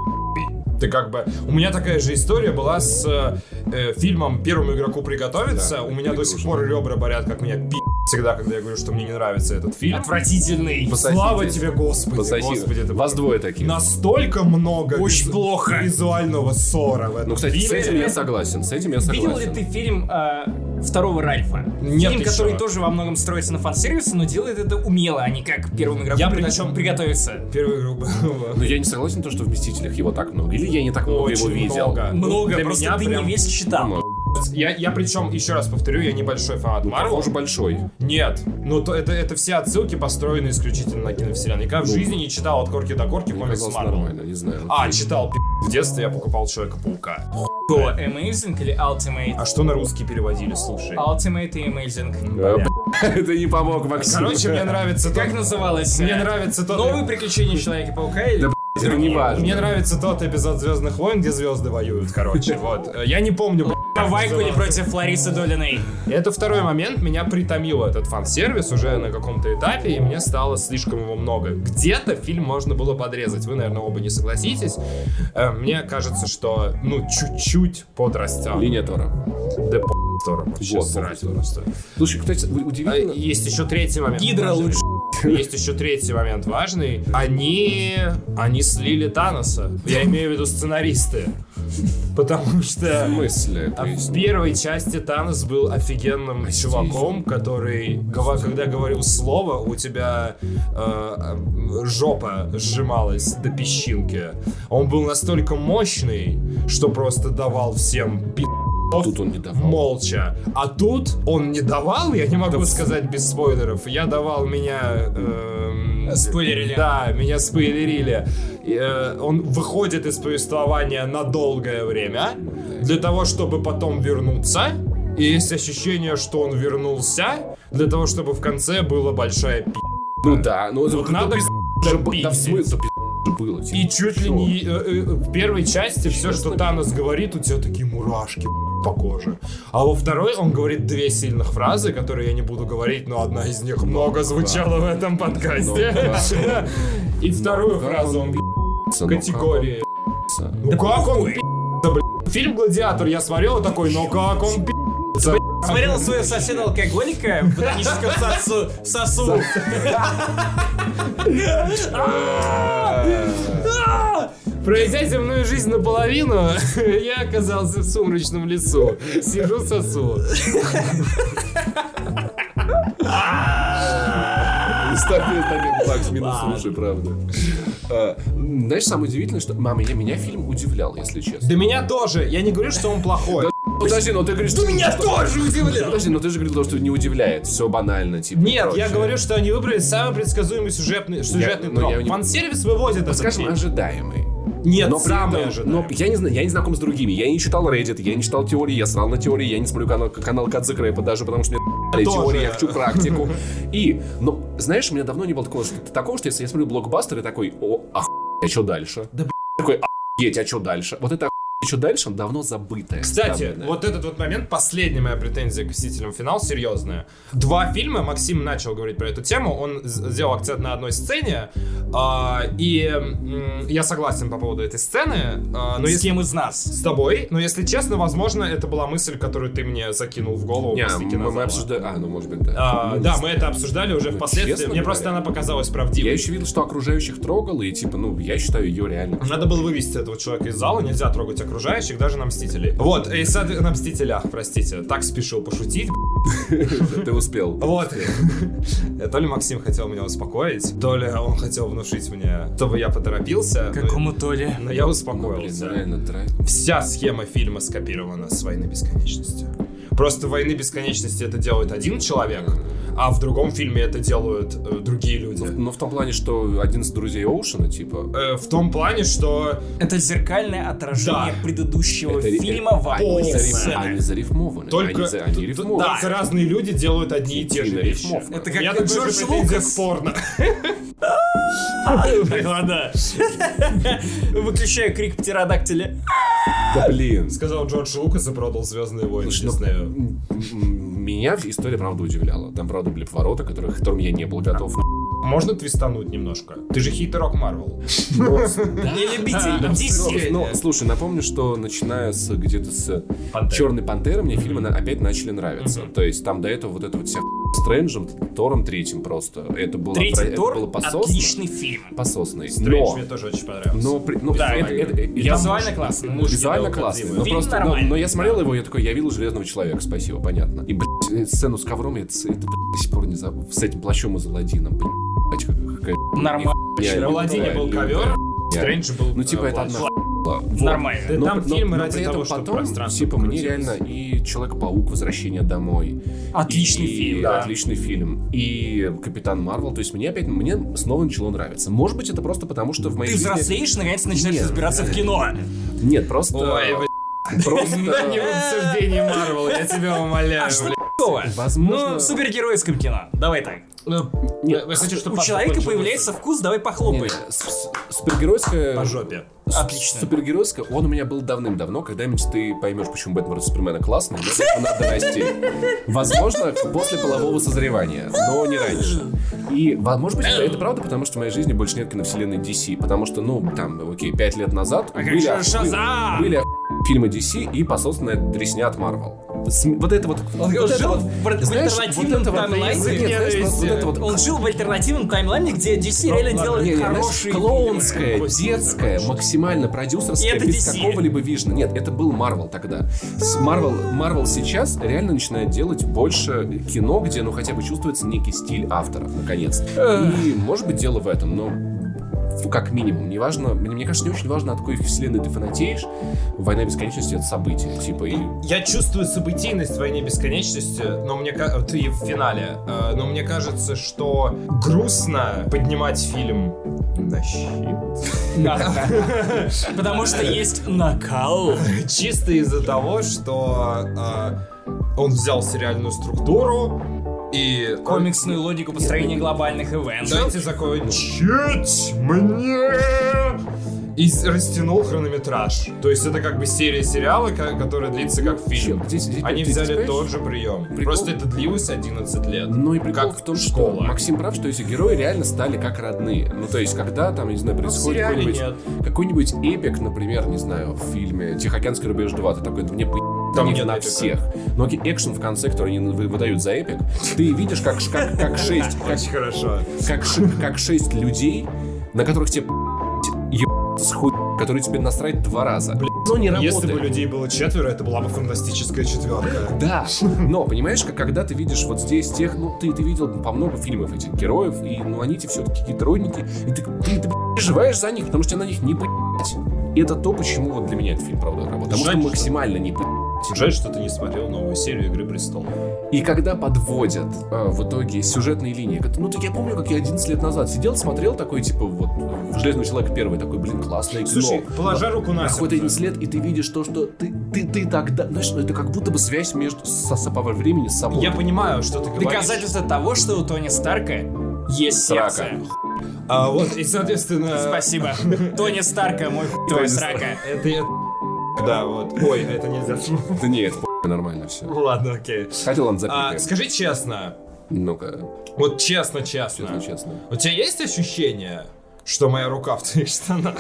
Ты как бы... У меня такая же история была с э, фильмом «Первому игроку приготовиться». Да, У меня до сих пор ребра болят, как меня пи*** всегда, когда я говорю, что мне не нравится этот фильм. Отвратительный. Пососите. Слава тебе, Господи! Пососи. Господи, ты Вас двое таких. Настолько много Очень визу- плохо. визуального ссора в этом Ну, кстати, с фильме. этим я согласен. С этим я согласен. Видел ли ты фильм э, второго Ральфа? Нет, фильм, ты который тоже во многом строится на фан-сервисе, но делает это умело, а не как первому игроку Я причем- приготовиться. Первый игрок был- Но я не согласен, то, что в «Мстителях» его так много. Или я не так много его видел. много. Много, Для просто меня ты прям- не весь читал. Ну, Я, я причем, еще раз повторю, я небольшой фанат Марвел. Похоже, большой. Нет, ну то это, это все отсылки построены исключительно на киновселенной. Я в Ну, жизни не читал от корки до корки комикс Марвел. нормально, не знаю. А, читал, пи***. В детстве я покупал Человека-паука. Что, Amazing или Ultimate? А что на русский переводили, слушай? Ultimate и Amazing. Это не помог, Максим. Короче, мне нравится тот... Как называлось? Мне э, нравится тот... Новые приключения Человека-паука или... Это не важно. Мне нравится тот эпизод Звездных войн, где звезды воюют, короче, вот. Я не помню, б***ь, как Вайкули против Ларисы Долиной. Это второй момент, меня притомил этот фан-сервис уже на каком-то этапе, и мне стало слишком его много. Где-то фильм можно было подрезать, вы, наверное, оба не согласитесь. Э, Мне кажется, что, ну, чуть-чуть подрастет. Линия Тора. Да п*** Тора, вообще Вот. Слушай, кстати, у- А, удивительно. Есть еще третий момент. Гидра лучше. Есть еще третий момент важный. Они, они слили Таноса. Я имею в виду сценаристы. Потому В что смысле? а в первой части Танос был офигенным А чуваком, который, когда говорил слово, у тебя э, э, жопа сжималась до песчинки. Он был настолько мощный, что просто давал всем пи***ов Тут он не давал. молча. А тут он не давал, я не могу Да сказать без спойлеров. Я давал меня... эм, Спойлерили. Да, меня спойлерили. И, э, он выходит из повествования на долгое время для того, чтобы потом вернуться. И есть ощущение, что он вернулся для того, чтобы в конце была большая пи***. Ну да, ну ну, надо пиз- да Да в смысле, было. типа, И чуть ли не э, э, в первой части все, что? Танос говорит, у тебя такие мурашки. по коже. А во второй он говорит две сильных фразы, которые я не буду говорить, но одна из них много звучала в этом подкасте. Ну, И вторую как фразу он ну, категории. Ну как он? Фильм «Гладиатор» я смотрел такой, ну как он пи***ся, Смотрел своего соседа алкоголика в ботаническом сосу. сосу. Пройдя земную жизнь наполовину, я оказался в сумрачном лесу. Сижу сосу. Ставь ставь Макс минус слушай, правда. А, Знаешь, самое удивительное, что... Мама, меня фильм удивлял, если честно. Да меня тоже. Я не говорю, что он плохой. Подожди, но ты говоришь, что... Меня тоже удивлял. Подожди, но ты же говорил, что не удивляет, все банально, типа. Нет, я говорю, что они выбрали самый предсказуемый сюжетный, сюжетный ну, я троп. не- Фан-сервис выводит этот Скажем, фильм. ожидаемый. Нет, Но этом- ожидаемый. но я не знаю, я не знаком с другими. Я не читал Reddit, я не читал теории, я срал на теории, я не смотрю канал, канал Кадзе Крэпа даже, потому что мне Тоже. теории, я хочу практику. И, ну, знаешь, у меня давно не было такого, такого, что если я смотрю блокбастер и такой, о, охуеть, а что дальше? Да, Такой, охуеть, а что дальше? Вот это что дальше, давно забытое. Кстати, оставленное. вот этот вот момент, последняя моя претензия к «Мстителям. Финал» серьезная. Два фильма, Максим начал говорить про эту тему, он сделал акцент на одной сцене, а, и м, я согласен по поводу этой сцены, а, но С если кем из нас? с тобой, но если честно, возможно, это была мысль, которую ты мне закинул в голову Не, после мы, кинозала. мы обсуждали... А, ну, может быть, да. А, Ну, да, не мы это обсуждали уже Ну, впоследствии. честно Мне просто говоря. она показалась правдивой. Я еще видел, что окружающих трогало, и типа, ну, я считаю ее реально. Надо было вывести этого человека из зала, нельзя трогать окружающих, даже на Мстителей. Вот, и сад- на Мстителях, простите, так спешил пошутить. Ты успел. Вот. То ли Максим хотел меня успокоить, то ли он хотел внушить мне, чтобы я поторопился. Какому то ли? Но я успокоился. Вся схема фильма скопирована с «Войны бесконечности». Просто в «Войны бесконечности» это делает один человек, а в другом фильме это делают э, другие люди. Ну, в том плане, что один из друзей Оушена, типа, Э, в том плане, что Это зеркальное отражение Да. предыдущего Это фильма в они, одной зариф- сцене. они зарифмованы. только, Они, они рифмованы. только разные люди делают одни и те же вещи. Это как такая же Джордж Лукас. порно. Да. Выключаю крик птеродактиля. Да блин. Сказал Джордж Лукас и продал Звездные войны Слушай, ну, Диснею. Меня история, правда, удивляла. Там, правда, были повороты, которых, которым я не был готов. Можно твистануть немножко? Ты же хейтерок Марвел. Не любитель Ну, слушай, напомню, что начиная с где-то с. Черной Пантеры мне фильмы опять начали нравиться. То есть там до этого вот это вот вся Стрэнджем, Тором третьим просто. Это было, Третий это Тор было пососно. отличный фильм. Пососный. Стрэндж Но, мне тоже очень понравился. но, при- ну, Да, это- это- это- там- Визуально классно. Муж Визуально классный, Кодзимы. но Фильм просто, но, но я смотрел его, я такой, я видел Железного Человека, спасибо, понятно. И, блядь, сцену с ковром, я это, это, блядь, до сих пор не забыл, с этим плащом из Аладдина, блядь, какая Нормально. В Аладдине был ковер. Стрэндж был Ну, типа, э, это одна. Вот. Нормально. Да там фильмы ради при этом того, чтобы потом, пространство типа, мне реально и Человек-паук Возвращение домой. Отличный и- фильм, да. Отличный фильм. И Капитан Марвел. То есть мне опять, мне снова начало нравиться. Может быть, это просто потому, что в моей Ты жизни... взрослеешь, наконец начинаешь Нет. разбираться в кино. Нет, просто... Ой, Просто... Не в обсуждении Марвел, я тебя умоляю. А что такого? Возможно- Ну, в супергеройском кино. Давай так. Нет, Я хочу, чтобы У человека появляется вкус, давай похлопай. не, с- с- Супергеройская... по жопе. Отлично. Супергеройская, он у меня был давным-давно. Когда-нибудь ты поймешь, почему Бэтмен против Супермена классный, надо расти. Возможно, после полового созревания, но не раньше. И, может быть, это, это правда, потому что в моей жизни больше нет киновселенной DC. Потому что, ну, там, окей, пять лет назад А были, были фильмы DC и пососанная дресня от Marvel. Вот это вот... Он вот жил вот- в альтернативном знаешь, вот таймлайне. Нет, знаешь, вот- вот это вот Он жил в альтернативном таймлайне, где DC реально ладно, делали Не, не, знаешь, хорошие клоунское, фильмы. детское, максимально это без DC. какого-либо вижна. Нет, это был Marvel тогда. Marvel, Marvel сейчас реально начинает делать больше кино, где, ну, хотя бы чувствуется некий стиль автора, наконец. И, может быть, дело в этом, но как минимум, неважно, мне, мне кажется, не очень важно, от какой вселенной ты фанатеешь. Война бесконечности это событие, типа, и Я чувствую событийность войны бесконечности, но мне ка- ты в финале. э, Но мне кажется, что грустно поднимать фильм на щит. Потому что есть накал. Чисто из-за того, что э, он взял сериальную структуру и Комиксную логику построения глобальных ивентов. Дайте закончить мне! и растянул хронометраж. То есть это как бы серия сериала, которая длится как фильм. Здесь- здесь- Они ты взяли тот же прием. прикол- Просто это длилось 11 лет. Ну и прикол как в том, школа. что Максим прав, что эти герои реально стали как родные. Ну, то есть, когда там, не знаю, происходит сериале какой-нибудь, какой-нибудь эпик, например, не знаю, в фильме «Тихоокеанский рубеж 2», ты такой, да мне по Там них нет на всех. Но экшен в конце, который они вы- выдают за эпик, ты видишь, как, как, как шесть, как, Очень хорошо. как, как шесть людей, на которых тебе с хуй, которые тебе насрать два раза. Но не работает. Если бы людей было четверо, это была бы фантастическая четверка. Да, но понимаешь, как когда ты видишь вот здесь тех, ну ты, ты видел по много фильмов этих героев, и ну они тебе все-таки какие-то родники, и ты, ты, ты переживаешь за них, потому что на них не поебать. И это то, почему вот для меня этот фильм, правда, работает. Потому Жаль, что что- максимально не поебать. Жаль, что ты не смотрел новую серию Игры престолов. И когда подводят э, в итоге сюжетные линии, ну так я помню, как я 11 лет назад сидел, смотрел такой, типа, вот, в «Железного человека» первый, такой, блин, классное кино. Слушай, положа руку на Проходит сердце. 11 лет, и ты видишь то, что ты, ты, ты тогда, знаешь, ну, это как будто бы связь между, со, со- по времени с собой. Я понимаю, что ты говоришь. Доказательство того, что у Тони Старка есть Срака. сердце. А, вот, и, соответственно... Спасибо. Тони Старка, мой хуй, твой срака. Это я... Да, вот. Ой, это нельзя. Да нет, нормально все. Ладно, окей. Хотел он А, запикаем. скажи честно, Ну-ка, вот честно-честно, честно, честно. у тебя есть ощущение, что моя рука в твоих штанах?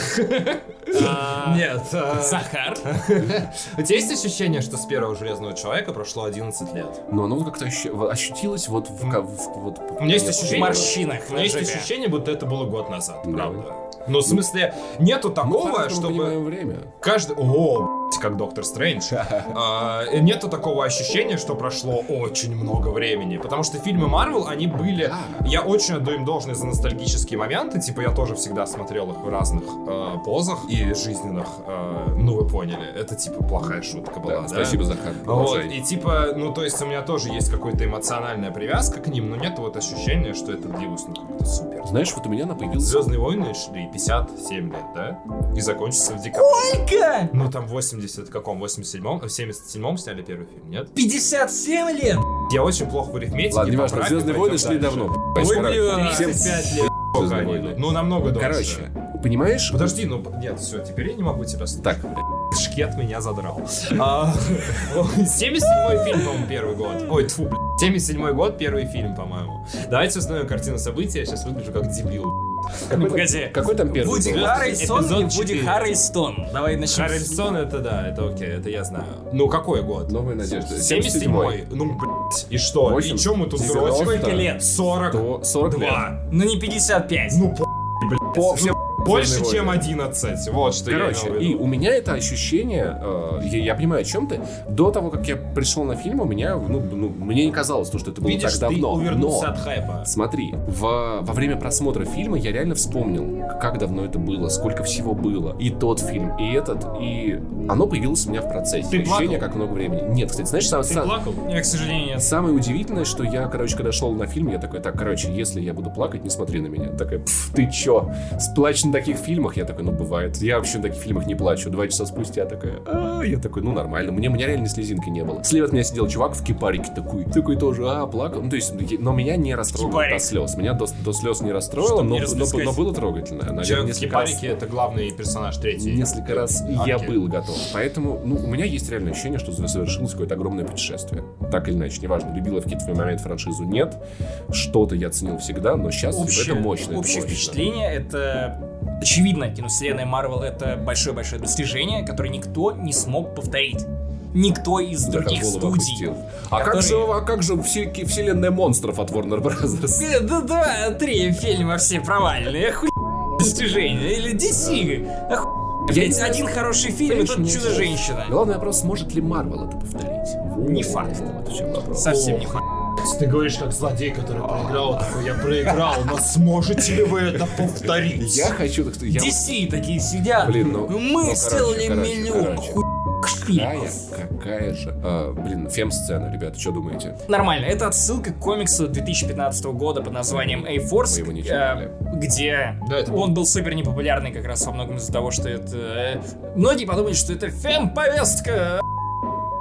А, Нет. а, Захар? У тебя есть ощущение, что с первого Железного Человека прошло 11 лет? Но оно как-то ощутилось вот в... У меня есть ощущение... морщинах У меня есть ощущение, будто это было год назад, Да. правда. Ну, в смысле, нету Ну, такого, чтобы... время. Каждый... О, как Доктор Стрэндж. А, Нету такого ощущения, что прошло очень много времени. Потому что фильмы Марвел, они были... Я очень отдаю им должное за ностальгические моменты. Типа, я тоже всегда смотрел их в разных э, позах и жизненных. э, ну, вы поняли. Это, типа, плохая шутка была, Да, да? спасибо, Захар. Вот, и типа, ну то есть у меня тоже есть какая-то эмоциональная привязка к ним, но нет вот ощущения, что это длилось ну как-то супер. Знаешь, вот у меня она появилась... Звездные войны шли 57 лет, да? И закончится в декабре. Сколько? Ну там в 80 каком? 87-м? В 77-м сняли первый фильм, нет? 57 лет? Я очень плохо в арифметике. Ладно, неважно, поправь, Звездные войны шли давно. Ой, блин, всем 35 лет. Ну, намного дольше. Короче, понимаешь? Подожди, ну нет, все, теперь я не могу тебя слушать. Так, Шкет меня задрал. А, 77-й фильм, по-моему, первый год. Ой, тьфу, блядь. 77-й год, первый фильм, по-моему. Давайте установим картину событий, я сейчас выгляжу как дебил. Ну, погоди. какой там первый? Вуди? Харрельсон и Вуди. Харрельстон. Давай начнем. Харрельсон, это да, это окей, это я знаю. Ну, какой год? Новая надежда. 77-й. Ну, блядь. И что? Восемь. И чё мы тут дрочим? Сколько лет? 42. То 40 лет. Ну не 55. Ну, по, По всем больше, чем войны. 11. Вот что я Короче, имел в и у меня это ощущение, э, я, я понимаю, о чем ты. До того, как я пришел на фильм, у меня, ну, ну, мне не казалось, то, что это было Видишь, так ты давно. увернулся но от хайпа. Смотри, в, во время просмотра фильма я реально вспомнил, как давно это было, сколько всего было. И тот фильм, и этот, и оно появилось у меня в процессе. Ты Ощущение, плакал? как много времени. Нет, кстати, знаешь, сам, Ты сам- плакал? Я, к сожалению, нет. Самое удивительное, что я, короче, когда шел на фильм, я такой, так, короче, если я буду плакать, не смотри на меня. Такая, «Пф, ты чё? Плачь на таких фильмах? Я такой, ну, бывает. Я вообще на таких фильмах не плачу. Два часа спустя такая, «А». я такой, ну, нормально. Мне, у меня реально слезинки не было. Слева от меня сидел чувак в кипарике такой, такой тоже, а, плакал. Ну, то есть, но меня не расстроило Кипарик. до слез. Меня до, до слез не расстроило, но, не но, расплескать. но было трогательно. Наверное, Человек в несколько раз- кипарике это главный персонаж третий. Несколько раз я Арки. был готов. Поэтому, ну, у меня есть реальное ощущение, что совершилось какое-то огромное путешествие. Так или иначе, неважно, любила я в какие-то моменты франшизу, нет. Что-то я ценил всегда, но сейчас Общее, это мощно. это общее мощно. впечатление это очевидно, киновселенная Марвел это большое-большое достижение, которое никто не смог повторить. Никто из Да, других студий. опустил. А как же, которые- а как же все- вселенная монстров от Warner Brothers? Э, Да, два, три фильма все провальные. Охуй достижения. Или DC. Я не- один хороший фильм, и мне Чудо-женщина. Главный вопрос, сможет ли Марвел это повторить? Не факт. Вот в чем вопрос. Совсем не факт. Ты говоришь как злодей, который проиграл, такой, я проиграл, но сможете ли вы это повторить? Я хочу, так что я... DC такие сидят. Блин, ну- Мы ну, сделали короче, миллион короче. Какая, какая же... а, блин, фем-сцена, ребята, что думаете? Нормально, это отсылка к комиксу 2015 года под названием A-Force, Мы его не э, читали. где Да, это он был супер непопулярный как раз во многом из-за того, что это... э, Многие подумали, что это фем-повестка.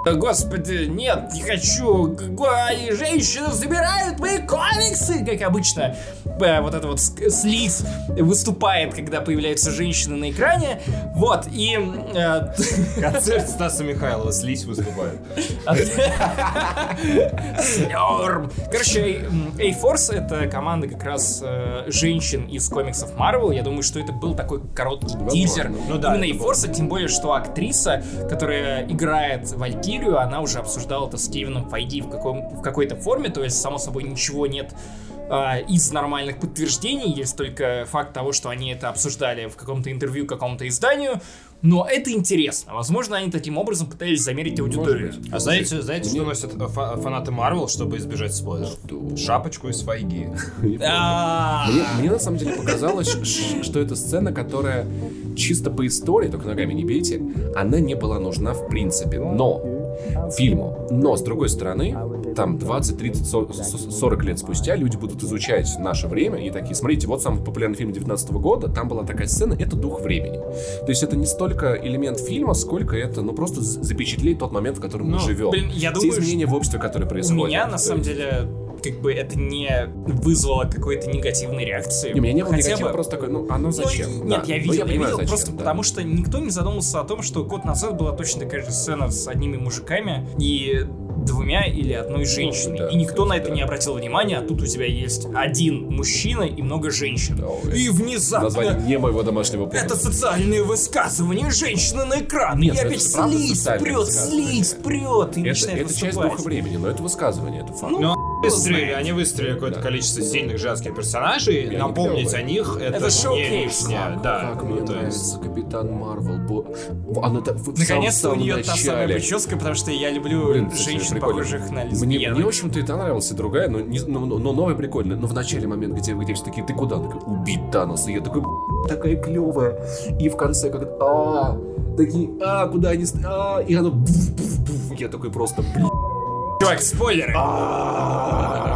Господи, нет, не хочу. Го- и Женщины забирают мои комиксы, как обычно. Вот это вот слиз выступает, когда появляются женщины на экране. Вот, и... э, Концерт Стаса Михайлова «Слизь» выступает. Короче, A-Force это команда как раз э, женщин из комиксов Marvel. Я думаю, что это был такой короткий тизер. Ну да, Именно A-Force, тем более, что актриса, которая играет Валькирию, она уже обсуждала это с Кевином Файди в, каком, в какой-то форме, то есть, само собой, ничего нет а, из нормальных подтверждений, есть только факт того, что они это обсуждали в каком-то интервью какому-то изданию, но это интересно. Возможно, они таким образом пытались замерить аудиторию. быть. А знаете, знаете, что носят э, фа- фанаты Марвел, чтобы избежать спойлеров? Шапочку из файги. А, Мне, на самом деле показалось, что это сцена, которая чисто по истории, только ногами не бейте, она не была нужна в принципе, но фильму. Но, с другой стороны, там 20, 30, 40, 40 лет спустя люди будут изучать наше время и такие, смотрите, вот самый популярный фильм 19 года, там была такая сцена, это дух времени. То есть это не столько элемент фильма, сколько это, ну, просто запечатлеть тот момент, в котором мы Ну, живем. блин, я Те думаю, изменения в обществе, которые У происходят. меня, на самом деле, как бы это не вызвало какой-то негативной реакции. Не, у меня не было Хотя негатива, бы- просто такой, ну, оно Ну, зачем? Да. Нет, я Ну, видел, я, понимаю, видел, зачем, просто да. потому что никто не задумался о том, что год назад была точно такая же сцена с одними мужиками и двумя или одной женщиной. да, и никто на это да. не обратил внимания, а тут у тебя есть один мужчина и много женщин. Да, и внезапно... Название не моего домашнего порно. Это социальные высказывания женщины на экран. Нет, и ну опять слизь прет, слизь прет. И Это, начинает это часть духа времени, но это высказывание, это факт. Ну, Но выстрелили, знает. они выстрелили какое-то Да. количество сильных женских персонажей. они Напомнить о них это, Это не лишнее. Да, как ну, мне то есть- нравится Капитан Марвел. Бо... Она так Наконец-то у нее та самая начале. прическа, потому что я люблю Блин, кстати, женщин, прикольно. похожих на Мне, лесбиянок. мне, в общем-то, и и другая, но, не- но, но- но новая прикольная. Но в начале момент, где, где все такие, ты куда? Она такая, убить Таноса. И я такой, «Б***ь, такая клевая. И в конце как а такие, а, куда они... А, и она... Я такой просто, блин. Чувак, спойлеры.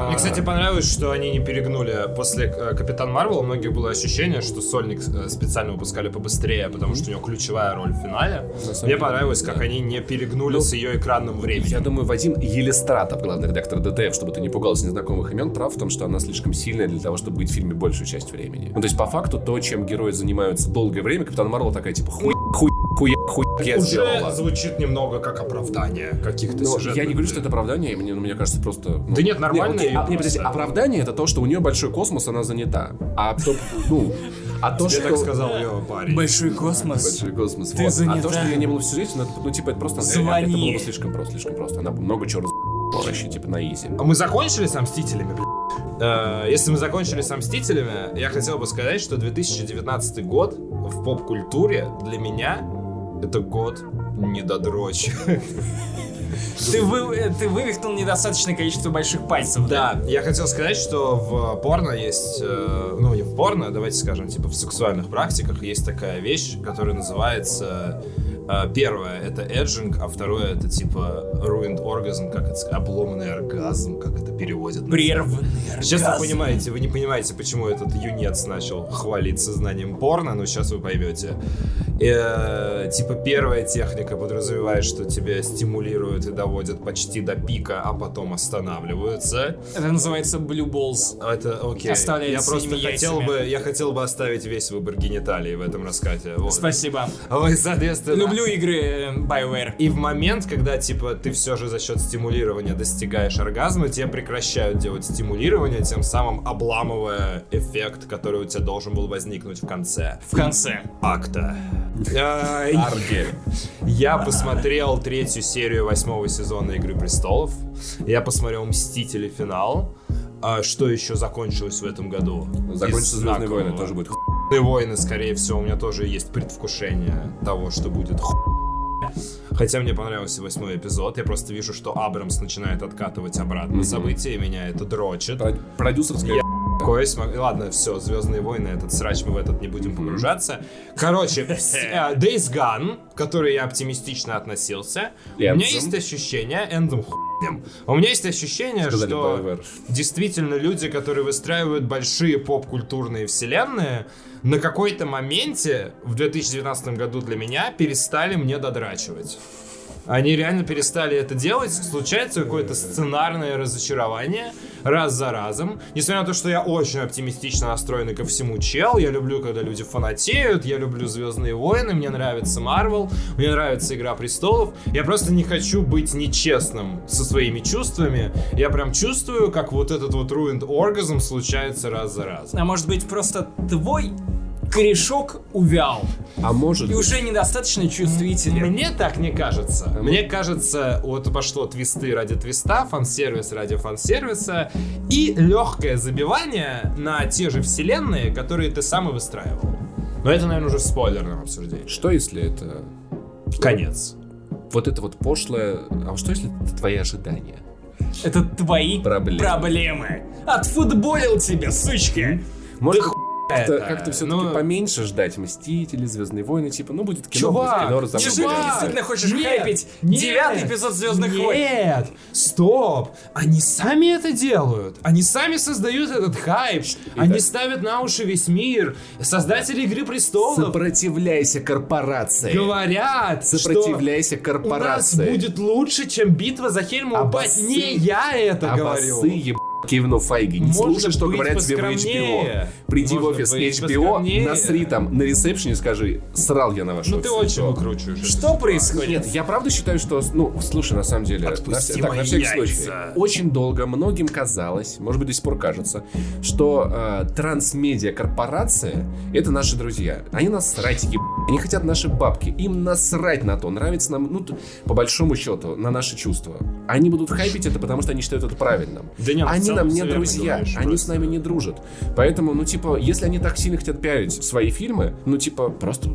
Мне, кстати, понравилось, что они не перегнули. После э, Капитан Марвел у многих было ощущение, что сольник э, специально выпускали побыстрее, потому что у него ключевая роль в финале. Мне понравилось, как они не перегнули Ну, с ее экранным временем. Я думаю, Вадим Елистратов, главный редактор ДТФ, чтобы ты не пугался незнакомых имен, прав в том, что она слишком сильная для того, чтобы быть в фильме большую часть времени. Ну, то есть, по факту, то, чем герои занимаются долгое время, Капитан Марвел такая, типа, хуй, хуй, хуй, хуй, я Уже сделала. звучит немного как оправдание каких-то сюжетных я не говорю, что это оправдание, мне, ну, мне кажется, просто... ну, Да нет, нормально Не, окей, а, не, подожди, просто. оправдание это то, что у нее большой космос, она занята. А то, ну, а то, Тебе что... так сказал ее парень. Большой космос. Большой космос. Ты вот. А занята. то, что я не был в сюжете, ну, это, ну, типа, это просто... Звони. Это было бы слишком просто, слишком просто. Она бы много чего раз... вообще, типа, на изи. А Мы закончили со Мстителями, блядь? Э, Если мы закончили со Мстителями, я хотел бы сказать, что 2019 год в поп-культуре для меня это год недодрочь. Ты, вы, ты вывихнул недостаточное количество больших пальцев. Да, я хотел сказать, что в порно есть, э, ну не в порно, давайте скажем, типа в сексуальных практиках есть такая вещь, которая называется первое это эджинг, а второе это типа ruined orgasm, как это сказать, обломанный оргазм, как это переводят. Прерванный Сейчас вы оргазм. понимаете, вы не понимаете, почему этот юнец начал хвалиться знанием порно, но сейчас вы поймете. Э, типа первая техника подразумевает, что тебя стимулируют и доводят почти до пика, а потом останавливаются. Это называется Blue Balls. Это окей. Оставляет я просто хотел яйцами. бы, я хотел бы оставить весь выбор гениталий в этом рассказе. Вот. Спасибо. Ой, соответственно. Люблю игры э, BioWare. И в момент, когда, типа, ты все же за счет стимулирования достигаешь оргазма, тебе прекращают делать стимулирование, тем самым обламывая эффект, который у тебя должен был возникнуть в конце В конце. акта. А, и Арги. Я посмотрел третью серию восьмого сезона Игры престолов. Я посмотрел Мстители финал. А что еще закончилось в этом году? Закончится Звездные войны, тоже будет Звездные войны, скорее всего, у меня тоже есть предвкушение того, что будет. Хотя мне понравился восьмой эпизод, я просто вижу, что Абрамс начинает откатывать обратно события, и меня это дрочит. Про- Продюсерская... Такое смо- Ладно, все, Звездные войны, этот срач, мы в этот не будем погружаться. Короче, э, Days Gone, к которой я оптимистично относился, у меня есть ощущение, хуем. У меня есть ощущение, Сказали что BioWare. действительно люди, которые выстраивают большие поп-культурные вселенные, на какой-то моменте в 2019 году для меня перестали мне додрачивать. Они реально перестали это делать. Случается какое-то сценарное разочарование раз за разом. Несмотря на то, что я очень оптимистично настроенный ко всему чел, я люблю, когда люди фанатеют, я люблю Звездные войны, мне нравится Марвел, мне нравится Игра престолов. Я просто не хочу быть нечестным со своими чувствами. Я прям чувствую, как вот этот вот ruined orgasm случается раз за разом. А может быть просто твой корешок увял А может и быть, уже недостаточно чувствителен. Мне так не кажется. Мне кажется, вот пошло твисты ради твиста, фан-сервис ради фан-сервиса и легкое забивание на те же вселенные, которые ты сам и выстраивал. Но это, наверное, уже в спойлерном обсуждении. что если это Конец. вот это вот пошлое... А что если это твои ожидания? Это твои Проблемы. проблемы. Отфутболил тебя, сучка. Может, как-то, это, как-то все-таки ну- поменьше ждать Мстители, Звездные войны, типа, ну будет кино, Чувак, будет кино. Неужели ты действительно хочешь хайпить девятый эпизод «Звездных войн»? Нет, стоп. Они сами это делают. Они сами создают этот хайп. Они ставят на уши весь мир. Создатели Игры Престолов Сопротивляйся корпорации. говорят, Сопротивляйся что у нас корпорации. будет лучше, чем битва за Хельму А упасть. басы- Не я это а говорю. еб... Кивну Файги. Не Можно слушай, что говорят тебе в HBO. Приди в Можно офис быть HBO, насри там на ресепшене, скажи, срал я на ваш Ну офис. ты очень выкручиваешь. Что происходит? Нет, я правда считаю, что, ну, слушай, на самом деле, Отпусти на, так, на мои всякий случай, яйца. очень долго многим казалось, может быть, до сих пор кажется, что э, трансмедиа корпорация это наши друзья. Они нас срать еб... Они хотят наши бабки. Им насрать на то, нравится нам, ну, по большому счету, на наши чувства. Они будут хайпить это, потому что они считают это правильным. Да не, в они нам не друзья, говоришь, они с просто. нами не дружат. Поэтому, ну, типа, если они так сильно хотят пиарить свои фильмы, ну, типа, просто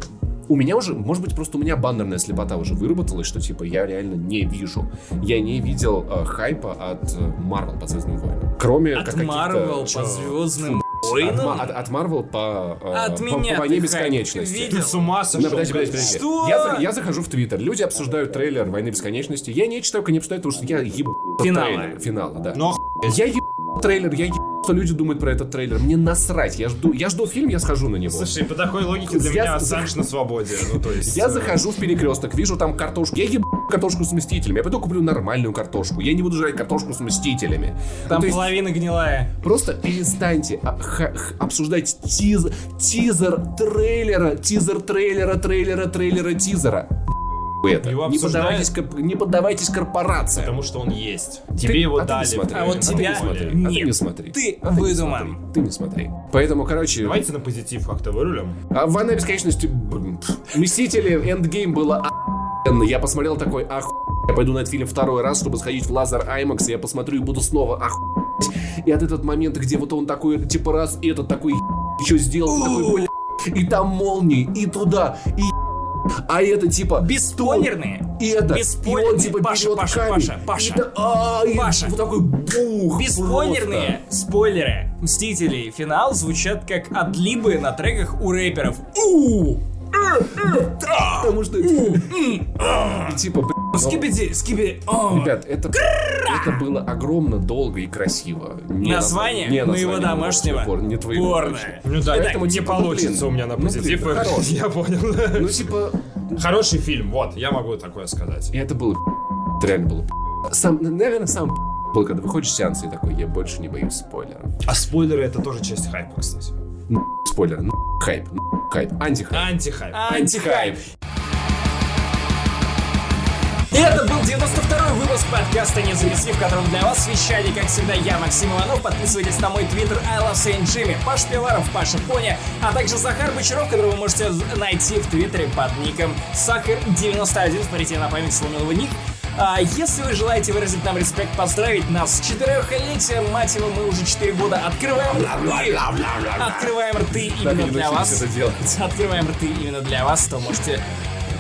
у меня уже, может быть, просто у меня баннерная слепота уже выработалась, что, типа, я реально не вижу. Я не видел э, хайпа от Марвел по Звездным войнам. Кроме как От каких-то- Марвел по звездным От, войнам? Ма- от- от Марвел по, э, От по, меня по войне бесконечности. хайп Ты видел? с ума Ну, сошел? подожди, подожди, подожди. Что? Я, я захожу в Твиттер, люди обсуждают трейлер «Войны бесконечности». Я не читаю, не читаю, потому что я еб... Финала. трейлер. Финала, да. Но Я еб... трейлер, я что люди думают про этот трейлер. Мне насрать. Я жду, я жду фильм, я схожу на него. Слушай, по такой логике для Я меня за- Ассанж на свободе. Ну, то есть... Я э, захожу в перекресток, вижу там картошку. Я еб картошку с мстителями. Я пойду куплю нормальную картошку. Я не буду жрать картошку с мстителями. Ну, Там есть половина гнилая. Просто перестаньте а, обсуждать тиз- тизер трейлера, тизер трейлера, трейлера, трейлера, тизера. Это. Его Не поддавайтесь, не поддавайтесь корпорациям. Потому что он есть. Ты- Тебе его а ты не дали. смотри. А вот ты тебя не смотри. А ты нет. не смотри. Ты А не выдуман. смотри. Ты не смотри. Поэтому, короче, Давайте на позитив как-то вырулим. а «Война бесконечности», Мстители, Эндгейм было охуенно. Я посмотрел такой, оху... Я пойду на этот фильм второй раз, чтобы сходить в Лазер IMAX, и я посмотрю и буду снова охуеть. И от этот момент, где вот он такой, типа раз, и этот такой, что сделал, такой, и там молнии, и туда, и а это типа... Бесспойлерные. И это, и Бесспойлерные. он типа Паша, берет Паша, камень, Паша, Паша. и да- а, и Паша. вот такой бух. Бесспойлерные спойлеры Мстителей и финал звучат как отлибы на треках у рэперов. У! просто, Потому что... Типа, Скибиди, о. Ребят, это, это было огромно, долго и красиво. Не Название не моего название домашнего порно, не твоего. порно. Ну да, Поэтому, не типа, ну, получится блин, у меня на ну, блин, позитив. Я понял. Ну, типа, Хороший фильм, вот, я могу такое сказать. и это было это реально было Сам, наверное, сам был, когда выходишь с сеанса и такой, я больше не боюсь спойлеров. А спойлеры это тоже часть хайпа, кстати. Ну, спойлер, ну, хайп, ну, хайп, антихайп. Антихайп. Антихайп. Это был 92-й выпуск подкаста «Не занесли», в котором для вас вещали, как всегда, я, Максим Иванов. Подписывайтесь на мой твиттер I love Saint Jimmy, Паш Пиваров, Паша Поня, а также Захар Бочаров, которого вы можете найти в твиттере под ником Сахар91. Смотрите на память сломил ник. А если вы желаете выразить нам респект, поздравить нас с четырехлетием, мать его, мы уже 4 года открываем рты, открываем рты и именно для вас. Открываем рты именно для вас, то можете,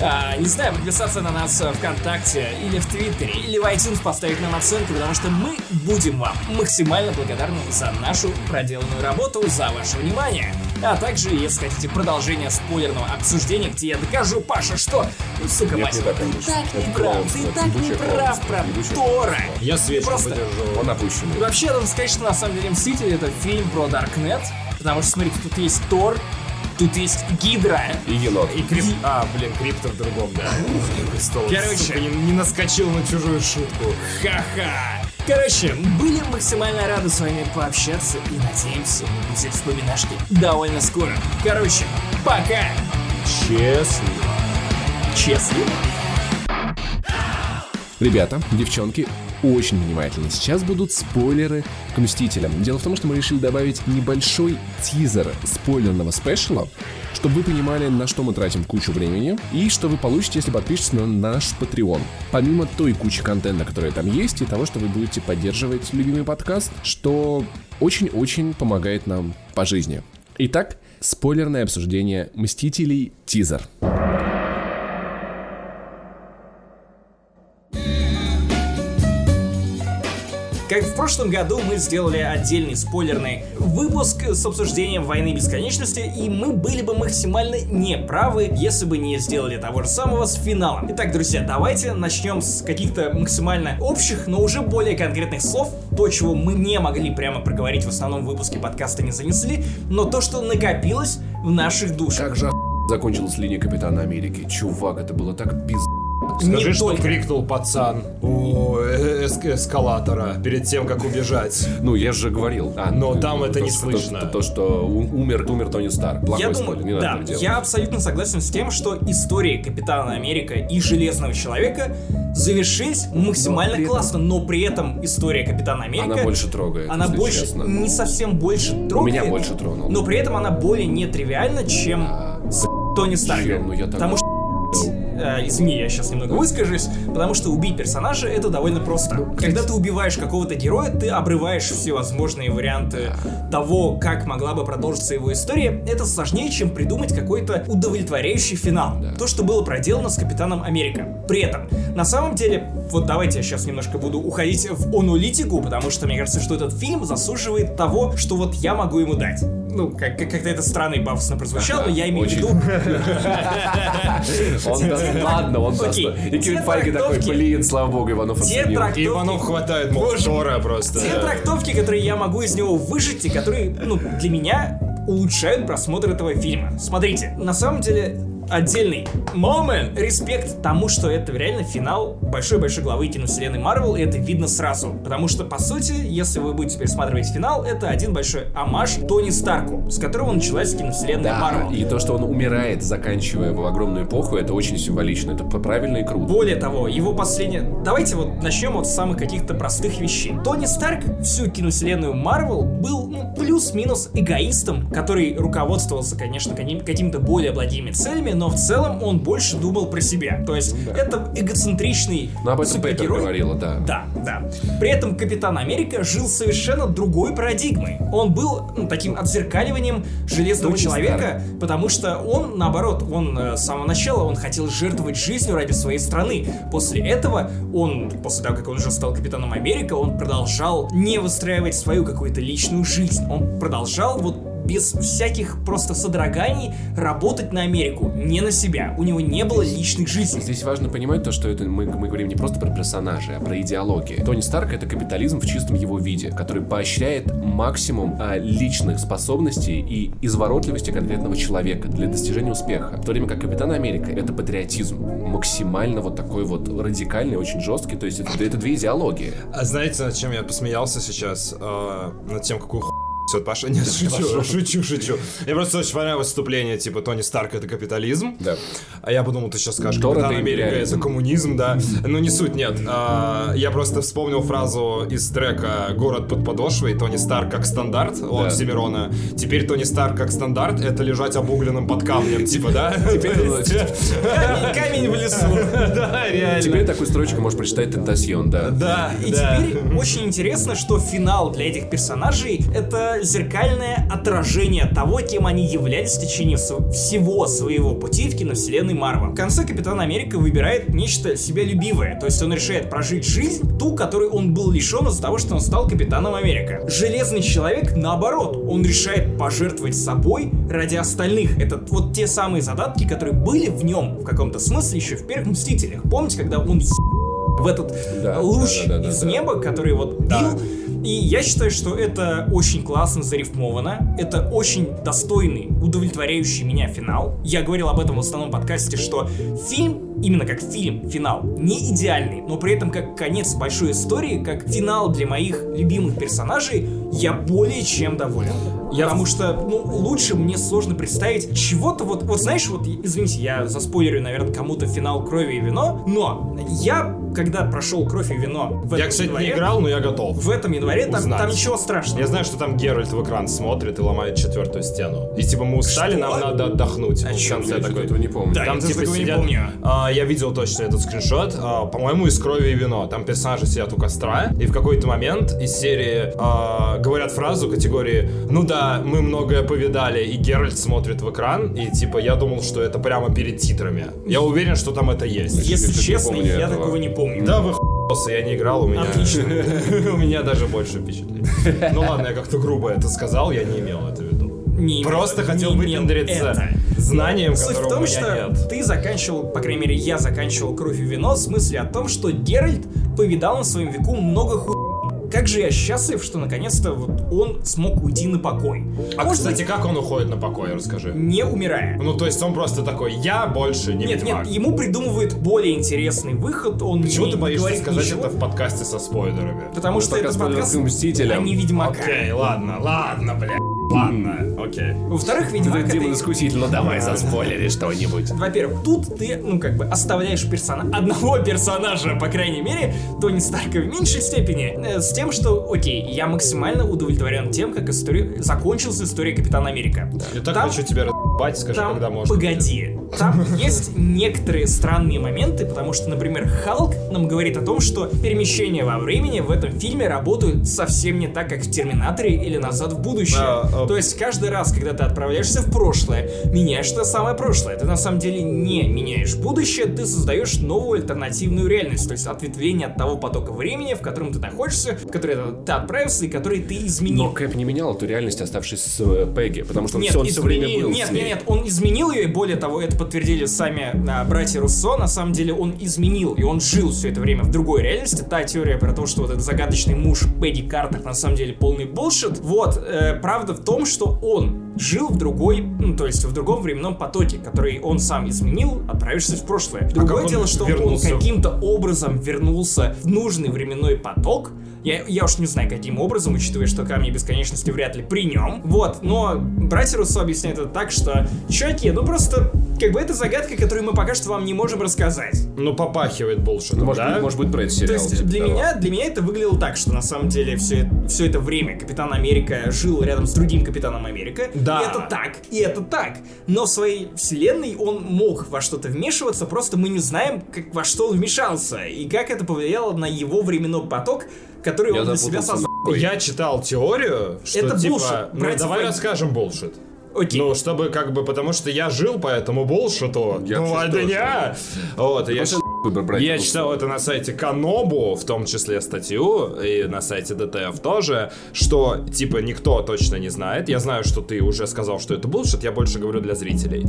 а, не знаю, подписаться на нас э, ВКонтакте или в Твиттере, или в iTunes поставить нам оценку, потому что мы будем вам максимально благодарны за нашу проделанную работу, за ваше внимание. А также, если хотите продолжение спойлерного обсуждения, где я докажу, Паша, что, ну, сука, Нет, мать, не так, ты так не прав, ты так не прав про Тора. Я свечку Просто- подержу. Он опущенный. Вообще, надо сказать, что на самом деле Мстители это фильм про Даркнет, потому что, смотрите, тут есть Тор, тут есть Гидра. И енот. И крип... А, блин, крипто в другом, да. Короче. Не, не наскочил на чужую шутку. Ха-ха. Короче, были максимально рады с вами пообщаться и надеемся увидеть вспоминашки довольно скоро. Короче, пока! Честно. Честно. Ребята, девчонки, очень внимательны. Сейчас будут спойлеры к Мстителям. Дело в том, что мы решили добавить небольшой тизер спойлерного спешала, чтобы вы понимали, на что мы тратим кучу времени, и что вы получите, если подпишетесь на наш Patreon. Помимо той кучи контента, которая там есть, и того, что вы будете поддерживать любимый подкаст, что очень-очень помогает нам по жизни. Итак, спойлерное обсуждение Мстителей тизер. Как в прошлом году мы сделали отдельный спойлерный выпуск с обсуждением войны бесконечности, и мы были бы максимально неправы, если бы не сделали того же самого с финалом. Итак, друзья, давайте начнем с каких-то максимально общих, но уже более конкретных слов. То, чего мы не могли прямо проговорить в основном выпуске подкаста не занесли, но то, что накопилось в наших душах. Как же закончилась линия Капитана Америки. Чувак, это было так пиз... Не Скажи, что только. крикнул пацан у э- эск- эскалатора перед тем, как убежать. Ну, я же говорил. А, Но ну, там это то, не что- слышно. То, то, что умер, умер Тони Старк. Плохой Я не думаю, надо да, я абсолютно согласен с тем, что истории Капитана Америка и Железного Человека завершились максимально этом- классно, но при этом история Капитана Америка... Она больше трогает, Она больше, честно. не совсем больше трогает. Меня больше тронула. Но при этом она более нетривиальна, чем с Тони Старка. Чем? Ну, я Потому что э, извини, я сейчас немного выскажусь, потому что убить персонажа это довольно просто. Когда ты убиваешь какого-то героя, ты обрываешь всевозможные варианты того, как могла бы продолжиться его история. Это сложнее, чем придумать какой-то удовлетворяющий финал. То, что было проделано с Капитаном Америка. При этом, на самом деле, вот давайте я сейчас немножко буду уходить в аналитику, потому что мне кажется, что этот фильм заслуживает того, что вот я могу ему дать. Ну, как- как- как-то это странно и пафосно прозвучало, но я имею в виду Он даст, ладно, он. Окей. И Кевин Те Файги такой, трактовки- блин, слава богу, Иванов Те оценил. трактовки- И Иванов хватает мотора просто. Те трактовки, которые я могу из него выжить, и которые, ну, для меня улучшают просмотр этого фильма. Смотрите, на самом деле, отдельный момент, респект тому, что это реально финал большой-большой главы киновселенной Марвел, и это видно сразу. Потому что, по сути, если вы будете пересматривать финал, это один большой амаш Тони Старку, с которого началась киновселенная Да, Марвел. и то, что он умирает, заканчивая его огромную эпоху, это очень символично. Это правильно и круто. Более того, его последнее... Давайте вот начнем вот с самых каких-то простых вещей. Тони Старк всю киновселенную Марвел был ну, плюс-минус эгоистом, который руководствовался, конечно, каким- какими-то более благими целями, но в целом он больше думал про себя. То есть это эгоцентричный Ну, об этом Пеппер говорила, да. Да, да. При этом Капитан Америка жил совершенно другой парадигмой. Он был ну, таким отзеркаливанием Железного Тони Человека, потому что он, наоборот, он э, с самого начала, он хотел жертвовать жизнью ради своей страны. После этого он, после того, как он уже стал Капитаном Америка, он продолжал не выстраивать свою какую-то личную жизнь. Он продолжал вот без всяких просто содроганий работать на Америку, не на себя. У него не было личной жизни. Здесь важно понимать то, что это мы, мы говорим не просто про персонажей, а про идеологии. Тони Старк это капитализм в чистом его виде, который поощряет максимум а, личных способностей и изворотливости конкретного человека для достижения успеха. В то время как Капитан Америка это патриотизм, максимально вот такой вот радикальный, очень жесткий. То есть это, это две идеологии. А знаете, над чем я посмеялся сейчас? А, над тем, какую ху... Все, Паша, нет, шучу, шучу, шучу. Мне просто очень понравилось выступление, типа, Тони Старк это капитализм. Да. А я подумал, ты сейчас скажешь, Тор Капитан это Америка это коммунизм, да. Но не суть, нет. А, я просто вспомнил фразу из трека «Город под подошвой», Тони Старк как стандарт от Да. Семирона. Теперь Тони Старк как стандарт — это лежать обугленным под камнем, типа, да? Ну, Камень, в лесу. Да, реально. Теперь такую строчку можешь прочитать Тентасьон, да. Да, И теперь очень интересно, что финал для этих персонажей это зеркальное отражение того, кем они являлись в течение всего своего пути в киновселенной Марвел. В конце Капитан Америка выбирает нечто себялюбивое, то есть он решает прожить жизнь, ту, которой он был лишен из-за того, что он стал Капитаном Америка. Железный человек, наоборот, он решает пожертвовать собой ради остальных. Это вот те самые задатки, которые были в нем в каком-то смысле еще в первых Мстителях. Помните, когда он в этот Да, луч да, да, да, из да. неба, который вот бил. И я считаю, что это очень классно зарифмовано. Это очень достойный, удовлетворяющий меня финал. Я говорил об этом в основном подкасте, что фильм, именно как фильм, финал, не идеальный, но при этом как конец большой истории, как финал для моих любимых персонажей, я более чем доволен. Я- Потому что, ну, лучше мне сложно представить чего-то вот, вот знаешь, вот, извините, я заспойлерю, наверное, кому-то финал «Крови и вино», но я, когда прошел «Кровь и вино» в Я, этом кстати, не январе, играл, но я готов. в этом январе там, Узнать. там ничего страшного. Я знаю, что там Геральт в экран смотрит и ломает четвертую стену. И типа мы устали, Что? нам надо отдохнуть. О в чем Я такой. этого не помню. Да, Там я типа такого не сидят, помню. а, я видел точно этот скриншот, а, по-моему, из крови и вино. Там персонажи сидят у костра, и в какой-то момент из серии а, говорят фразу категории «Ну да, мы многое повидали», и Геральт смотрит в экран, и типа я думал, что это прямо перед титрами. Я уверен, что там это есть. Если не честно, я этого. такого не помню. Да, вы я не играл, у меня... Отлично. у меня даже больше впечатлений. Ну ладно, я как-то грубо это сказал, я не имел это в виду. Не имел- Просто хотел не имел выпендриться это. знанием, Суть в которого том, у меня что нет. ты заканчивал, по крайней мере, я заканчивал «Кровь и вино» в смысле о том, что Геральт повидал на своем веку много ху... Как же я счастлив, что наконец-то вот он смог уйти на покой. А, Может кстати, быть, как он уходит на покой, расскажи. не умирая. Ну, то есть он просто такой, я больше не Нет, ведьмак». нет, ему придумывают более интересный выход, он Почему не ты боишься говорит сказать ничего, это в подкасте со спойлерами? Потому что это Подкаст подкаст по Мстителям. а не Ведьмака. Окей, ладно, ладно, бля. Ладно, окей. Во-вторых, Ведьмак Это Демон это... Искуситель, ну давай заспойлери что-нибудь. Во-первых, тут ты, ну, как бы, оставляешь персона... одного персонажа, по крайней мере, Тони Старка в меньшей степени, э, с тем, что, окей, я максимально удовлетворен тем, как история... закончилась история Капитана Америка. Я так хочу тебя разъебать, скажи, когда можно. погоди, там есть некоторые странные моменты, потому что, например, Халк нам говорит о том, что перемещения во времени в этом фильме работают совсем не так, как в Терминаторе или Назад в будущее. А, а- То есть каждый раз, когда ты отправляешься в прошлое, меняешь то самое прошлое. Ты на самом деле не меняешь будущее, ты создаешь новую альтернативную реальность, то есть ответвление от того потока времени, в котором ты находишься, в который ты отправился и который ты изменил. Но Кэп не менял эту реальность, оставшись с э, Пегги, потому что Нет, все, он все время изменил- был нет, с нет, нет, он изменил ее, и более того, это подтвердили сами а, братья Руссо, на самом деле он изменил, и он жил все это время в другой реальности, та теория про то, что вот этот загадочный муж Пегги Картер на самом деле полный булшит, вот, э, правда в том, что он жил в другой, ну, то есть в другом временном потоке, который он сам изменил, отправившись в прошлое. Другое как он дело, что вернулся? он каким-то образом вернулся в нужный временной поток, я, я уж не знаю, каким образом, учитывая, что камни бесконечности вряд ли при нем. Вот, но братья Руссо объясняют это так, что, чуваки, ну просто, как бы это загадка, которую мы пока что вам не можем рассказать. Ну, попахивает булшитом, Ну, может, да? быть, может быть, про это То сериал. есть типа для того. меня, для меня это выглядело так, что на самом деле все, все это время Капитан Америка жил рядом с другим Капитаном Америка. Да. И это так, и это так. Но в своей вселенной он мог во что-то вмешиваться, просто мы не знаем, как, во что он вмешался, и как это повлияло на его временной поток, который Я он для себя создал. Я читал теорию, что Это типа... bullshit. Ну, давай Вейн- расскажем bullshit. Окей. Ну, чтобы как бы, потому что я жил по этому bullshit у Я два вообще дня. Вот, я, выбор брать. я читал это на сайте Канобу, в том числе статью, и на сайте DTF тоже, что, типа, никто точно не знает. Я знаю, что ты уже сказал, что это bullshit, я больше говорю для зрителей.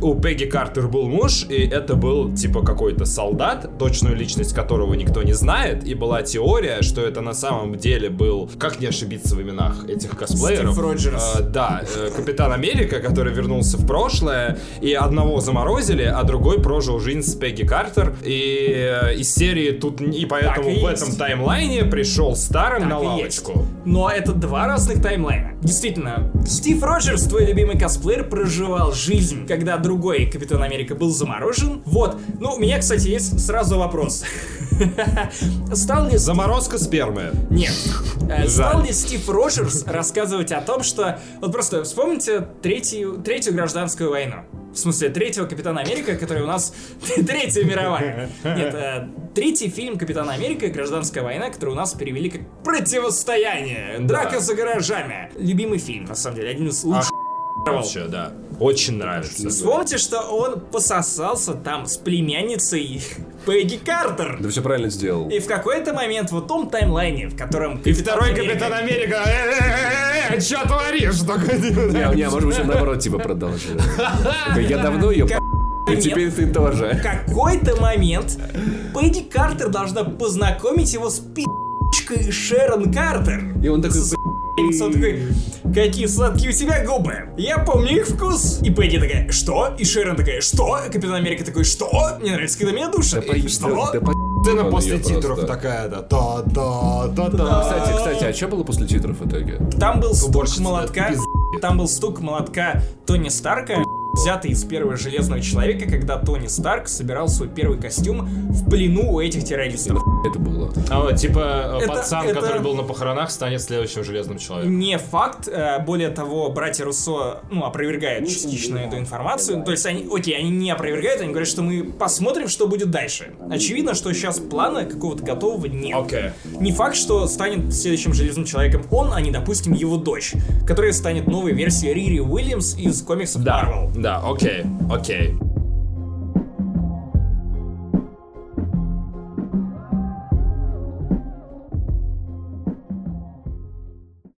У Пегги Картер был муж, и это был, типа, какой-то солдат, точную личность которого никто не знает, и была теория, что это на самом деле был, как не ошибиться в именах этих косплееров? Стив Роджерс. Э, да, э, Капитан Америка, который вернулся в прошлое, и одного заморозили, а другой прожил жизнь с Пегги Картер. И э, из серии тут... И поэтому и в есть. этом таймлайне пришел старым Так на и лавочку. есть. Но это два разных таймлайна. Действительно, Стив Роджерс, твой любимый косплеер, проживал жизнь, когда другой Капитан Америка был заморожен. Вот. Ну, у меня, кстати, есть сразу вопрос. Стал ли... Заморозка спермы. Нет. Э, Стал ли Стив Роджерс рассказывать о том, что... Вот просто вспомните третью, третью гражданскую войну. В смысле, третьего Капитана Америка, который у нас... Третья мировая. Нет, э, третий фильм Капитана Америка «Гражданская война», который у нас перевели как «Противостояние». Драка за гаражами. Любимый фильм, на самом деле. Один из лучших. Вообще, да. Очень нравится. Вспомните, что он пососался там с племянницей Пегги Картер. Да все правильно сделал. И в какой-то момент в том таймлайне, в котором... И второй Капитан Америка. «Э-э-э, Чё творишь? Только- Не, не, может быть, он наоборот, типа, продолжил. Такой, Я давно ее момент... теперь ты тоже. В какой-то момент Пэдди Картер должна познакомить его с пи***чкой Шерон Картер. И он такой, С- И он такой, какие сладкие у тебя губы. Я помню их вкус. И Пэдди такая, что? И Шерон такая, что? Капитан Америка такой, что? Мне нравится, когда меня душат. «Да И Что? да по- Сцена после титров просто. такая, да. Да, да, да, да. Кстати, кстати, а что было после титров в итоге? Там был стук молотка. да, Там был стук молотка Тони Старка, взятый из первого Железного Человека, когда Тони Старк собирал свой первый костюм в плену у этих террористов. Это было. А вот, типа, э, Это- пацан, это- который был на похоронах, станет следующим железным человеком. Не факт, э, более того, братья Руссо, ну, опровергают частично эту информацию. То есть они, окей, они не опровергают, они говорят, что мы посмотрим, что будет дальше. Очевидно, что сейчас плана какого-то готового нет. Окей. Не факт, что станет следующим Железным Человеком он, а не, допустим, его дочь, которая станет новой версией Рири Уильямс из комиксов Да, Marvel. Да, окей, окей.